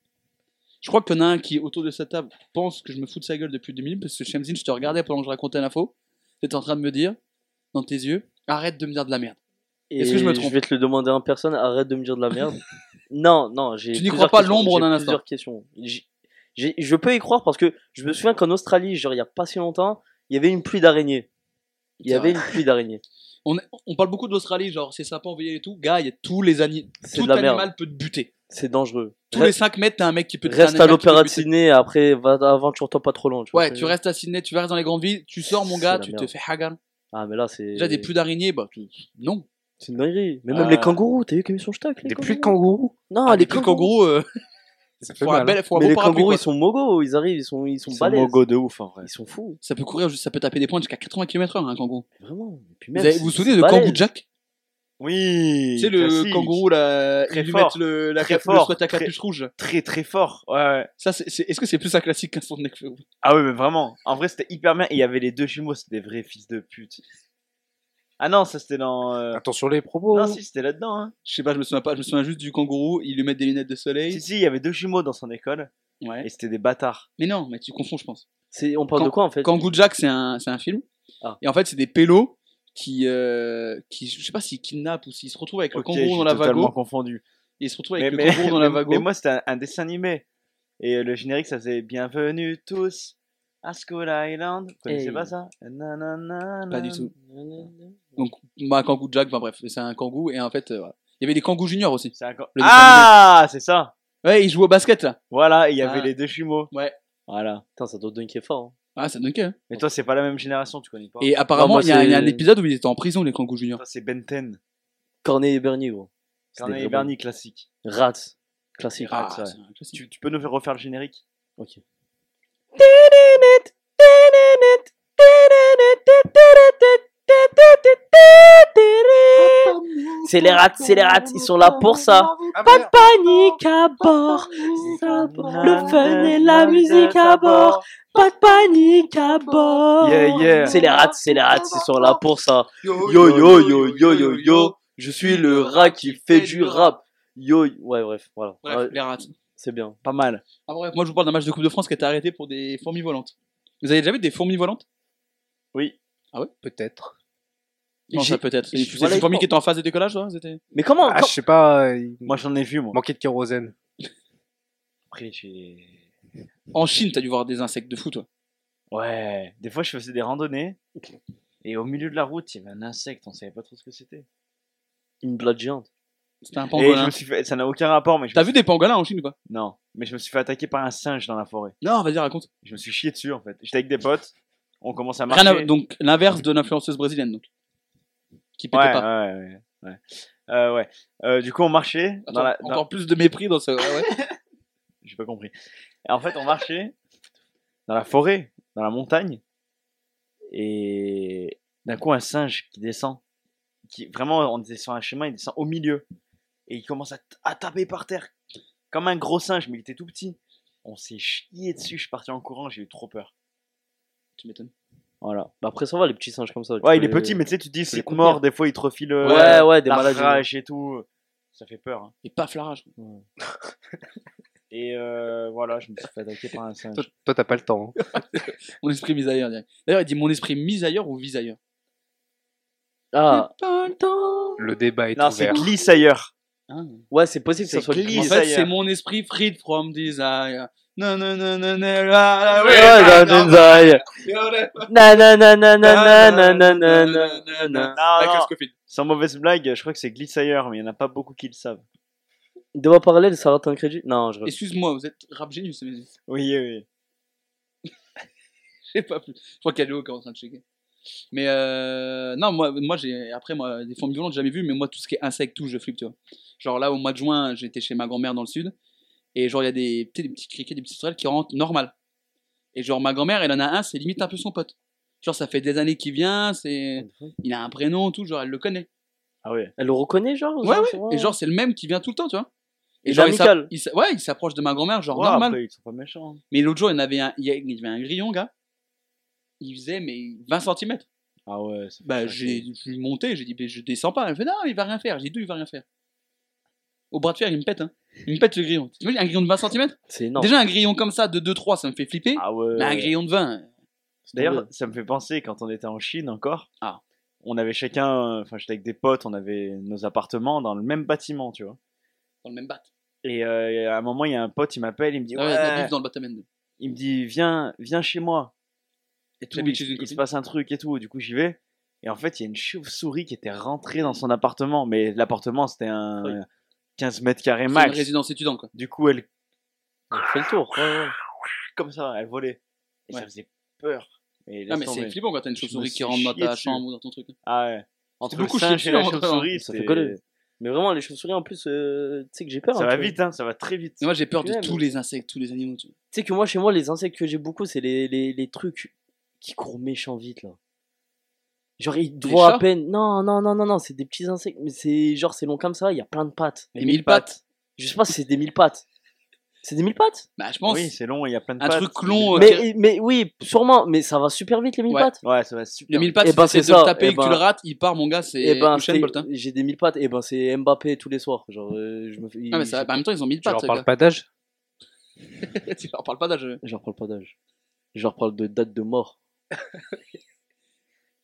Je crois qu'il y en a un qui, autour de cette table, pense que je me fous de sa gueule depuis 2000, parce que Shemzin, je te regardais pendant que je racontais l'info. T'étais en train de me dire, dans tes yeux, arrête de me dire de la merde. Est-ce que je me trompe Je vais te le demander en personne, arrête de me dire de la merde. non, non, j'ai. Tu n'y crois pas l'ombre plusieurs questions. Je peux y croire parce que je me souviens qu'en Australie, genre il y a pas si longtemps, il y avait une pluie d'araignées. Il y avait une pluie d'araignées. On, parle beaucoup de l'Australie, genre c'est sapin envoyé et tout. Gars, il y a tous les animaux. C'est Tout de la animal merde. peut te buter. C'est dangereux. Tous les 5 mètres, t'as un mec qui peut te Reste à l'opéra de. Sydney, après, va, aventure-toi pas trop loin. vois Ouais, tu restes à Sydney, tu restes dans les grandes villes, tu sors mon gars, tu te fais hagar. Ah, mais là, c'est. Déjà des pluies d'araignées, bah tu- non. C'est une dinguerie. Mais Ah même les ouais. kangourous, t'as vu comme ils sont stock les Des pluies de kangourous? Non, Ah, les les pluies de kangourous, euh, Ça fait faut mal. hein. bel, faut un Mais les parapluie, kangourous, quoi. ils sont mogos, ils arrivent, ils sont, ils sont Ils sont balèzes. mogos de ouf en vrai. Ils sont fous, Ça peut courir, juste- ça peut taper des points jusqu'à 80 km/h, un kangourou. vraiment. Et puis Vous, même, avez- vous vous souvenez de. Kangoo Jack? Oui. Tu sais, le classique. kangourou, là, Très ils lui fort. mettent le, la Très cap- le fort. sweat à Très- capuche rouge. Très très fort. Ouais, ouais. Ça, c'est, c'est- est-ce que c'est plus un classique qu'un son de Nekfeu? Ah oui, mais vraiment. En vrai, c'était hyper bien. Et il y avait les deux jumeaux, c'était des vrais fils de pute. Ah non, ça c'était dans. euh, Attention les propos. Non, si, c'était là-dedans. Hein. Je sais pas, je me souviens pas, je me souviens juste du kangourou, ils lui mettent des lunettes de soleil. Si, si, il y avait deux jumeaux dans son école. Ouais. et c'était des bâtards. Mais non, mais tu confonds, je pense. C'est, on parle de quoi en fait? Kangoo Jack, c'est un, c'est un film. Ah. Et en fait, c'est des pélos qui, euh, qui, je sais pas s'ils kidnappent ou s'ils se retrouvent avec Ok, le kangourou j'ai dans la totalement vago. confondu. Ils se retrouvent avec le kangourou dans la mais- vago. mais moi, c'était un, un dessin animé. Et euh, le générique, ça faisait Bienvenue tous à School Island. Vous connaissez Hey. pas ça? Nanana, Pas du tout. Donc, bah, Kangoo Jack, enfin bref, c'est un kangou. Et en fait, euh, voilà. il y avait des kangous juniors aussi. C'est un can- Le dessin Ah, c'est ça. Ouais, ils jouent au basket là. Voilà, il y avait Ah. les deux jumeaux. Ouais. Voilà. Putain, ça doit dunker fort. hein. Ah, ça donne hein. Mais toi, c'est pas la même génération, tu connais pas. Et apparemment, moi, il y, a- il y a un c'est- épisode où ils étaient en prison, les kangous juniors. Toi, c'est Ben 10. Cornet et Bernie, gros. C'était Carnet et vraiment- Bernie classique. Rats. Classique. Ah, Ah, ouais. c'est un classique. Tu, tu peux nous faire refaire le générique? Ok. C'est les rats, c'est les rats, ils sont là pour ça. Pas de panique à bord. Le fun et la musique à bord. Pas de panique à bord. Yeah, yeah. C'est les rats, c'est les rats, ils sont là pour ça. Yo yo yo yo yo yo. Je suis le rat qui fait du rap. Yo, ouais, bref, voilà. Bref, les rats. C'est bien. Pas mal. Ah, bref, moi je vous parle d'un match de Coupe de France qui a été arrêté pour des fourmis volantes. Vous avez déjà vu des fourmis volantes? Oui. Ah ouais? Peut-être. Non, J'ai- ça peut-être. C'est des fourmis qui étaient en phase de décollage, toi Mais comment, Ah, quand- je sais pas. euh, il Moi, j'en ai vu, moi. manquait de kérosène. Après, j'ai. En Chine, t'as dû voir des insectes de fou, toi. Ouais. Des fois, je faisais des randonnées. Et au milieu de la route, il y avait un insecte. On savait pas trop ce que c'était. une blague géante. C'était un Et je pangolin. me suis fait. Ça n'a aucun rapport, mais T'as vu suis- des pangolins en Chine ou pas Non. Mais je me suis fait attaquer par un singe dans la forêt. Non, vas-y, raconte. Je me suis chié dessus, en fait. J'étais avec des potes. On commence à marcher. Rien à- Donc, l'inverse de l'influenceuse brésilienne, donc. Qui pétait Ouais, pas. ouais, ouais. ouais. Euh, ouais. Euh, du coup, on marchait. Attends, dans la, dans- Encore plus de mépris dans ce. Ouais. J'ai pas compris. Et en fait, on marchait dans la forêt, dans la montagne, et d'un coup, un singe qui descend. Qui, vraiment, on sur un chemin, il descend au milieu. Et il commence à, taper par terre. Comme un gros singe, mais il était tout petit. On s'est chié dessus, je suis parti en courant, j'ai eu trop peur. tu m'étonnes. Voilà. Bah après, ça va, les petits singes comme ça. Ouais, il est petit, mais tu sais, tu te dis, c'est mort, des fois, il te refile euh, Ouais, des la maladies. rage et tout. Ça fait peur. hein. Et paf, la rage. Et euh, voilà, je me suis fait attaquer par un singe. Toi, t'as pas le temps. hein. Mon esprit mis ailleurs. D'ailleurs, il dit mon esprit mis ailleurs ou vise ailleurs? Ah, Pas le temps. Le débat est Non, c'est ouvert. glisse ailleurs. Ouais, c'est possible que ça soit En fait, c'est mon esprit freed from desire. Non, non, non, non, Sans mauvaise blague, je crois que c'est Glissire, mais il n'y en a pas beaucoup qui le savent. Il doit parler de Saratin Crédit Non, je. Excuse-moi, vous êtes rap génius, Oui, oui. Je pas plus. Je crois qu'il y a Léo qui est en train de checker. Mais euh, non, moi, moi j'ai après moi des formes violentes, j'ai jamais vu, mais moi tout ce qui est insectes, tout, je flippe, tu vois. Genre là au mois de juin, j'étais chez ma grand-mère dans le sud, et genre il y a des, des petits criquets, des petits sauterelles qui rentrent normal. Et genre ma grand-mère, elle en a un, c'est limite un peu son pote. Genre ça fait des années qu'il vient, c'est, il a un prénom, tout, genre elle le connaît. Ah ouais. Elle le reconnaît, genre Ouais, genre, ouais. Et genre c'est le même qui vient tout le temps, tu vois. Et Il genre il s'a- amical. il s'a- ouais, il s'approche de ma grand-mère, genre Ouais, normal. après, ils sont pas méchants. hein. Mais l'autre jour, il y en avait un, il y avait un grillon, gars. Il faisait mais 20 cm. Ah ouais. Bah, j'ai, monté, j'ai dit, mais je descends pas. Elle me fait, non, il va rien faire. J'ai dit, d'où il va rien faire Au bras de fer, il me pète, hein. Il me pète le grillon. Tu un grillon de 20 cm C'est énorme. Déjà, un grillon comme ça de 2-3, ça me fait flipper. Ah ouais. Mais un grillon de 20. D'ailleurs, ça me fait penser quand on était en Chine encore. Ah. On avait chacun, enfin j'étais avec des potes, on avait nos appartements dans le même bâtiment, tu vois. Dans le même bat. Et euh, à un moment, il y a un pote, il m'appelle, il me dit, Ah ouais, ouais, dans le batamen. il me dit, viens, viens chez moi. Et tout, il, il se passe un truc et tout. Du coup, j'y vais. Et en fait, il y a une chauve-souris qui était rentrée dans son appartement. Mais l'appartement, c'était un Oui. 15 mètres carrés C'est une max. résidence étudiante, quoi. Du coup, elle, Elle fait le tour. ouais, ouais. comme ça, elle volait. Et Ouais. ça faisait peur. Mais Ah, mais c'est flippant quand t'as une chauve-souris qui rentre dans ta dessus. chambre ou dans ton truc. Ah ouais. Entre le singe et la hein. chauve-souris, Ça fait coller. Mais vraiment, les chauves-souris, en plus, euh, tu sais que j'ai peur. Ça un va vite, hein, ça va très vite. Mais moi, j'ai peur de Ouais, tous mais- les insectes, tous les animaux. Tu sais que moi, chez moi, les insectes que j'ai beaucoup, c'est les, les, les trucs qui courent méchant vite, là. Genre, ils te Des voient à peine. Non, non, non, non, non, c'est des petits insectes. Mais c'est genre, c'est long comme ça, il y a plein de pattes. Les mille pattes. Je sais pas si c'est des mille pattes. C'est des mille pattes? Bah, je pense. Oui, c'est long, il y a plein de Un pattes. truc long, euh, mais, mais oui, sûrement, mais ça va super vite, les mille Ouais. pattes. Ouais, ça va super. Le mille pattes, Eh si ben, t'essaies c'est de le ça, taper eh et que tu ben- le rates, il part, mon gars, c'est Et ben, Usain c'est- Bolt. hein. j'ai des mille pattes, et ben c'est Mbappé tous les soirs. Genre, euh, je me fais. Ah, mais ça, bah, en même temps, ils ont mille Tu leur pattes. parles gars. pas d'âge? tu leur parles pas d'âge. Je leur parle pas d'âge. Je leur parle de date de mort.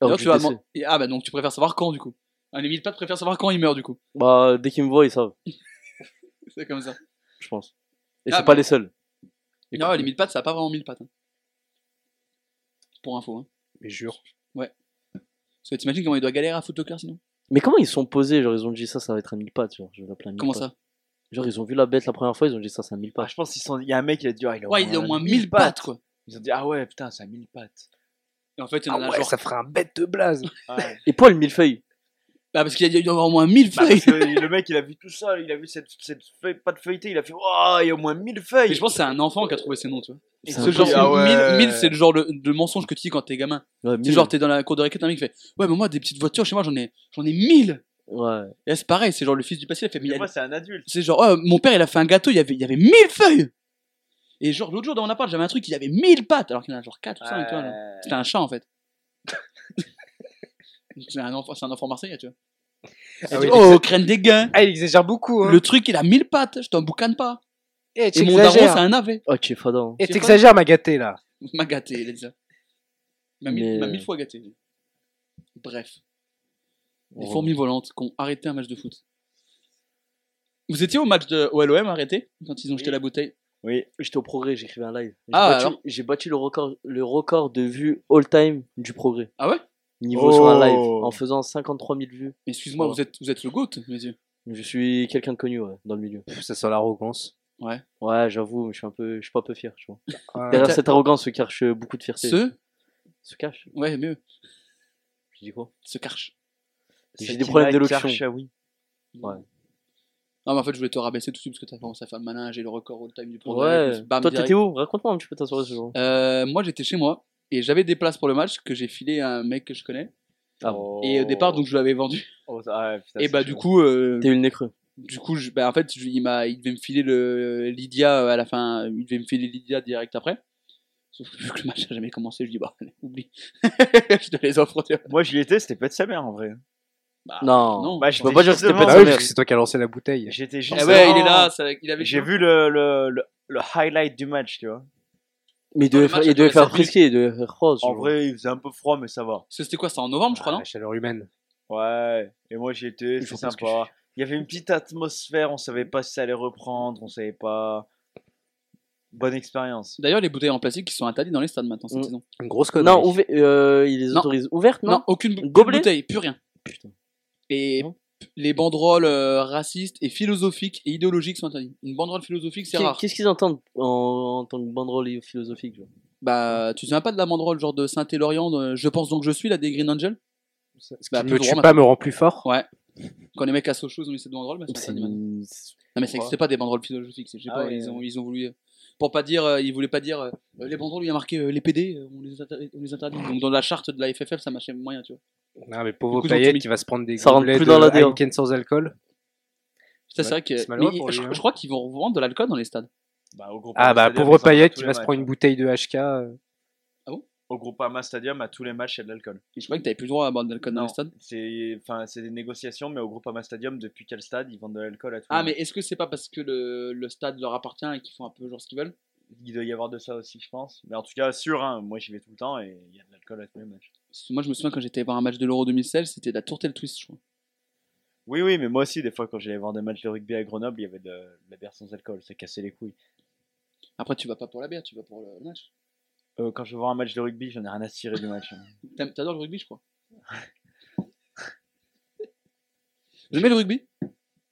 Alors, tu vas Et- Ah bah donc tu préfères savoir quand du coup. Un limite pas préfère savoir quand il meurt du coup. Bah, dès qu'ils me voient, ils savent, C'est comme ça. je pense. Et Ah, c'est pas mais- les seuls. Non, les mille pattes, ça a pas vraiment mille pattes. hein. Pour info. Hein. Mais jure. Parce que t'imagines comment il doit galérer à foutre le cœur sinon Mais comment ils sont posés Genre, ils ont dit ça, ça va être un mille pattes. Genre, je vais l'appeler un mille Comment pattes. ça? Genre, ils ont vu la bête la première fois, ils ont dit ça, c'est un mille Ah, pattes. je pense qu'il y a un mec qui a dit, ah, il a Ouais, il a au moins 1000 pattes quoi. Ils ont dit, ah ouais, putain, c'est à 1000 pattes. Et en fait, il y en Ah a ouais, genre. ça ferait un bête de blaze. Ouais. Et Paul, millefeuille. Bah, parce qu'il y a y avoir au moins 1000 Bah, feuilles. parce que le mec, il a vu tout ça, il a vu cette, cette feuille, pas de feuilleté, il a fait, oh, il y a au moins 1000 feuilles. Et je pense que c'est un enfant qui a trouvé ces noms, tu vois. Et Ce genre, ah ouais. 1000, 1000, c'est le genre de, de mensonge que tu dis quand t'es gamin. Ouais, C'est genre, t'es dans la cour de récré, t'as un mec qui fait Ouais, mais moi, des petites voitures chez moi, j'en ai, j'en ai 1000. Ouais. Et là, c'est pareil, c'est genre le fils du passé, il a fait mais il y Mais a- moi, c'est un adulte. C'est genre, oh, mon père, il a fait un gâteau, il y avait, il y avait 1000 feuilles. Et genre, l'autre jour, dans mon appart, j'avais un truc, il avait 1000 pattes, alors qu'il y en a genre 4 ou 5, tu vois. là. Ouais. C'était un chat, en fait. c'est un enfant, c'est un enfant marseillais, tu vois. Ah oui, oh, crème des gains. Ah, il exagère beaucoup. Hein. Le truc, il a 1000 pattes, je t'en boucane pas. Eh, Et mon daron, c'est un navet. Oh, tu es hein. Eh, t'exagères, ma gâtée, là. m'a gâté, il a dit ça. Il m'a mille, Mais- il m'a mille fois gâté. Bref. Les Ouais. fourmis volantes qui ont arrêté un match de foot. Vous étiez au match de OLOM arrêté quand ils ont jeté la bouteille? Oui, j'étais au progrès, j'écrivais un live. J'ai Ah, battu, j'ai battu le record, le record de vues all-time du progrès. Ah ouais? Niveau sur un live, Oh. en faisant 53 000 vues. Excuse-moi, vous, êtes, vous êtes le GOAT, mes yeux. Je suis quelqu'un de connu ouais, dans le milieu. Pff, Ça sent l'arrogance. Ouais. Ouais, j'avoue, je suis un peu, je suis pas un peu fier, tu vois. Ouais. Derrière cette arrogance se cache beaucoup de fierté. Ce Se cache Ouais, mieux. Je dis quoi? Se carche. J'ai des problèmes d'élocution. oui. Ouais. Non, mais en fait, je voulais te rabaisser tout de suite parce que t'as commencé à faire le malin, j'ai le record all-time du progrès. je me Ouais. bam, Toi, t'étais où Raconte-moi un petit peu ta soirée ce jour. Euh, Moi, j'étais chez moi et j'avais des places pour le match que j'ai filé à un mec que je connais. Ah Et au départ, donc, je l'avais vendu. Oh, ça- ouais, putain, Et bah, du coup. euh, T'as eu le nez creux. Du coup, je, bah, en fait, je- il, m'a, il devait me filer le Lydia euh, à la fin. Il devait me filer Lydia direct après. Sauf que vu que le match n'a jamais commencé, je dis bah, allez, oublie. je te les offre. Moi, j'y étais, c'était pas de sa mère en vrai. Bah, Non. non. Bah, Je peux j'étais pas dire que c'était devant. pas oui, c'est toi qui as lancé la bouteille. J'étais juste Ah ouais, il est là. ça- il avait J'ai vu le, le, le, le highlight du match, tu vois. Mais il devait faire, il devait frisquer, il devait faire rose. En vrai, il faisait un peu froid, mais ça va. C'était quoi C'était en novembre, je crois, Ah, non la chaleur humaine. Ouais, et moi j'y étais, c'était sympa. Il y avait une petite atmosphère, on savait pas si ça allait reprendre, on savait pas. Bonne expérience. D'ailleurs, les bouteilles en plastique qui sont interdites dans les stades maintenant cette Mm. saison. Une grosse connerie. Non, ouver- euh, il les Non. autorise ouvertes, Non, non, aucune bouteille, plus rien. Putain. Et les banderoles euh, racistes et philosophiques et idéologiques sont interdites. Une banderole philosophique, c'est Qu'est- rare. Qu'est-ce qu'ils entendent en, en tant que banderole philosophique genre Bah, tu te souviens pas de la banderole genre de Saint-Élorient, de Je pense donc je suis, là, des Green Angel Ce qui Bah, me plus tue droit, pas me rend plus fort. Ouais. Quand les mecs à Sochaux ont mis cette banderole, bah, c'est C'est interdit maintenant. Non, mais ça n'existait pas des banderoles philosophiques. c'est- Je sais Ah pas, ouais, ils, ouais. ont, ils ont voulu. Pour pas dire, euh, ils voulaient pas dire euh, les banderoles où il y a marqué euh, les PD, euh, on les, inter- on les interdit. Donc dans la charte de la FFF, ça marchait moyen, tu vois. Non, mais pauvre coup, Payet, il va se prendre des Ça rentre gobelets plus de dans la. Heineken sans alcool. C'est vrai que. mais je, hein. je crois qu'ils vont revendre de l'alcool dans les stades. Bah, au Ah bah, Stadium, pauvre Payet, les va se prendre une hein. bouteille de HK. euh. Au Groupama Stadium, à tous les matchs, il y a de l'alcool. Je crois que t'avais plus le droit à boire de l'alcool dans les stades. C'est enfin, c'est des négociations, mais au Groupama Stadium, depuis quel stade ils vendent de l'alcool à tous Ah, les mais matchs est-ce que c'est pas parce que le, le stade leur appartient et qu'ils font un peu genre ce qu'ils veulent? Il doit y avoir de ça aussi, je pense. Mais en tout cas, sûr, hein, moi j'y vais tout le temps et il y a de l'alcool à tous les matchs. Parce que Moi, je me souviens quand j'étais voir un match de l'Euro 2016, c'était la tourtelle twist, je crois. Oui, oui, mais moi aussi, des fois, quand j'allais voir des matchs de rugby à Grenoble, il y avait de, de la bière sans alcool, ça cassait les couilles. Après, tu vas pas pour la bière, tu vas pour le, match. Euh, quand je vais voir un match de rugby, j'en ai rien à cirer du match. hein. T'adores le rugby, je crois. Vous aimez le rugby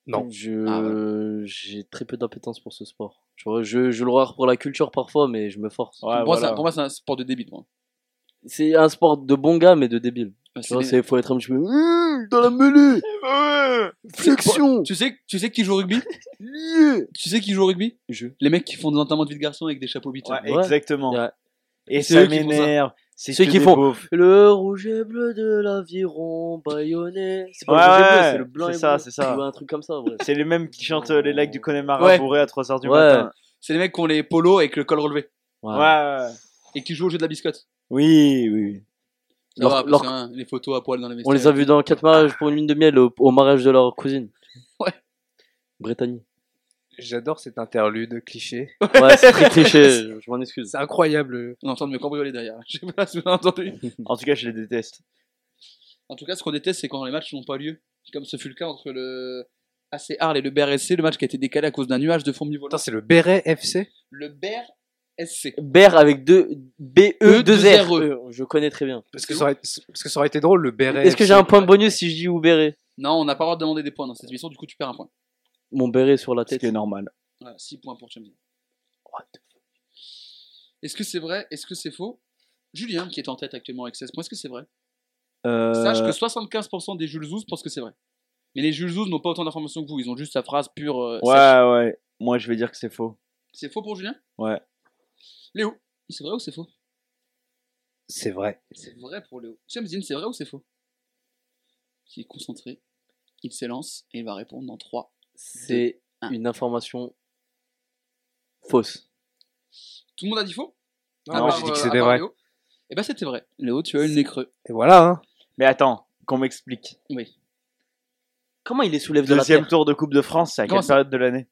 Non. Je, Ah, j'ai très peu d'appétence pour ce sport. Je, je le regarde pour la culture parfois, mais je me force. Ouais, pour, moi, voilà. c'est- pour moi, c'est un sport de débit. Moi. C'est un sport de bon gars, mais de débile. C'est des- c'est faut être un petit peu Hum, dans la mêlée, flexion. Tu sais, tu sais qui joue au rugby? Tu sais qui joue au rugby? Je. Les mecs qui font des enterrements de vie de garçon avec des chapeaux bits. Ouais, Ouais. exactement. Ouais. Et C'est ça ça. m'énerve. C'est Ceux qui font le rouge et bleu de l'aviron bayonnais. C'est pas Ouais, le rouge et bleu, c'est le blanc c'est et ça, bleu. c'est ça. Ou un truc comme ça. C'est les mêmes qui chantent euh, les lacs du Connemara bourrés à 3h du matin. C'est les mecs qui ont les polos avec le col relevé Ouais. ouais. et qui jouent au jeu de la biscotte. Oui, oui. Ça Leur- va, après, leur- c'est un- les photos à poil dans les On les a vus dans 4 mariages pour une lune de miel au, au mariage de leur cousine. Ouais. Brittany. J'adore cet interlude cliché. Ouais, c'est très cliché, je je m'en excuse. C'est incroyable. On est en train de me cambrioler derrière. Je sais pas si vous avez entendu. En tout cas, je les déteste. En tout cas, ce qu'on déteste, c'est quand les matchs n'ont pas lieu. Comme ce fut le cas entre le AC Arles et le BRSC, le match qui a été décalé à cause d'un nuage de fourmis volantes. Attends, c'est le Béret FC Le BRSC. Ber avec deux B E 2 deux R. R, Euh, Je connais très bien. parce que, ça aurait, parce que ça aurait été drôle, le Béret Est-ce que j'ai un point de bonus si je dis ou béret Non, on n'a pas le droit de demander des points dans cette émission, du coup tu perds un point. Mon béret sur la Ce tête. qui est normal. Voilà, 6 points pour Champion. Est-ce que c'est vrai? Est-ce que c'est faux? Julien, qui est en tête actuellement avec 16 points, est-ce que c'est vrai? Euh, Sache que 75% des Jules Zouz pensent que c'est vrai. Mais les Jules Zouz n'ont pas autant d'informations que vous, ils ont juste sa phrase pure. euh, Ouais, sèche. ouais. Moi, je vais dire que c'est faux. C'est faux pour Julien? Ouais. Léo, c'est vrai ou c'est faux? C'est vrai. C'est vrai pour Léo. Shamsin, c'est vrai ou c'est faux? Il est concentré, il s'élance et il va répondre dans 3. C'est une information fausse. Tout le monde a dit faux? Non, moi, j'ai dit que euh, c'était vrai. Léo. Eh ben c'était vrai. Léo, tu as eu le nez creux. Et voilà, hein. Mais attends, qu'on m'explique. Oui. Comment il les soulève de la Deuxième tour de Coupe de France, c'est à Comment quelle ça? période de l'année?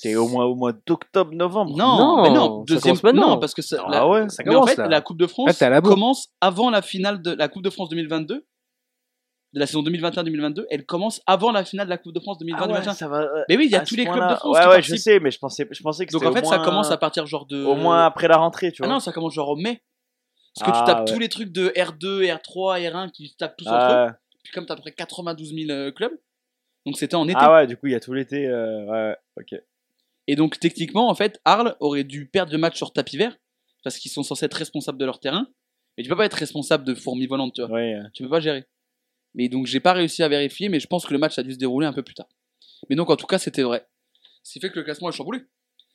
C'est au mois, au mois d'octobre, novembre. Non, Non, mais non, deuxième commence maintenant. non parce que ça, Ah la- ouais, ça mais en commence, fait là. la Coupe de France la bourre. commence avant la finale de la Coupe de France 2022 de la saison 2021-2022, elle commence avant la finale de la Coupe de France Ah ouais, 2020-2021. ça va. euh, mais oui, il y a tous les clubs de France Ouais, qui ouais, je sais, mais je pensais, je pensais que Donc en fait, au ça commence à partir genre de Au moins après la rentrée, tu Ah vois. non, ça commence genre au mai. Parce que Ah, tu tapes ouais. tous les trucs de R2, R3, R1 qui tapent tous entre Ah, eux. Puis comme tu as à peu près 92 000 euh, clubs, donc c'était en été. ah ouais, du coup, il y a tout l'été. euh, ouais, ok. Et donc techniquement, en fait, Arles aurait dû perdre le match sur tapis vert parce qu'ils sont censés être responsables de leur terrain. Mais tu peux pas être responsable de fourmis volantes, tu vois. Ouais, Tu peux pas gérer. Mais donc j'ai pas réussi à vérifier, mais je pense que le match a dû se dérouler un peu plus tard. Mais donc en tout cas, c'était vrai. Ce qui fait que le classement est chamboulé.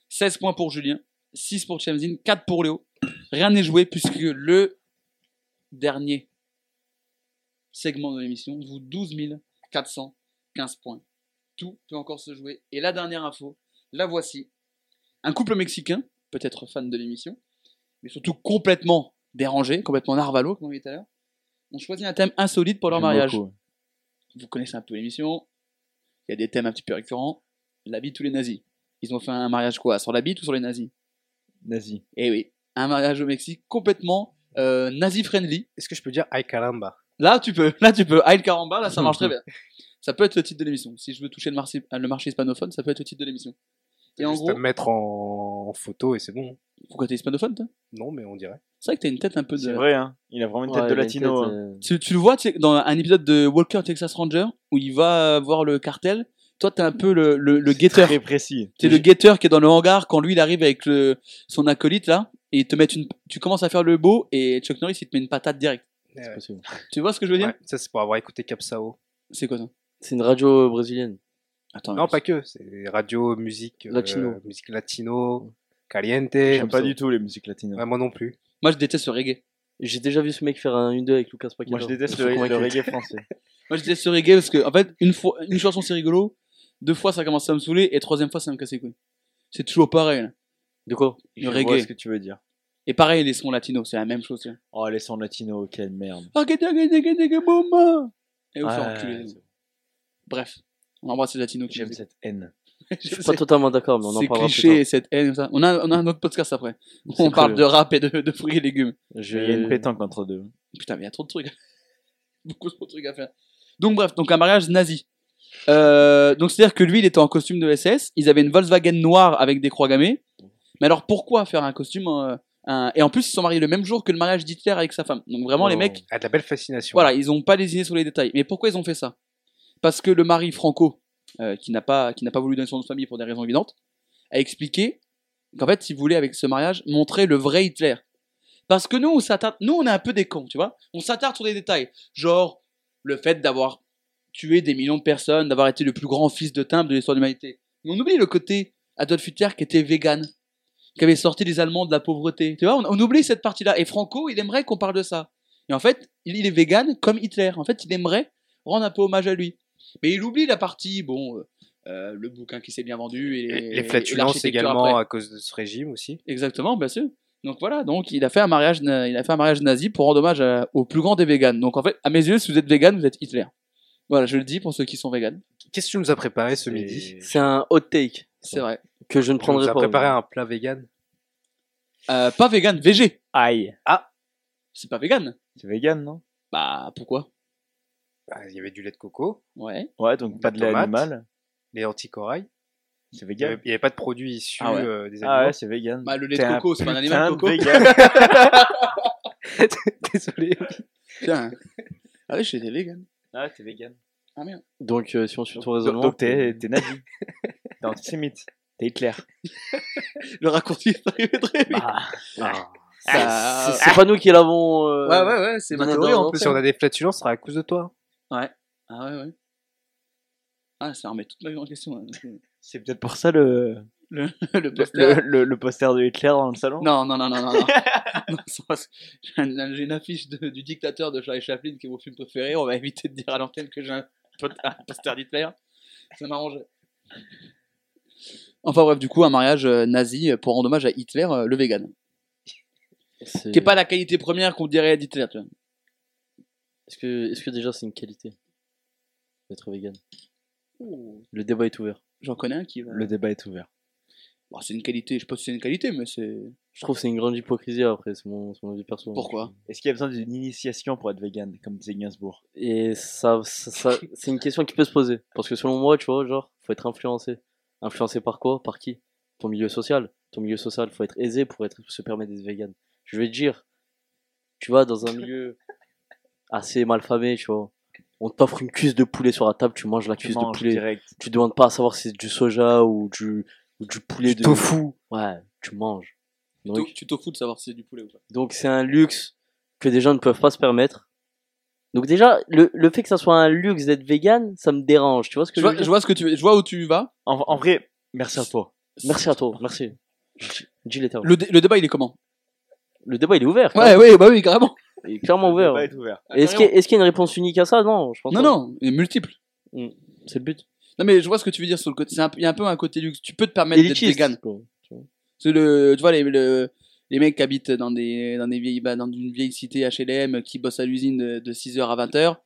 16 points pour Julien, 6 pour Chamzin, 4 pour Léo. Rien n'est joué puisque le dernier segment de l'émission vous 12 415 points. Tout peut encore se jouer. Et la dernière info, la voici. Un couple mexicain, peut-être fan de l'émission, mais surtout complètement dérangé, complètement narvalo, comme on dit tout à l'heure, ont choisi un thème insolite pour leur mariage. beaucoup. Vous connaissez un peu l'émission. Il y a des thèmes un petit peu récurrents. La bite ou les nazis? Ils ont fait un mariage quoi? Sur la bite ou sur les nazis? Nazi. Eh oui, un mariage au Mexique complètement euh, nazi-friendly. Est-ce que je peux dire Ay caramba? Là, tu peux. Là, tu peux. Aïe Caramba, là, ça marche très bien. Ça peut être le titre de l'émission. Si je veux toucher le marché, le marché hispanophone, ça peut être le titre de l'émission. Et en Juste gros, me mettre en... en photo et c'est bon. pourquoi t'es hispanophone, toi? Non, mais on dirait. C'est vrai que t'as une tête un peu de. C'est vrai, hein. Il a vraiment une tête Ouais, de il a une latino. tête, hein. euh, Tu, tu le vois tu sais, dans un épisode de Walker Texas Ranger où il va voir le cartel. Toi, t'es un peu le, le, le guetteur. Très précis. T'es le guetteur qui est dans le hangar quand lui il arrive avec le, son acolyte là et il te met une, tu commences à faire le beau et Chuck Norris il te met une patate direct. C'est possible. Tu vois ce que je veux dire? Ouais, ça, c'est pour avoir écouté Capsao. C'est quoi ça? C'est une radio brésilienne. Attends. Non, pas que. C'est radio, musique. euh, Latino. musique latino, caliente. J'aime pas ça. du tout les musiques latines. Ouais, moi non plus. Moi je déteste le reggae. J'ai déjà vu ce mec faire un 1-2 avec Lucas Paqueta. Moi, je déteste le, reggae français. Moi je déteste le reggae parce que en fait une fois une chanson c'est rigolo, deux fois ça commence à me saouler et troisième fois ça me casse les couilles. C'est toujours pareil. là. De quoi Le Je vois reggae. ce que tu veux dire. Et pareil les sons latinos, c'est la même chose. vois. Oh, les sons latinos, quelle merde. Ah. Et vous Ouais, faire enculer. c'est- Bref, on embrasse les latinos qui J'aime cette haine. Je suis pas totalement d'accord, mais on en C'est parlera plus cliché, tard. cette haine, ça. On a, on a un autre podcast après. On parle de rap et de, de fruits et légumes. Je- Il y a une pétanque entre deux. Putain, mais il y a trop de trucs. Beaucoup trop de trucs à faire. Donc, bref, donc un mariage nazi. Euh, donc, c'est-à-dire que lui, il était en costume de SS. Ils avaient une Volkswagen noire avec des croix gammées. Mais alors, pourquoi faire un costume euh, un- Et en plus, ils se sont mariés le même jour que le mariage d'Hitler avec sa femme. Donc, vraiment, les Oh. mecs, Ah, de la belle fascination. voilà, ils n'ont pas lésiné sur les détails. Mais pourquoi ils ont fait ça? Parce que le mari Franco, euh, qui n'a pas, pas voulu donner son nom de famille pour des raisons évidentes, a expliqué qu'en fait, il voulait avec ce mariage montrer le vrai Hitler. Parce que nous, on nous, on est un peu des cons, tu vois. On s'attarde sur des détails, genre le fait d'avoir tué des millions de personnes, d'avoir été le plus grand fils de timbre de l'histoire de l'humanité. Mais on oublie le côté Adolf Hitler qui était vegan, qui avait sorti les Allemands de la pauvreté. Tu vois, on, on oublie cette partie-là. Et Franco, il aimerait qu'on parle de ça. Et en fait, il, il est vegan comme Hitler. En fait, il aimerait rendre un peu hommage à lui. Mais il oublie la partie, bon, euh, euh, le bouquin qui s'est bien vendu et, les flatulences également après. à cause de ce régime aussi. Exactement, bien sûr. Donc voilà, donc il a fait un mariage, il a fait un mariage nazi pour rendre hommage à- au plus grand des véganes. Donc en fait, à mes yeux, si vous êtes vegan, vous êtes Hitler. Voilà, je le dis pour ceux qui sont véganes. Qu'est-ce que tu nous as préparé ce midi? C'est un hot take. C'est vrai. Que je ne Tu prendrai nous as pas. préparé un plat vegan? Euh, pas vegan, VG. Aïe. Ah, c'est pas vegan. C'est vegan, non? Bah pourquoi? Bah, Il y avait du lait de coco, Ouais. Ouais, donc pas de lait tomate. animal. les anticorail. C'est Il n'y vegan. avait, il y avait pas de produits issus Ah ouais. euh, des Ah animaux. ouais, c'est vegan. Bah le lait T'es de coco, c'est pas un animal de coco. vegan. Désolé. Tiens. Ah oui, j'étais vegan. Ah, t'es vegan. Ah merde. Donc, euh, si on suit ton raisonnement. donc t'es t'es nazi. T'es antisémite. T'es Hitler. Le raccourci est arrivé très vite. Bah, Ah. Ça- C'est c'est pas nous qui l'avons. euh, Ouais, ouais, ouais, c'est ma donné théorie dans- en plus. Si on a des flatulences, ce sera à cause de toi. Ouais. Ah ouais, ouais. Ah, ça remet toute ma vie en question. hein. c'est peut-être pour ça le, Le, le le, poster. le- le poster de Hitler dans le salon. Non, non, non, non, non. non. Non, ça va, c'est- J'ai un- j'ai une affiche de- du dictateur de Charlie Chaplin qui est mon film préféré. On va éviter de dire à l'antenne que j'ai un, pot- un poster d'Hitler. Ça m'arrangeait. Enfin bref, du coup, un mariage euh, nazi pour rendre hommage à Hitler, euh, le vegan. c'est- Qui est pas la qualité première qu'on dirait d'Hitler, tu vois. Est-ce que, est-ce que déjà c'est une qualité d'être vegan? Le débat est ouvert. J'en connais un qui va. Le débat est ouvert. Bon, c'est une qualité, je sais pas si c'est une qualité, mais c'est. Je trouve que c'est une grande hypocrisie après, c'est mon, c'est mon avis perso. Pourquoi? Est-ce qu'il y a besoin d'une initiation pour être vegan, comme disait Gainsbourg? Et ça, ça, ça- c'est une question qui peut se poser. Parce que selon moi, tu vois, genre, faut être influencé. Influencé par quoi? Par qui? Ton milieu social. Ton milieu social, faut être aisé pour être, se permettre d'être vegan. Je vais te dire, tu vas dans un milieu assez malfamé, tu vois. On t'offre une cuisse de poulet sur la table, tu manges la Tu cuisse manges de poulet. direct. Tu demandes pas à savoir si c'est du soja ou du, ou du poulet Du de. tofu. Ouais, tu manges. Tu Donc, Tu t'en fous de savoir si c'est du poulet ou pas. donc c'est un luxe que des gens ne peuvent pas se permettre. Donc déjà, le, le fait que ça soit un luxe d'être vegan, ça me dérange. Tu vois ce que Je je, veux vois, dire? je vois ce que tu veux, je vois où tu vas. En, en vrai, merci à toi. Merci à toi, merci. Dis. Le, dé- le débat, il est comment? Le débat, il est ouvert. Ouais, ouais, bah oui, carrément. Il est clairement ouvert. ouvert. Ah, Est-ce qu'il y, a- est-ce qu'il y a une réponse unique à ça? Non, je pense Non, pas. non, il est multiple. C'est le but. Non, mais je vois ce que tu veux dire sur le côté. c'est un peu- Il y a un peu un côté luxe. Tu peux te permettre d'être Élitiste. vegan. quoi, tu vois. C'est le, tu vois, les, le- les mecs qui habitent dans des, dans des vieilles, bah, dans une vieille cité HLM, qui bossent à l'usine de, de 6h à 20h.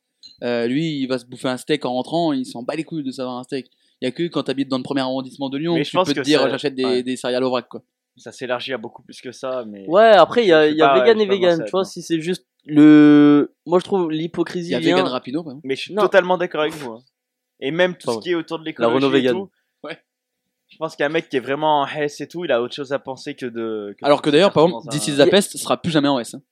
Euh, lui, il va se bouffer un steak en rentrant, il s'en bat les couilles de savoir un steak. Il y a que quand tu habites dans le premier arrondissement de Lyon, Mais que je tu pense peux te que dire ça- j'achète des, ouais. des céréales au vrac, quoi. Ça s'élargit à beaucoup plus que ça, mais. Ouais, après, il y a, Je sais il y a pas, vegan je et sais pas vegan. comment Tu vois, si c'est juste le. Moi, je trouve l'hypocrisie. Il y a vient- vegan rapido. Mais je suis Non. totalement d'accord avec vous. hein. Et même tout ce qui est autour de La l'écologie. Renault et vegan. tout, Ouais. Je pense qu'un mec qui est vraiment en Hess et tout, il a autre chose à penser que de. que Alors de que d'ailleurs, par exemple, un- This is the Pest sera plus jamais en S. hein.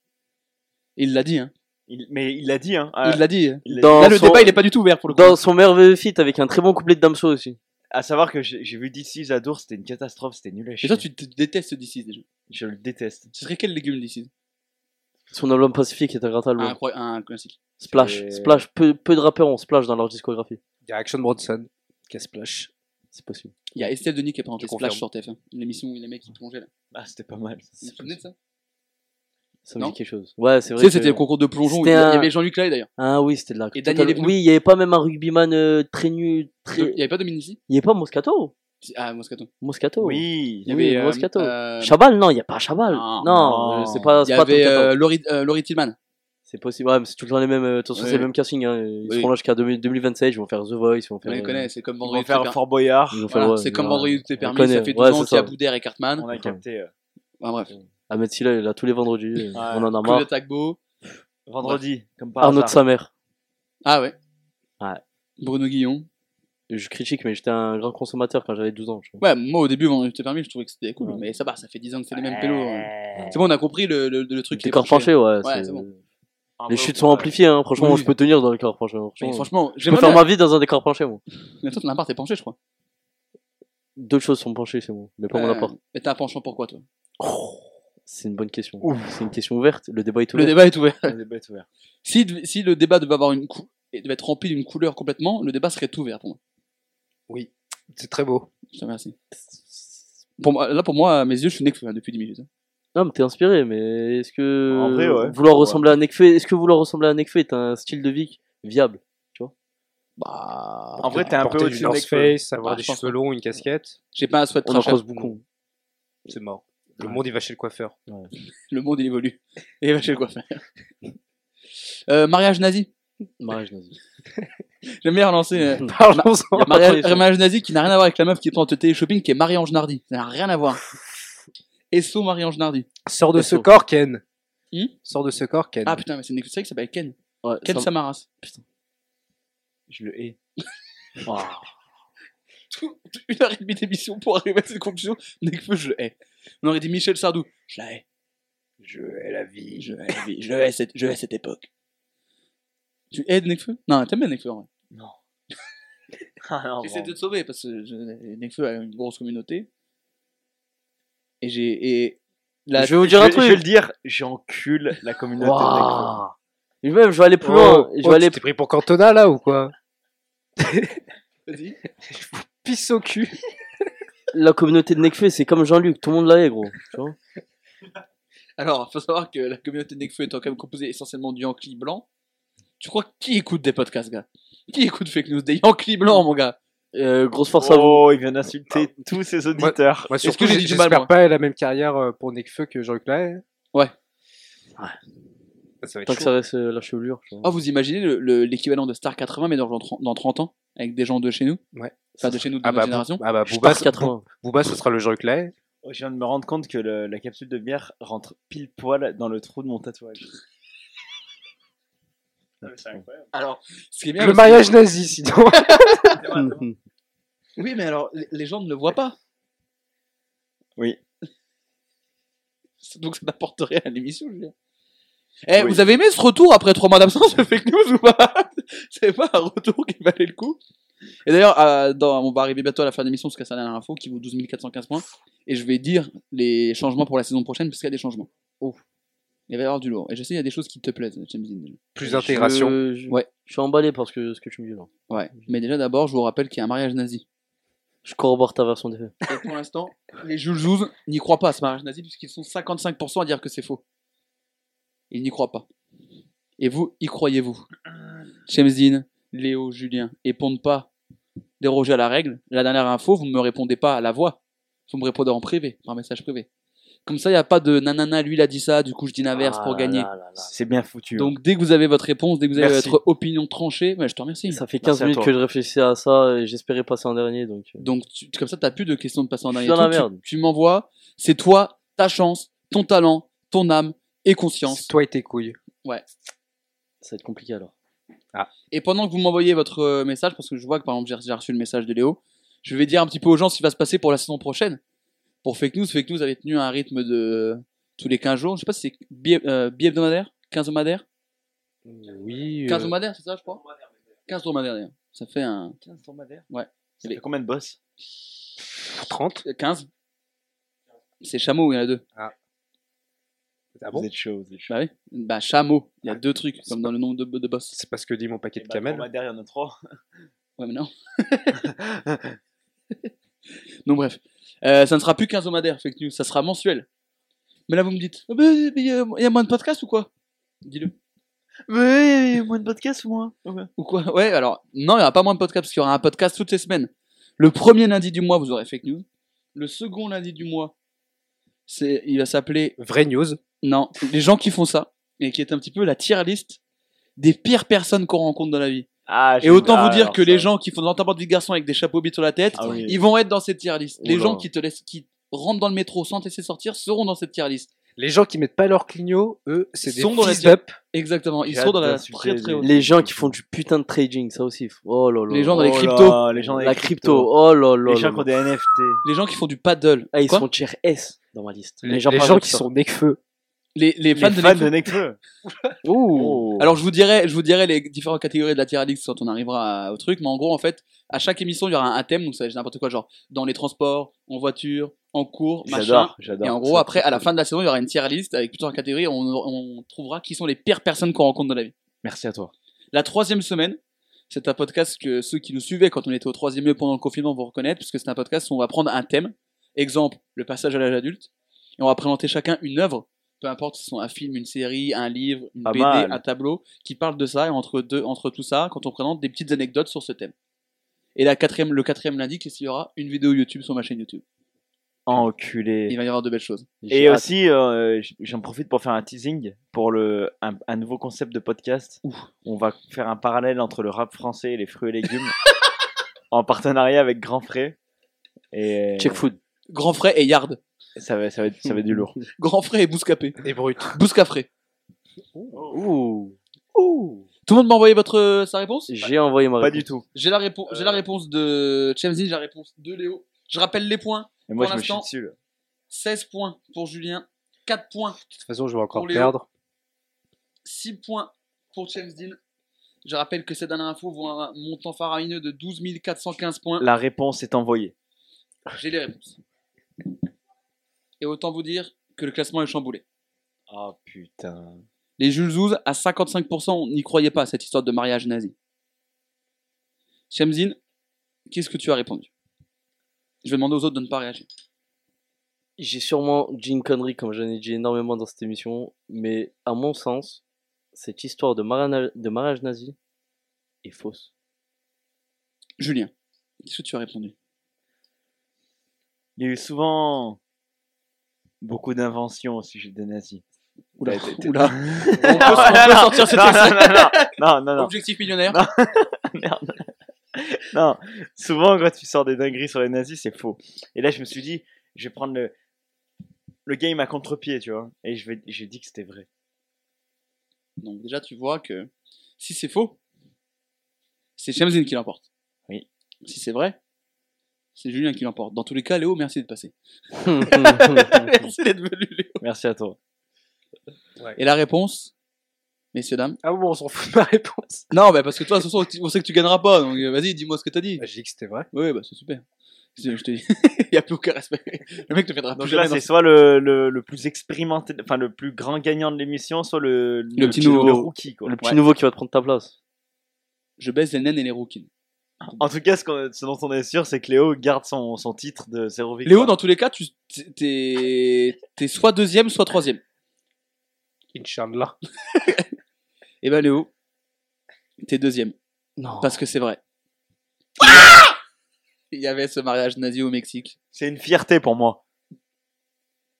Il l'a dit, hein. Il- Mais il l'a dit, hein. Ah, Il l'a dit. Dans Là, le son- débat, il est pas du tout ouvert pour le coup. Dans son merveilleux feat avec un très bon couplet de Damso aussi. À savoir que j'ai vu DC à Dour, c'était une catastrophe, c'était nul à Et toi, tu te détestes d'ici déjà. Je le déteste. Ce serait quel légume d'ici Son album Pacifique est un grand album. un, un classique. Splash. Splash. Peu, peu de rappeurs ont Splash dans leur discographie. Il y a Action Bronson qui a Splash. C'est possible. Il y a Estelle Denis qui a présenté Splash confirme. sur TF1. L'émission où les mecs ils plongeaient là. Ah, c'était pas mal. Vous vous souvenez de ça? Ça me Non? dit quelque chose. Ouais, c'est Tu vrai. sais, que- c'était le concours de plongeon. où Il y avait Jean-Luc Lahaye d'ailleurs. Ah oui, c'était de la. Et Daniel. Oui, il y avait pas même un rugbyman euh, très nu. Très... Il y avait pas Dominici? Il y avait pas Moscato? Ah, Moscato. Moscato. Oui. Il y Oui, avait euh, Moscato. euh, Chabal, non, il y a pas Chabal. Non, Non, non. euh, c'est pas. Il y pas avait 14. euh, Laurie, euh, Laurie Tillman. C'est possible. Ouais, mais c'est tout le temps les mêmes. euh, De toute façon, Oui. c'est le même casting. Hein. Ils Oui. seront là jusqu'à 2000 2027. Ils vont faire The Voice. Ils vont faire. On les euh, connaît, c'est comme On va Vendredi. faire tout est Fort Boyard. Voilà, ouais, c'est comme. Vendredi tout est permis. connaît. Ça fait 12 Ouais, ans c'est qu'il y a ça. Boudère et Cartman. On a capté. euh, Ah, bref. Ahmed Silla, il est là tous les vendredis. euh, On en a marre. Tagbo. Vendredi, comme par Arnaud de sa mère. Ah ouais. Ouais. Bruno Guillon. Je critique, mais j'étais un grand consommateur quand j'avais 12 ans. Ouais, moi au début, tout est permis, je trouvais que c'était cool. Mais ça va, ça fait 10 ans que c'est les mêmes pélos. ouais. C'est bon, on a compris le, le, le truc. Les corps penchés, ouais. Ouais, c'est- c'est bon. Les vrai, chutes au sont final, amplifiées, hein. Franchement, Oui. je peux tenir dans les corps penchés. hein. Mais Franchement, franchement, je peux faire ma vie dans un décor penché, moi. Mais toi, ton appart est penché, je crois. Deux choses sont penchées chez moi, mais pas mon appart. Mais t'as un penchant pour quoi, toi? C'est une bonne question. C'est une question ouverte. Le débat est Le ouvert. débat est ouvert. Le débat est ouvert. Si, si le débat devait avoir une cou- et devait être rempli d'une couleur complètement, le débat serait ouvert pour moi. Oui, c'est très beau. Je te remercie. Pour moi, là, pour moi, à mes yeux, je suis Nekfeu hein, depuis 10 minutes. hein. Non, mais t'es inspiré, mais est-ce que En vrai, ouais. vouloir Ouais. ressembler à Nekfeu, est-ce que vouloir ressembler à Nekfeu est un style de vie viable Bah. En vrai, t'es un peu Porter du au-dessus de North Nekfeu. Face, avoir Ah, des je pense cheveux longs, une casquette. J'ai pas un souhait de On en trash. croise beaucoup. C'est mort. Le monde, il va chez le coiffeur. Le monde, il évolue. Et va chez le coiffeur. Euh, mariage nazi. Mariage nazi. J'aime bien relancer. euh, Parlons-en. Il y a Maria- mariage nazi qui n'a rien à voir avec la meuf qui est en télé-shopping, qui est Marie-Ange Nardi. Ça n'a rien à voir. Esso Marie-Ange Nardi. Sors de ce corps, Ken. Hmm Sors de ce corps, Ken. Ah putain, mais c'est une série qui s'appelle Ken. Ouais, Ken Samaras. Je le hais. Tout- Une heure et demie d'émission pour arriver à cette conclusion. Nekfeu, je le hais. On aurait dit Michel Sardou. Je la hais. Je hais la vie. Je hais la vie. Je hais cette, je hais cette époque. Tu hais Nekfeu Non, t'aimes bien Nekfeu en vrai. Non. Ah non, J'essaie bon. de te sauver parce que je- Nekfeu a une grosse communauté. Et j'ai. Et la- Je vais vous dire un Je truc. Je vais le dire, j'encule la communauté de Waouh. Et même, je vais aller plus Oh, loin. Je oh, vais aller tu t'es pris pour Cantona là ou quoi? Vas-y. Pisse au cul. La communauté de Nekfeu, c'est comme Jean-Luc, tout le monde l'a est, gros. Tu vois? Alors, faut savoir que la communauté de Nekfeu étant quand même composée essentiellement de Yankee blancs. Tu crois qui écoute des podcasts, gars? Qui écoute fake news? Des Yankees blancs, mon gars. Euh, grosse force à vous. Oh, il vient d'insulter tous ses auditeurs. Moi, Est-ce surtout, que j'ai dit du mal, j'espère moi? pas la même carrière euh, pour Nekfeu que Jean-Luc Lahaye. Ouais. Ça va être Tant que ça reste euh, la chevelure. Oh, vous imaginez le- le- l'équivalent de Star 80, mais dans, genre 30 dans 30 ans, avec des gens de chez nous? Ouais. Enfin, de chez nous, de Ah notre bah, génération. Ah bah Booba, pars 80. Booba, ce sera le Jean-Luc Lahaye. Je viens de me rendre compte que le- la capsule de bière rentre pile poil dans le trou de mon tatouage. C'est incroyable. Alors, ce qui est bien. Le mariage nazi, sinon. Oui, mais alors, les- les gens ne le voient pas. Oui. Donc ça n'apporte rien à l'émission, je veux dire. Eh, Oui. vous avez aimé ce retour après trois mois d'absence de fake news ou pas? C'est pas un retour qui valait le coup Et d'ailleurs, euh, dans- on va arriver bientôt à la fin de l'émission parce que c'est la dernière info qui vaut 12 415 points. Et je vais dire les changements pour la saison prochaine parce qu'il y a des changements. Oh. Il va y avoir du lourd. Et je sais, il y a des choses qui te plaisent, James Dean. Plus d'intégration. Je, je- Ouais. je suis emballé parce que ce que tu me dis là. Ouais. Mais déjà, d'abord, je vous rappelle qu'il y a un mariage nazi. Je corrobore ta version des faits. Et pour l'instant, les Jules Jouze n'y croient pas à ce mariage nazi puisqu'ils sont 55% à dire que c'est faux. Ils n'y croient pas. Et vous, y croyez-vous? Chemzine, Léo, Julien, et pour ne pas déroger à la règle, la dernière info, vous ne me répondez pas à la voix. Vous me répondez en privé, par message privé. Comme ça, il n'y a pas de nanana, lui il a dit ça, du coup je dis l'inverse Ah pour là gagner. C'est bien foutu. hein. Donc dès que vous avez votre réponse, dès que vous avez Merci. votre opinion tranchée, ouais, je te remercie. Ça fait Merci 15 à minutes que je réfléchissais à ça et j'espérais passer en dernier. Donc, euh, Donc tu- comme ça, tu n'as plus de questions de passer en Je dernier. dans la tour. merde. Tu, tu m'envoies, c'est toi, ta chance, ton talent, ton âme et conscience. Toi et tes couilles. Ouais. ça va être compliqué alors. Et pendant que vous m'envoyez votre euh, message, parce que je vois que par exemple j'ai reçu le message de Léo, je vais dire un petit peu aux gens ce qui va se passer pour la saison prochaine. Pour Fake News, Fake News avait tenu un rythme de tous les 15 jours. Je sais pas si c'est bi- euh, bi-hebdomadaire 15 hebdomadaire Oui. 15 euh, hebdomadaire, c'est ça, je crois 15 hebdomadaire. Ça fait un. 15 dromadaires Ouais. Ça fait combien de boss 30 Euh, 15 C'est chameau, il y en a deux. Ah Vous bon? êtes chaud, vous êtes chaud. Bah oui. Bah, chameau, il y a deux trucs, comme dans le nombre de, de boss. C'est parce que dit mon paquet de Bah, camel. dromadaires, il y en a trois. Ouais, mais non. Donc, bref. Euh, ça ne sera plus 15 hebdomadaire, Fake News, ça sera mensuel. Mais là, vous me dites, mais il y, a- il y a moins de podcasts ou quoi? Dis-le. Mais il y a moins de podcasts ou moins Ou quoi? Ouais, alors, non, il n'y aura pas moins de podcasts parce qu'il y aura un podcast toutes les semaines. Le premier lundi du mois, vous aurez fake news. Le second lundi du mois, c'est, il va s'appeler. Vraie news. Non, les gens qui font ça, et qui est un petit peu la tier list des pires personnes qu'on rencontre dans la vie. Ah, Et autant ah, vous dire que ça. les gens qui font de l'enterrement de vie de garçon avec des chapeaux bits sur la tête, Ah oui. ils vont être dans cette tier list. Les Oula. gens qui te laissent, qui rentrent dans le métro sans te laisser sortir seront dans cette tier list. Les gens qui mettent pas leur clignot, eux, c'est des Sont dans la tier- d'up. Exactement, ils sont dans la très très les- haute. Les gens qui font du putain de trading, ça aussi. Oh là là. Les gens dans les Oh cryptos. les gens dans les La crypto. Oh là là. Les gens qui ont des NFT. Les gens qui font du paddle. Ah, ils Quoi sont tier S dans ma liste. Les, gens qui tard. sont Necfeu. Les, les Les fans, fans de de Nekfeu. Nekfeu. Ouh. Alors je vous dirai, je vous dirai les différentes catégories de la tier list quand on arrivera au truc, mais en gros en fait, à chaque émission il y aura un thème, donc ça n'importe quoi, genre dans les transports, en voiture, en cours, machin. J'adore, j'adore. Et en gros après, à la fin de la saison, il y aura une tier list avec plusieurs catégories, on trouvera qui sont les pires personnes qu'on rencontre dans la vie. Merci à toi. La troisième semaine, c'est un podcast que ceux qui nous suivaient quand on était au troisième lieu pendant le confinement vont reconnaître, puisque c'est un podcast où on va prendre un thème, exemple le passage à l'âge adulte, et on va présenter chacun une œuvre, peu importe si ce soit un film, une série, un livre, une Pas BD, mal. un tableau, qui parle de ça, et entre, deux, entre tout ça, quand on présente des petites anecdotes sur ce thème. Et la quatrième, le quatrième lundi, qu'est-ce qu'il y aura? Une vidéo YouTube sur ma chaîne YouTube. Enculé. Il va y avoir de belles choses. Et aussi, euh, j'en profite pour faire un teasing pour le, un, un nouveau concept de podcast. On va faire un parallèle entre le rap français et les fruits et légumes en partenariat avec Grand Frais. Et Check food. Grand frais et Yard. Ça va, ça va, être, ça va être du lourd. Grand frais et Bouscapé. Et brut. Bouscafré. Ouh. Tout le monde m'a envoyé votre, sa réponse? J'ai envoyé ma Pas réponse. du tout. J'ai la, réponse j'ai la réponse de Chemzy, j'ai la réponse de Léo. Je rappelle les points. Et moi, Pour je me chie l'instant, dessus. Là. 16 points pour Julien, 4 points, De toute façon, je vais encore Pour Léo. perdre. 6 points pour Chemzy. Je rappelle que ces dernières infos vont à un montant faramineux de 12 415 points. La réponse est envoyée. J'ai les réponses. Et autant vous dire que le classement est chamboulé. Ah putain. Les Jules Zouz, à 55%, on n'y croyait pas à cette histoire de mariage nazi. Chemzine, qu'est-ce que tu as répondu? Je vais demander aux autres de ne pas réagir. J'ai sûrement dit une connerie, comme j'en ai dit énormément dans cette émission, mais à mon sens, cette histoire de, marana- de mariage nazi est fausse. Julien, qu'est-ce que tu as répondu? Il y a eu souvent beaucoup d'inventions au sujet des nazis. Oula, oula. On peut- on peut sortir cet non, non, non, non, non. Objectif millionnaire. Non. Merde. Non, souvent quand tu sors des dingueries sur les nazis, c'est faux. Et là, je me suis dit, je vais prendre le, le game à contre-pied, tu vois. Et je vais, j'ai dit que c'était vrai. Donc déjà, tu vois que si c'est faux, c'est Chemzine qui l'emporte. Oui. Si c'est vrai, c'est Julien qui l'emporte. Dans tous les cas, Léo, merci d'être passé. merci d'être venu, Léo. Merci à toi. Et la réponse, messieurs, dames? Ah bon, on s'en fout de ma réponse. Non, bah parce que toi, de toute façon, on sait que tu gagneras pas. Donc euh, vas-y, dis-moi ce que t'as dit. Bah, J'ai dit que c'était vrai. Oui, bah c'est super. Je te dis, il n'y a plus aucun respect. Le mec te viendra Donc là, c'est soit le, le, le plus expérimenté, enfin le plus grand gagnant de l'émission, soit le, Le petit nouveau. le rookie, quoi. Le petit Ouais. nouveau qui va te prendre ta place. Je baisse les naines et les rookies. En tout cas, ce, dont on est sûr, c'est que Léo garde son, son titre de zéro victoire. Léo, dans tous les cas, tu t'es t'es soit deuxième, soit troisième. Inch'Allah. Et ben Léo, t'es deuxième. Non. Parce que c'est vrai. Il y avait ce mariage nazi au Mexique. C'est une fierté pour moi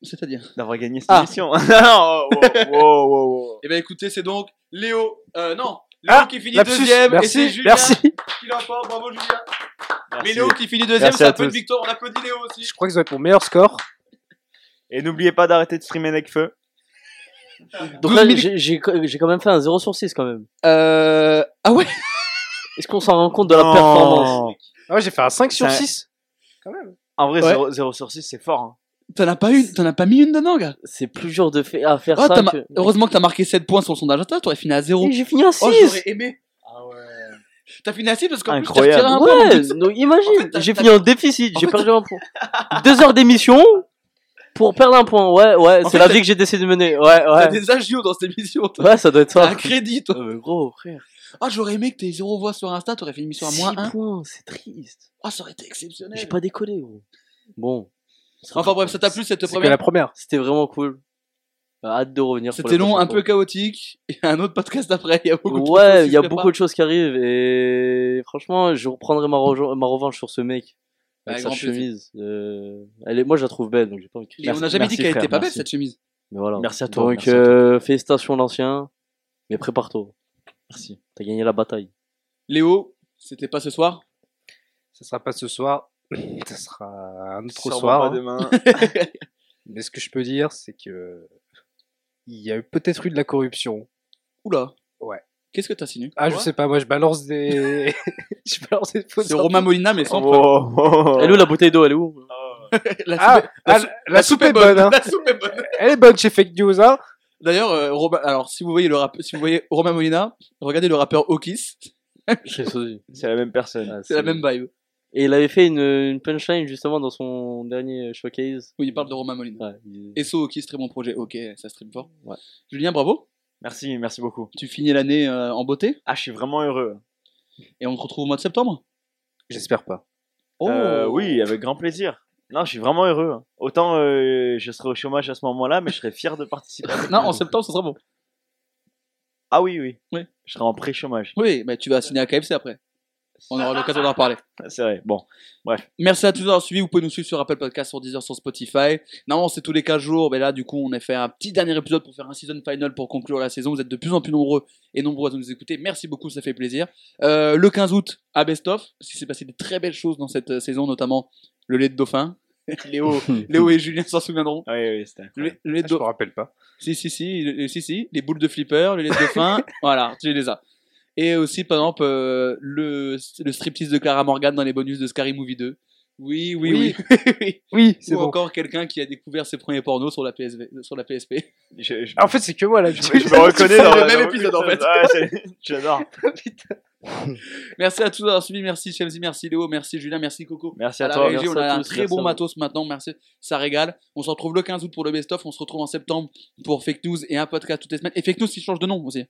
C'est-à-dire d'avoir gagné cette Ah. émission. non, wow, wow, wow, wow. Eh ben écoutez, c'est donc Léo. Euh, non, Léo Ah, qui finit lapsus, deuxième. merci, et c'est Julien merci. Qui l'emporte. Bravo Julien. Merci. Mais Léo qui finit deuxième, c'est un peu de victoire. On applaudit Léo aussi. Je crois que ça va être mon meilleur score. Et n'oubliez pas d'arrêter de streamer Necfeu. Donc 12 là, 000 j'ai- quand même fait un 0 sur 6 quand même. Euh... Ah ouais Est-ce qu'on s'en rend compte de la Non. performance Ah ouais, j'ai fait un 5 sur Ça- 6. Quand même. En vrai, Ouais. 0, 0 sur 6, c'est fort. hein. T'en as pas une, t'en as pas mis une dedans, gars. C'est plus dur de faire, à faire Oh, ça que... Heureusement que t'as marqué 7 points sur le sondage Insta, t'aurais fini à 0. Et j'ai fini à 6 Oh, j'aurais aimé. Ah ouais. T'as fini 6 parce qu'en plus, t'as retiré un Ouais, donc imagine, En fait, t'as- j'ai t'as- fini en déficit, j'ai perdu un point. Deux heures d'émission pour perdre un point, ouais, ouais, c'est la t'as- vie que j'ai décidé de mener, ouais, T'as ouais. des agios dans cette émission. toi. Ouais, ça doit être T'as ça. un crédit, toi. Euh, gros, frère. Ah, j'aurais aimé que t'aies 0 voix sur Insta, t'aurais fait une émission à moins 6 1. points, c'est triste. Ah, ça aurait été exceptionnel. J'ai pas décollé, gros. Bon. Enfin bref, ça t'a plu cette première la première. C'était vraiment cool. Euh, Hâte de revenir. C'était long, un peu chaotique. Il y a un autre podcast après. Il y a beaucoup de choses Ouais, il y a beaucoup de choses qui arrivent et franchement, je reprendrai ma, revanche sur ce mec avec Avec sa chemise. Euh, elle est, moi, je la trouve belle, donc j'ai pas envie de critiquer. Et on n'a jamais Merci, dit qu'elle était pas belle merci. cette chemise. Mais voilà. Merci à toi, Donc, merci à toi. euh, félicitations l'ancien, mais prépare-toi. Merci. T'as gagné la bataille. Léo, c'était pas ce soir? Ça sera pas ce soir. Ça sera un autre soir. pas hein. demain. Mais ce que je peux dire, c'est que il y a eu peut-être eu de la corruption. Oula. Ouais. Qu'est-ce que t'as signé Ah, je sais pas, moi je balance des. je balance des fausses C'est Romain Molina, mais sans. Oh, oh, Elle est où la bouteille d'eau? Elle est où? La Ah, soupe- ah, la soupe- la soupe est bonne. hein. La soupe est bonne. Elle est bonne chez Fake News, hein. D'ailleurs, euh, Romain- alors si vous voyez le rap- si vous voyez Romain Molina, regardez le rappeur Okis. C'est la même personne. Ah, c'est la même vibe. Et il avait fait une, une punchline justement dans son dernier showcase. Oui, il parle de Romain Molina. Ouais, il- Et so Okis, très bon projet. Ok, ça stream fort. Ouais. Julien, bravo. Merci, merci beaucoup. Tu finis l'année euh, en beauté? Ah, je suis vraiment heureux. et on te retrouve au mois de septembre? J'espère pas. Oh. Euh, oui, avec grand plaisir. Non, je suis vraiment heureux. Autant euh, je serai au chômage à ce moment-là, mais je serais fier de participer. Non, en septembre, ce sera bon. Ah oui, oui. Oui. Je serai en pré-chômage. Oui, mais tu vas signer à KFC après. On aura l'occasion d'en reparler. C'est vrai. Bon, bref. Merci à tous d'avoir suivi. Vous pouvez nous suivre sur Apple Podcast, sur Deezer, sur Spotify. Normalement, c'est tous les 15 jours. Mais là, du coup, on a fait un petit dernier épisode pour faire un season final pour conclure la saison. Vous êtes de plus en plus nombreux et nombreux à nous écouter. Merci beaucoup, ça fait plaisir. Euh, le 15 août, à Best of, parce qu'il s'est passé de très belles choses dans cette euh, saison, notamment le lait de dauphin. Léo, Léo et Julien s'en souviendront. Oui, oui, c'était. Le, le lait de Ah, je me rappelle pas. Si, si, si, le- si, si, les boules de flipper, le lait de dauphin, voilà, tu les as. Et aussi, par exemple, euh, le, le striptease de Clara Morgan dans les bonus de Scary Movie 2. Oui, oui, oui. oui, Oui, c'est Ou bon. encore quelqu'un qui a découvert ses premiers pornos sur la, PSV, sur la PSP. Je, je- Ah, En fait, c'est que moi là. Je, je me reconnais dans le dans- même épisode, en fait. Ouais, c'est- J'adore. Merci à tous d'avoir suivi. Merci Chelsea, merci Léo, merci Julien, merci Coco. Merci À à la toi. régie, merci on a à un tous, très bon matos maintenant. Merci, ça régale. On se retrouve le 15 août pour le best-of. On se retrouve en septembre pour Fake News et un podcast toutes les semaines. Et Fake News qui change de nom aussi.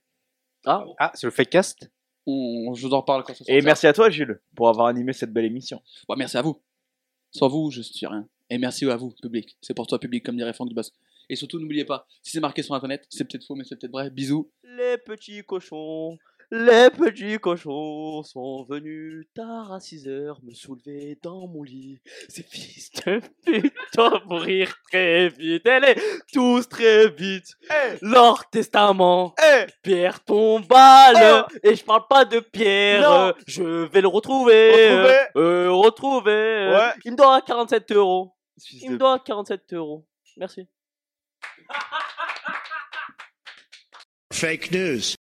Ah, Ah, c'est le fakecast On, je vous en reparle quand ça Et sortira. merci à toi, Jules, pour avoir animé cette belle émission. Bon, merci à vous. Sans vous, je suis rien. Et merci à vous, public. C'est pour toi, public, comme dirait Franck Dubas. Et surtout, n'oubliez pas, si c'est marqué sur internet, c'est peut-être faux, mais c'est peut-être vrai. Bisous. Les petits cochons, les petits cochons sont venus tard à 6 heures me soulever dans mon lit. Ces fils de pute doivent mourir très vite. Allez, tous très vite. Leur testament. Pierre tombale. Et je parle pas de Pierre. Non. Je vais le retrouver. Retrouver. Euh, retrouver. Ouais. Il me doit 47 euros. Fils Il de me doit 47 euros. Merci. Fake news.